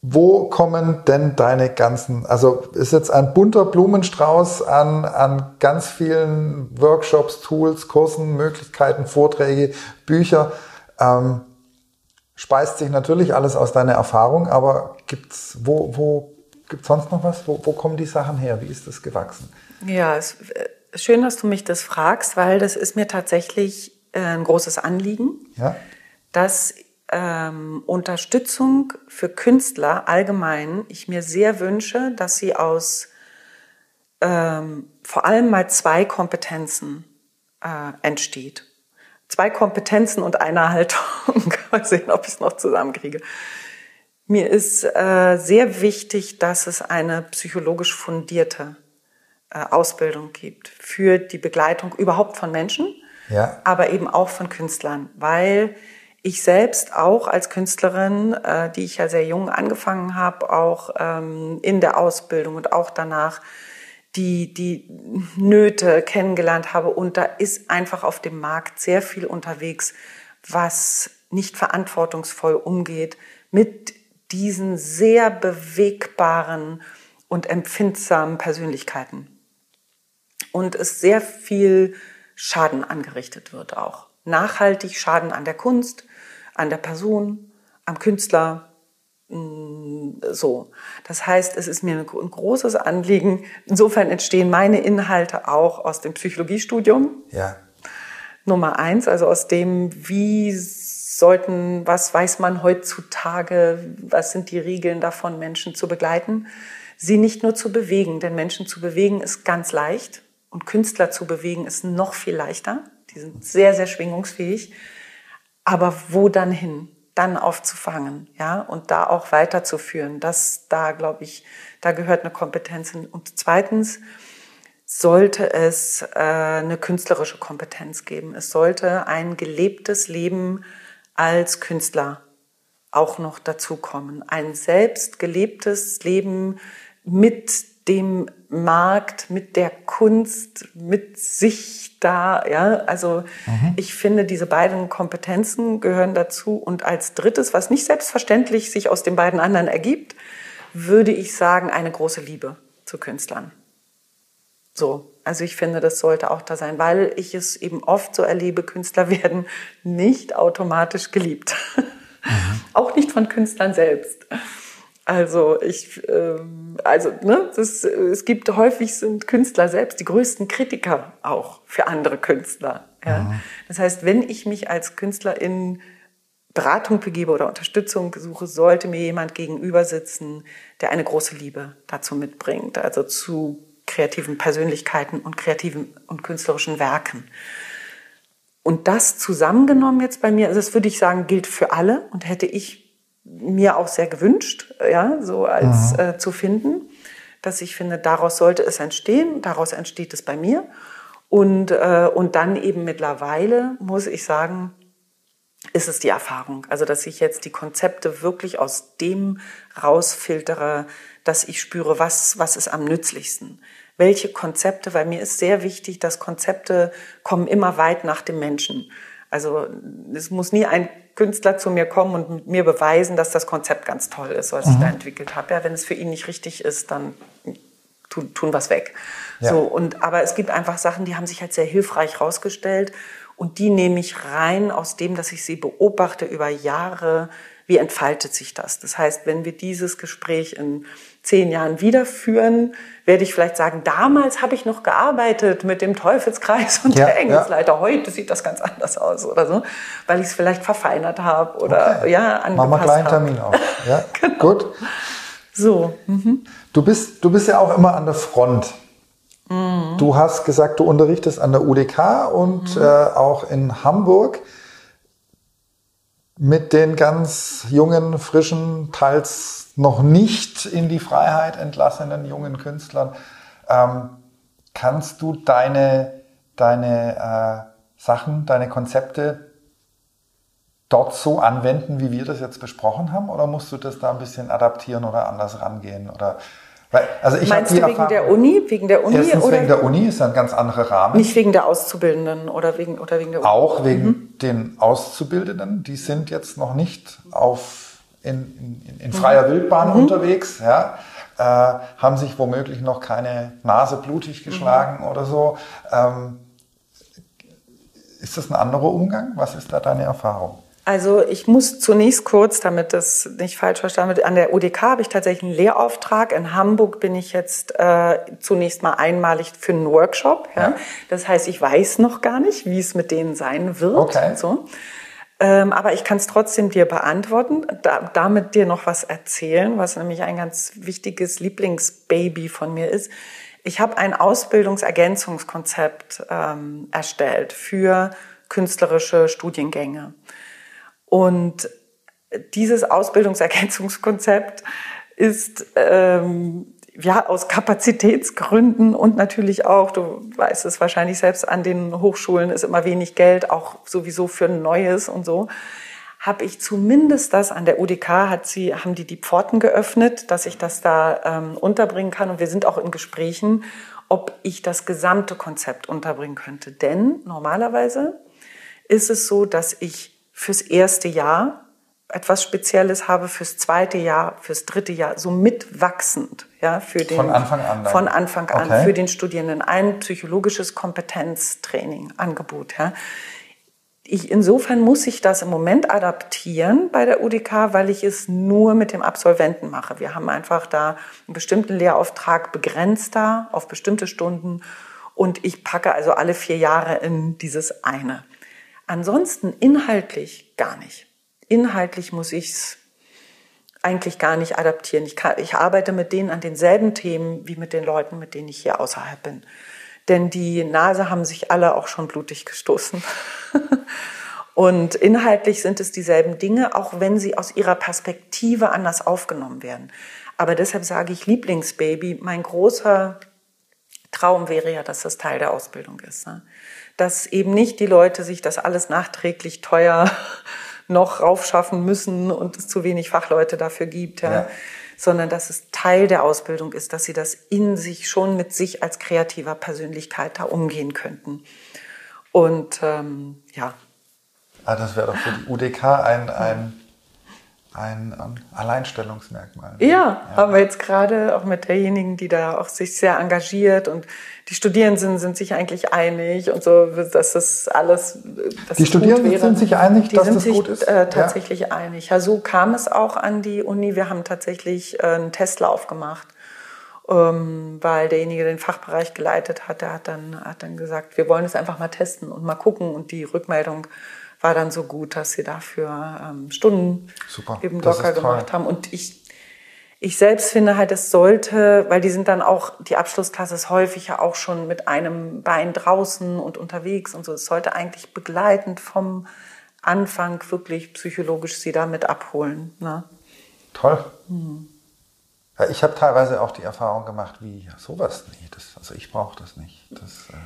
Wo kommen denn deine ganzen, also ist jetzt ein bunter Blumenstrauß an, an ganz vielen Workshops, Tools, Kursen, Möglichkeiten, Vorträge, Bücher. Ähm, speist sich natürlich alles aus deiner Erfahrung, aber gibt's, wo, wo gibt sonst noch was? Wo, wo kommen die Sachen her? Wie ist das gewachsen? Ja, es, äh, schön, dass du mich das fragst, weil das ist mir tatsächlich äh, ein großes Anliegen, ja. dass ähm, Unterstützung für Künstler allgemein ich mir sehr wünsche, dass sie aus ähm, vor allem mal zwei Kompetenzen äh, entsteht. Zwei Kompetenzen und eine Haltung. mal sehen, ob ich es noch zusammenkriege. Mir ist äh, sehr wichtig, dass es eine psychologisch fundierte Ausbildung gibt für die Begleitung überhaupt von Menschen, ja. aber eben auch von Künstlern, weil ich selbst auch als Künstlerin, äh, die ich ja sehr jung angefangen habe, auch ähm, in der Ausbildung und auch danach die, die Nöte kennengelernt habe. Und da ist einfach auf dem Markt sehr viel unterwegs, was nicht verantwortungsvoll umgeht mit diesen sehr bewegbaren und empfindsamen Persönlichkeiten. Und es sehr viel Schaden angerichtet wird auch. Nachhaltig Schaden an der Kunst, an der Person, am Künstler, Mm, so. Das heißt, es ist mir ein großes Anliegen. Insofern entstehen meine Inhalte auch aus dem Psychologiestudium. Ja. Nummer eins, also aus dem, wie sollten, was weiß man heutzutage, was sind die Regeln davon, Menschen zu begleiten, sie nicht nur zu bewegen, denn Menschen zu bewegen ist ganz leicht und Künstler zu bewegen ist noch viel leichter. Die sind sehr, sehr schwingungsfähig. Aber wo dann hin? Dann aufzufangen, ja, und da auch weiterzuführen. Das, da glaube ich, da gehört eine Kompetenz hin. Und zweitens, sollte es äh, eine künstlerische Kompetenz geben. Es sollte ein gelebtes Leben als Künstler auch noch dazukommen. Ein selbst gelebtes Leben mit dem Markt, mit der Kunst, mit sich da, ja. Also mhm. ich finde, diese beiden Kompetenzen gehören dazu. Und als drittes, was nicht selbstverständlich sich aus den beiden anderen ergibt, würde ich sagen, eine große Liebe zu Künstlern. So, also ich finde, das sollte auch da sein, weil ich es eben oft so erlebe, Künstler werden nicht automatisch geliebt. Mhm. auch nicht von Künstlern selbst. Also ich, ähm, also ne, das, es gibt häufig sind Künstler selbst die größten Kritiker auch für andere Künstler. Ja? Mhm. Das heißt, wenn ich mich als Künstler in Beratung begebe oder Unterstützung suche, sollte mir jemand gegenüber sitzen, der eine große Liebe dazu mitbringt, also zu kreativen Persönlichkeiten und kreativen und künstlerischen Werken. Und das zusammengenommen jetzt bei mir, also das würde ich sagen, gilt für alle und hätte ich mir auch sehr gewünscht, ja, so als mhm. äh, zu finden, dass ich finde, daraus sollte es entstehen, daraus entsteht es bei mir. Und, äh, und dann eben mittlerweile, muss ich sagen, ist es die Erfahrung. Also, dass ich jetzt die Konzepte wirklich aus dem rausfiltere, dass ich spüre, was, was ist am nützlichsten welche Konzepte, weil mir ist sehr wichtig, dass Konzepte kommen immer weit nach dem Menschen. Also es muss nie ein Künstler zu mir kommen und mir beweisen, dass das Konzept ganz toll ist, was mhm. ich da entwickelt habe. Ja, wenn es für ihn nicht richtig ist, dann tun, tun was weg. Ja. So und aber es gibt einfach Sachen, die haben sich als sehr hilfreich herausgestellt und die nehme ich rein aus dem, dass ich sie beobachte über Jahre. Wie entfaltet sich das? Das heißt, wenn wir dieses Gespräch in zehn Jahren wieder führen, werde ich vielleicht sagen, damals habe ich noch gearbeitet mit dem Teufelskreis und ja, der Engelsleiter. Ja. Heute sieht das ganz anders aus oder so, weil ich es vielleicht verfeinert habe oder okay. ja angepasst Machen wir einen kleinen Termin auf. Ja, genau. gut. So. Mhm. Du bist, du bist ja auch immer an der Front. Mhm. Du hast gesagt, du unterrichtest an der UDK und mhm. äh, auch in Hamburg mit den ganz jungen, frischen, teils noch nicht in die Freiheit entlassenen jungen Künstlern. Ähm, kannst du deine, deine äh, Sachen, deine Konzepte dort so anwenden, wie wir das jetzt besprochen haben? Oder musst du das da ein bisschen adaptieren oder anders rangehen? Oder weil, also ich Meinst du wegen Erfahrung, der Uni? Wegen der Uni? Erstens oder? wegen der Uni ist ein ganz anderer Rahmen. Nicht wegen der Auszubildenden oder wegen, oder wegen der Uni? Auch wegen mhm. den Auszubildenden. Die sind jetzt noch nicht auf, in, in, in freier mhm. Wildbahn mhm. unterwegs. Ja. Äh, haben sich womöglich noch keine Nase blutig geschlagen mhm. oder so. Ähm, ist das ein anderer Umgang? Was ist da deine Erfahrung? Also ich muss zunächst kurz, damit das nicht falsch verstanden wird, an der UDK habe ich tatsächlich einen Lehrauftrag. In Hamburg bin ich jetzt äh, zunächst mal einmalig für einen Workshop. Ja? ja? Das heißt, ich weiß noch gar nicht, wie es mit denen sein wird. Okay. So. Ähm, aber ich kann es trotzdem dir beantworten, da, damit dir noch was erzählen, was nämlich ein ganz wichtiges Lieblingsbaby von mir ist. Ich habe ein Ausbildungsergänzungskonzept ähm, erstellt für künstlerische Studiengänge. Und dieses Ausbildungsergänzungskonzept ist ähm, ja aus Kapazitätsgründen und natürlich auch, du weißt es wahrscheinlich selbst, an den Hochschulen ist immer wenig Geld, auch sowieso für Neues und so, habe ich zumindest das an der UDK hat sie haben die die Pforten geöffnet, dass ich das da ähm, unterbringen kann und wir sind auch in Gesprächen, ob ich das gesamte Konzept unterbringen könnte. Denn normalerweise ist es so, dass ich fürs erste Jahr etwas Spezielles habe, fürs zweite Jahr, fürs dritte Jahr, so mitwachsend, ja, für den, von Anfang an, dann. von Anfang an, okay. für den Studierenden ein psychologisches Kompetenztraining, Angebot, ja. ich, insofern muss ich das im Moment adaptieren bei der UDK, weil ich es nur mit dem Absolventen mache. Wir haben einfach da einen bestimmten Lehrauftrag begrenzt da auf bestimmte Stunden und ich packe also alle vier Jahre in dieses eine. Ansonsten inhaltlich gar nicht. Inhaltlich muss ich es eigentlich gar nicht adaptieren. Ich, kann, ich arbeite mit denen an denselben Themen wie mit den Leuten, mit denen ich hier außerhalb bin. Denn die Nase haben sich alle auch schon blutig gestoßen. Und inhaltlich sind es dieselben Dinge, auch wenn sie aus ihrer Perspektive anders aufgenommen werden. Aber deshalb sage ich Lieblingsbaby. Mein großer Traum wäre ja, dass das Teil der Ausbildung ist. Ne? Dass eben nicht die Leute sich das alles nachträglich teuer noch raufschaffen müssen und es zu wenig Fachleute dafür gibt. Ja. ja sondern dass es Teil der Ausbildung ist, dass sie das in sich schon mit sich als kreativer Persönlichkeit da umgehen könnten. Und ähm, ja. Ah, das wäre doch für die UDK ein, ein ein Alleinstellungsmerkmal. Ja, ja, haben wir jetzt gerade auch mit derjenigen, die da auch sich sehr engagiert und die Studierenden sind sich eigentlich einig und so, dass das alles. Dass die Studierenden sind sich einig, die dass sind das sich, gut ist. Äh, tatsächlich ja. einig. Ja, so kam es auch an die Uni. Wir haben tatsächlich äh, einen Testlauf gemacht, ähm, weil derjenige, der den Fachbereich geleitet hat, der hat dann, hat dann gesagt, wir wollen es einfach mal testen und mal gucken und die Rückmeldung war dann so gut, dass sie dafür ähm, Stunden Super. eben locker gemacht haben. Und ich, ich selbst finde halt, es sollte, weil die sind dann auch, die Abschlussklasse ist häufig ja auch schon mit einem Bein draußen und unterwegs und so. Es sollte eigentlich begleitend vom Anfang wirklich psychologisch sie damit abholen. Ne? Toll. Hm. Ja, ich habe teilweise auch die Erfahrung gemacht, wie sowas nicht. Das, also ich brauche das nicht. Das, äh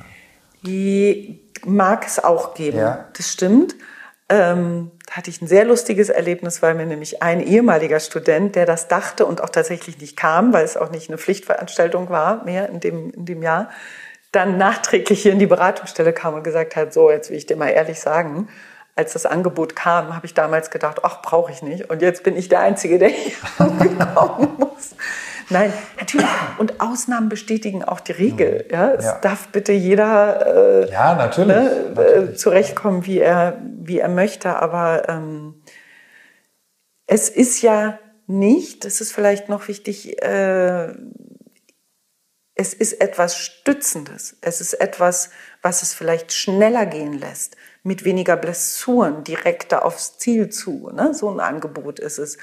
die mag es auch geben. Ja. Das stimmt. Ähm, da hatte ich ein sehr lustiges Erlebnis, weil mir nämlich ein ehemaliger Student, der das dachte und auch tatsächlich nicht kam, weil es auch nicht eine Pflichtveranstaltung war mehr in dem, in dem Jahr, dann nachträglich hier in die Beratungsstelle kam und gesagt hat, so, jetzt will ich dir mal ehrlich sagen, als das Angebot kam, habe ich damals gedacht, ach, brauche ich nicht. Und jetzt bin ich der Einzige, der hier kommen muss. Nein, natürlich. Und Ausnahmen bestätigen auch die Regel. Ja, es ja. darf bitte jeder äh, ja, natürlich, ne, äh, natürlich. zurechtkommen, wie er, wie er möchte. Aber ähm, es ist ja nicht, das ist vielleicht noch wichtig, äh, es ist etwas Stützendes. Es ist etwas, was es vielleicht schneller gehen lässt, mit weniger Blessuren direkter aufs Ziel zu. Ne? So ein Angebot ist es.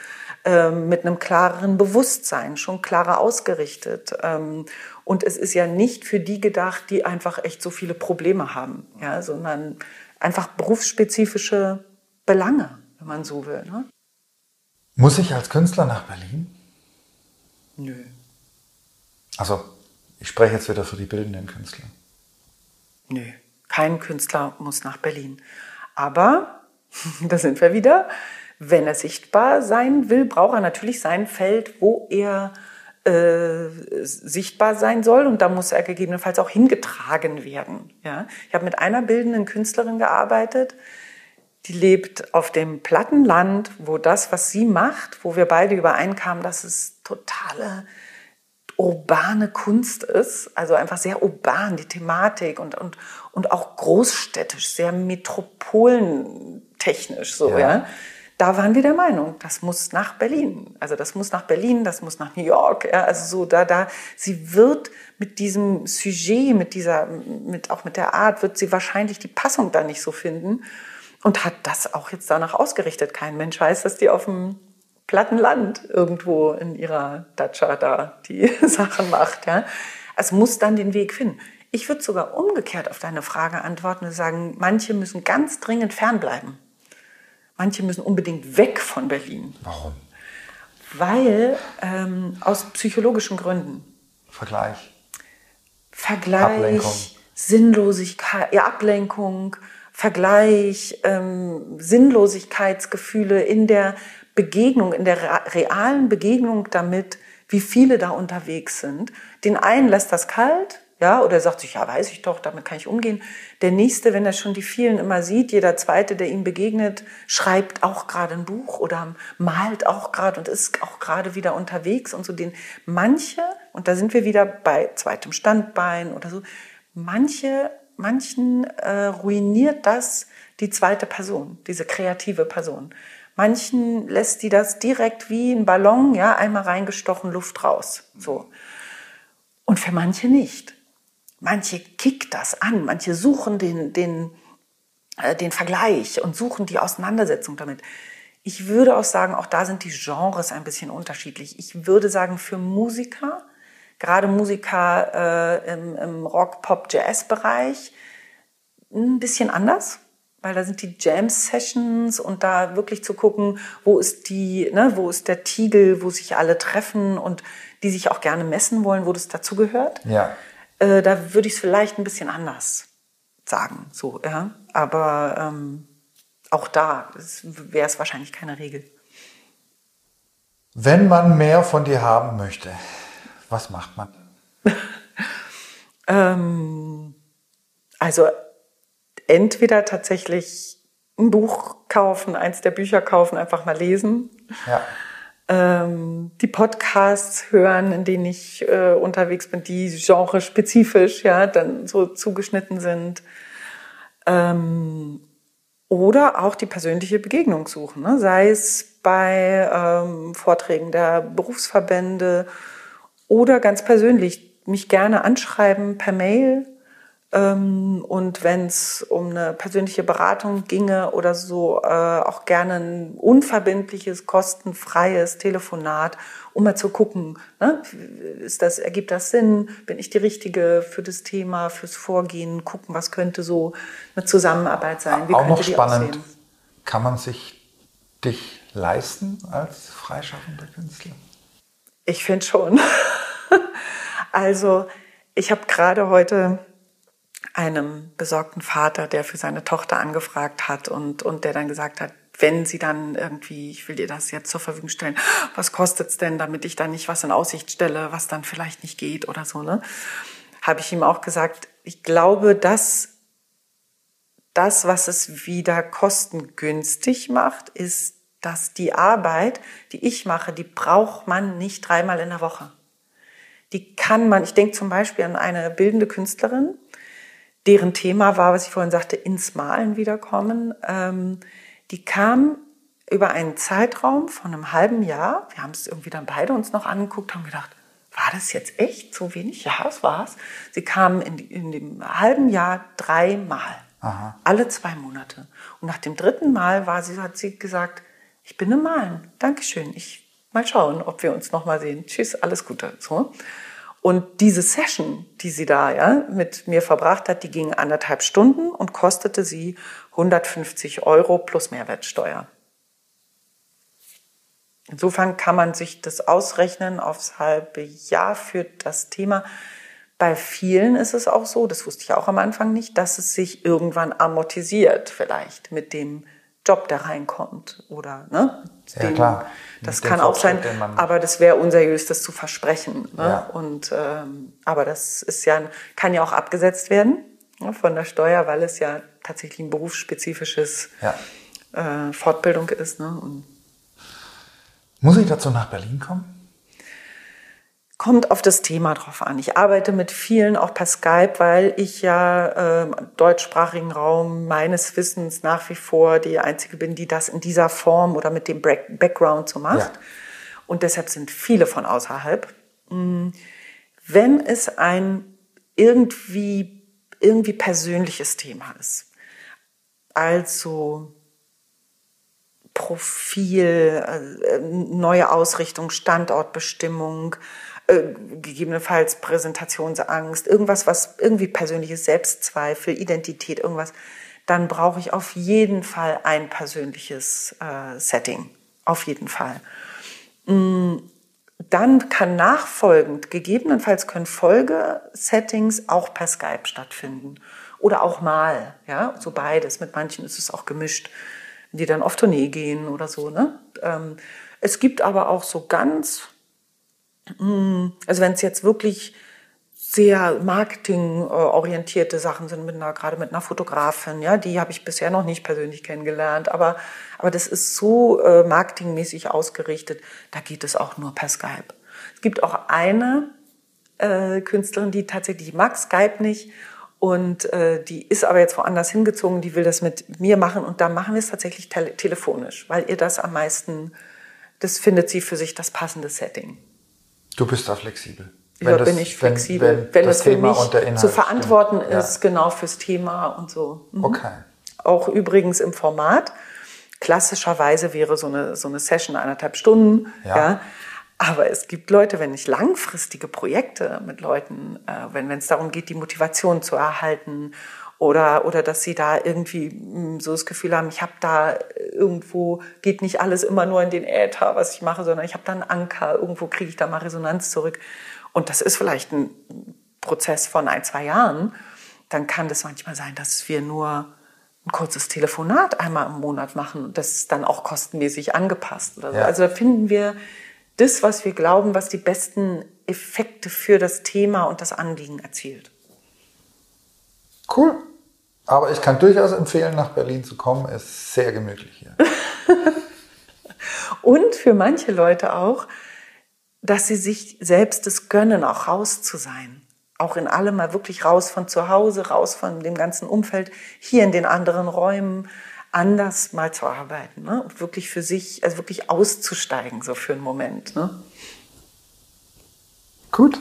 Ähm, mit einem klareren Bewusstsein, schon klarer ausgerichtet. Ähm, und es ist ja nicht für die gedacht, die einfach echt so viele Probleme haben, ja, sondern einfach berufsspezifische Belange, wenn man so will. Ne? Muss ich als Künstler nach Berlin? Nö. Also, ich spreche jetzt wieder für die bildenden Künstler. Nö, kein Künstler muss nach Berlin. Aber, da sind wir wieder, wenn er sichtbar sein will, braucht er natürlich sein Feld, wo er äh, sichtbar sein soll und da muss er gegebenenfalls auch hingetragen werden. Ja? Ich habe mit einer bildenden Künstlerin gearbeitet, die lebt auf dem platten Land, wo das, was sie macht, wo wir beide übereinkamen, dass es totale urbane Kunst ist, also einfach sehr urban, die Thematik und, und, und auch großstädtisch, sehr metropolentechnisch so, ja. ja da waren wir der Meinung, das muss nach Berlin. Also das muss nach Berlin, das muss nach New York. Ja, also so da, da, sie wird mit diesem Sujet, mit dieser, mit, auch mit der Art, wird sie wahrscheinlich die Passung da nicht so finden und hat das auch jetzt danach ausgerichtet. Kein Mensch weiß, dass die auf dem platten Land irgendwo in ihrer Datscha da die Sachen macht. Ja. Es muss dann den Weg finden. Ich würde sogar umgekehrt auf deine Frage antworten und sagen, manche müssen ganz dringend fernbleiben. Manche müssen unbedingt weg von Berlin. Warum? Weil ähm, aus psychologischen Gründen. Vergleich. Vergleich, Ablenkung. Sinnlosigkeit, ja, Ablenkung, Vergleich, ähm, Sinnlosigkeitsgefühle in der Begegnung, in der realen Begegnung damit, wie viele da unterwegs sind. Den einen lässt das kalt, ja, oder sagt sich, ja, weiß ich doch, damit kann ich umgehen. Der nächste, wenn er schon die vielen immer sieht, jeder zweite, der ihm begegnet, schreibt auch gerade ein Buch oder malt auch gerade und ist auch gerade wieder unterwegs und so den manche, und da sind wir wieder bei zweitem Standbein oder so, manche manchen äh, ruiniert das die zweite Person, diese kreative Person. Manchen lässt die das direkt wie ein Ballon, ja, einmal reingestochen, Luft raus, so. Und für manche nicht. Manche kickt das an, manche suchen den, den, äh, den Vergleich und suchen die Auseinandersetzung damit. Ich würde auch sagen, auch da sind die Genres ein bisschen unterschiedlich. Ich würde sagen, für Musiker, gerade Musiker äh, im, im Rock, Pop, Jazz-Bereich, ein bisschen anders, weil da sind die Jam-Sessions und da wirklich zu gucken, wo ist die, ne, wo ist der Tiegel, wo sich alle treffen und die sich auch gerne messen wollen, wo das dazugehört. Ja. Äh, da würde ich es vielleicht ein bisschen anders sagen. So, ja. Aber ähm, auch da wäre es wahrscheinlich keine Regel. Wenn man mehr von dir haben möchte, was macht man? ähm, also entweder tatsächlich ein Buch kaufen, eins der Bücher kaufen, einfach mal lesen. Ja ähm, die Podcasts hören, in denen ich äh, unterwegs bin, die genre-spezifisch ja dann so zugeschnitten sind. Ähm, oder auch die persönliche Begegnung suchen, ne? sei es bei ähm, Vorträgen der Berufsverbände oder ganz persönlich mich gerne anschreiben per Mail und wenn es um eine persönliche Beratung ginge oder so, äh, auch gerne ein unverbindliches, kostenfreies Telefonat, um mal zu gucken, ne, ist das, ergibt das Sinn? Bin ich die Richtige für das Thema, fürs Vorgehen? Gucken, was könnte so eine Zusammenarbeit sein? Wie auch noch spannend, aussehen? kann man sich dich leisten als freischaffender Künstler? Ich finde schon. also ich habe gerade heute einem besorgten Vater, der für seine Tochter angefragt hat und, und der dann gesagt hat, wenn sie dann irgendwie, ich will dir das jetzt zur Verfügung stellen, was kostet's denn, damit ich dann nicht was in Aussicht stelle, was dann vielleicht nicht geht oder so, ne? Habe ich ihm auch gesagt, ich glaube, dass das, was es wieder kostengünstig macht, ist, dass die Arbeit, die ich mache, die braucht man nicht dreimal in der Woche. Die kann man, ich denke zum Beispiel an eine bildende Künstlerin, deren Thema war, was ich vorhin sagte, ins Malen wiederkommen. Ähm, die kam über einen Zeitraum von einem halben Jahr. Wir haben es irgendwie dann beide uns noch angeguckt, haben gedacht, war das jetzt echt so wenig? Ja, es war's. Sie kam in, in dem halben Jahr dreimal. Aha. Alle zwei Monate. Und nach dem dritten Mal war sie, hat sie gesagt, ich bin im Malen. Dankeschön. Ich mal schauen, ob wir uns noch mal sehen. Tschüss, alles Gute. So. Und diese Session, die sie da ja, mit mir verbracht hat, die ging anderthalb Stunden und kostete sie 150 Euro plus Mehrwertsteuer. Insofern kann man sich das ausrechnen aufs halbe Jahr für das Thema. Bei vielen ist es auch so, das wusste ich auch am Anfang nicht, dass es sich irgendwann amortisiert vielleicht mit dem Job, der reinkommt oder ne, ja, klar. Das kann auch sein, aber das wäre unseriös, das zu versprechen. Ne? Ja. Und ähm, aber das ist ja kann ja auch abgesetzt werden ne, von der Steuer, weil es ja tatsächlich ein berufsspezifisches ja. äh, Fortbildung ist. Ne? Und Muss ich dazu nach Berlin kommen? Kommt auf das Thema drauf an. Ich arbeite mit vielen auch per Skype, weil ich ja äh, deutschsprachigen Raum meines Wissens nach wie vor die einzige bin, die das in dieser Form oder mit dem Background so macht. Ja. Und deshalb sind viele von außerhalb. Mm, wenn es ein irgendwie irgendwie persönliches Thema ist, also Profil, äh, neue Ausrichtung, Standortbestimmung, äh, gegebenenfalls Präsentationsangst, irgendwas, was irgendwie persönliches Selbstzweifel, Identität, irgendwas, dann brauche ich auf jeden Fall ein persönliches äh, Setting. Auf jeden Fall. Mm, dann kann nachfolgend, gegebenenfalls können Folgesettings auch per Skype stattfinden. Oder auch mal, ja, so beides. Mit manchen ist es auch gemischt, die dann auf Tournee gehen oder so, ne? Ähm, es gibt aber auch so ganz also wenn es jetzt wirklich sehr marketingorientierte Sachen sind, mit einer, gerade mit einer Fotografin, ja, die habe ich bisher noch nicht persönlich kennengelernt, aber, aber das ist so äh, marketingmäßig ausgerichtet, da geht es auch nur per Skype. Es gibt auch eine äh, Künstlerin, die tatsächlich mag Skype nicht Und äh, die ist aber jetzt woanders hingezogen, die will das mit mir machen und da machen wir es tatsächlich tele telefonisch, weil ihr das am meisten, das findet sie für sich das passende Setting. Du bist da flexibel. Ja, bin ich flexibel. Wenn, wenn, wenn das für mich zu verantworten stimmt. ist, ja. genau fürs Thema und so. Mhm. Okay. Auch übrigens im Format. Klassischerweise wäre so eine, so eine Session eineinhalb Stunden. Ja. ja. Aber es gibt Leute, wenn ich langfristige Projekte mit Leuten, äh, wenn es darum geht, die Motivation zu erhalten oder, oder dass sie da irgendwie hm, so das Gefühl haben, ich habe da irgendwo, geht nicht alles immer nur in den Äther, was ich mache, sondern ich habe da einen Anker, irgendwo kriege ich da mal Resonanz zurück. Und das ist vielleicht ein Prozess von ein, zwei Jahren. Dann kann das manchmal sein, dass wir nur ein kurzes Telefonat einmal im Monat machen und das ist dann auch kostenmäßig angepasst. Oder so. Ja. Also da finden wir das, was wir glauben, was die besten Effekte für das Thema und das Anliegen erzielt. Cool. Aber ich kann durchaus empfehlen, nach Berlin zu kommen. Es ist sehr gemütlich hier. und für manche Leute auch, dass sie sich selbst es gönnen, auch raus zu sein. Auch in allem mal wirklich raus von zu Hause, raus von dem ganzen Umfeld, hier in den anderen Räumen, anders mal zu arbeiten. Ne? Und wirklich für sich, also wirklich auszusteigen, so für einen Moment. Ne? Gut.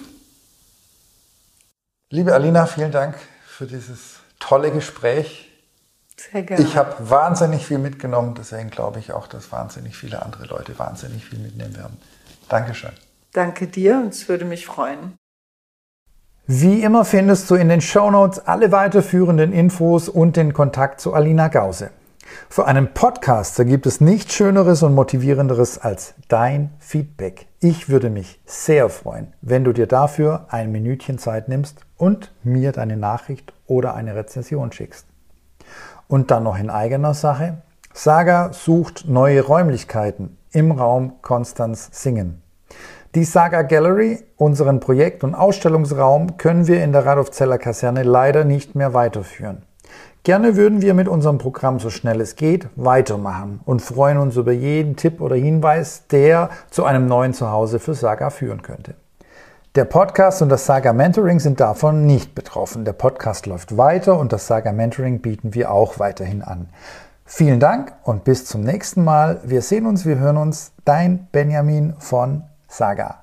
Liebe Alina, vielen Dank für dieses tolle Gespräch. Sehr gerne. Ich habe wahnsinnig viel mitgenommen, deswegen glaube ich auch, dass wahnsinnig viele andere Leute wahnsinnig viel mitnehmen werden. Dankeschön. Danke dir und es würde mich freuen. Wie immer findest du in den Show Notes alle weiterführenden Infos und den Kontakt zu Alina Gause. Für einen Podcaster gibt es nichts Schöneres und Motivierenderes als dein Feedback. Ich würde mich sehr freuen, wenn du dir dafür ein Minütchen Zeit nimmst und mir deine Nachricht oder eine Rezension schickst. Und dann noch in eigener Sache. Saga sucht neue Räumlichkeiten im Raum Konstanz Singen. Die Saga Gallery, unseren Projekt- und Ausstellungsraum, können wir in der Radolfzeller Kaserne leider nicht mehr weiterführen. Gerne würden wir mit unserem Programm so schnell es geht weitermachen und freuen uns über jeden Tipp oder Hinweis, der zu einem neuen Zuhause für Saga führen könnte. Der Podcast und das Saga Mentoring sind davon nicht betroffen. Der Podcast läuft weiter und das Saga Mentoring bieten wir auch weiterhin an. Vielen Dank und bis zum nächsten Mal. Wir sehen uns, wir hören uns. Dein Benjamin von Saga.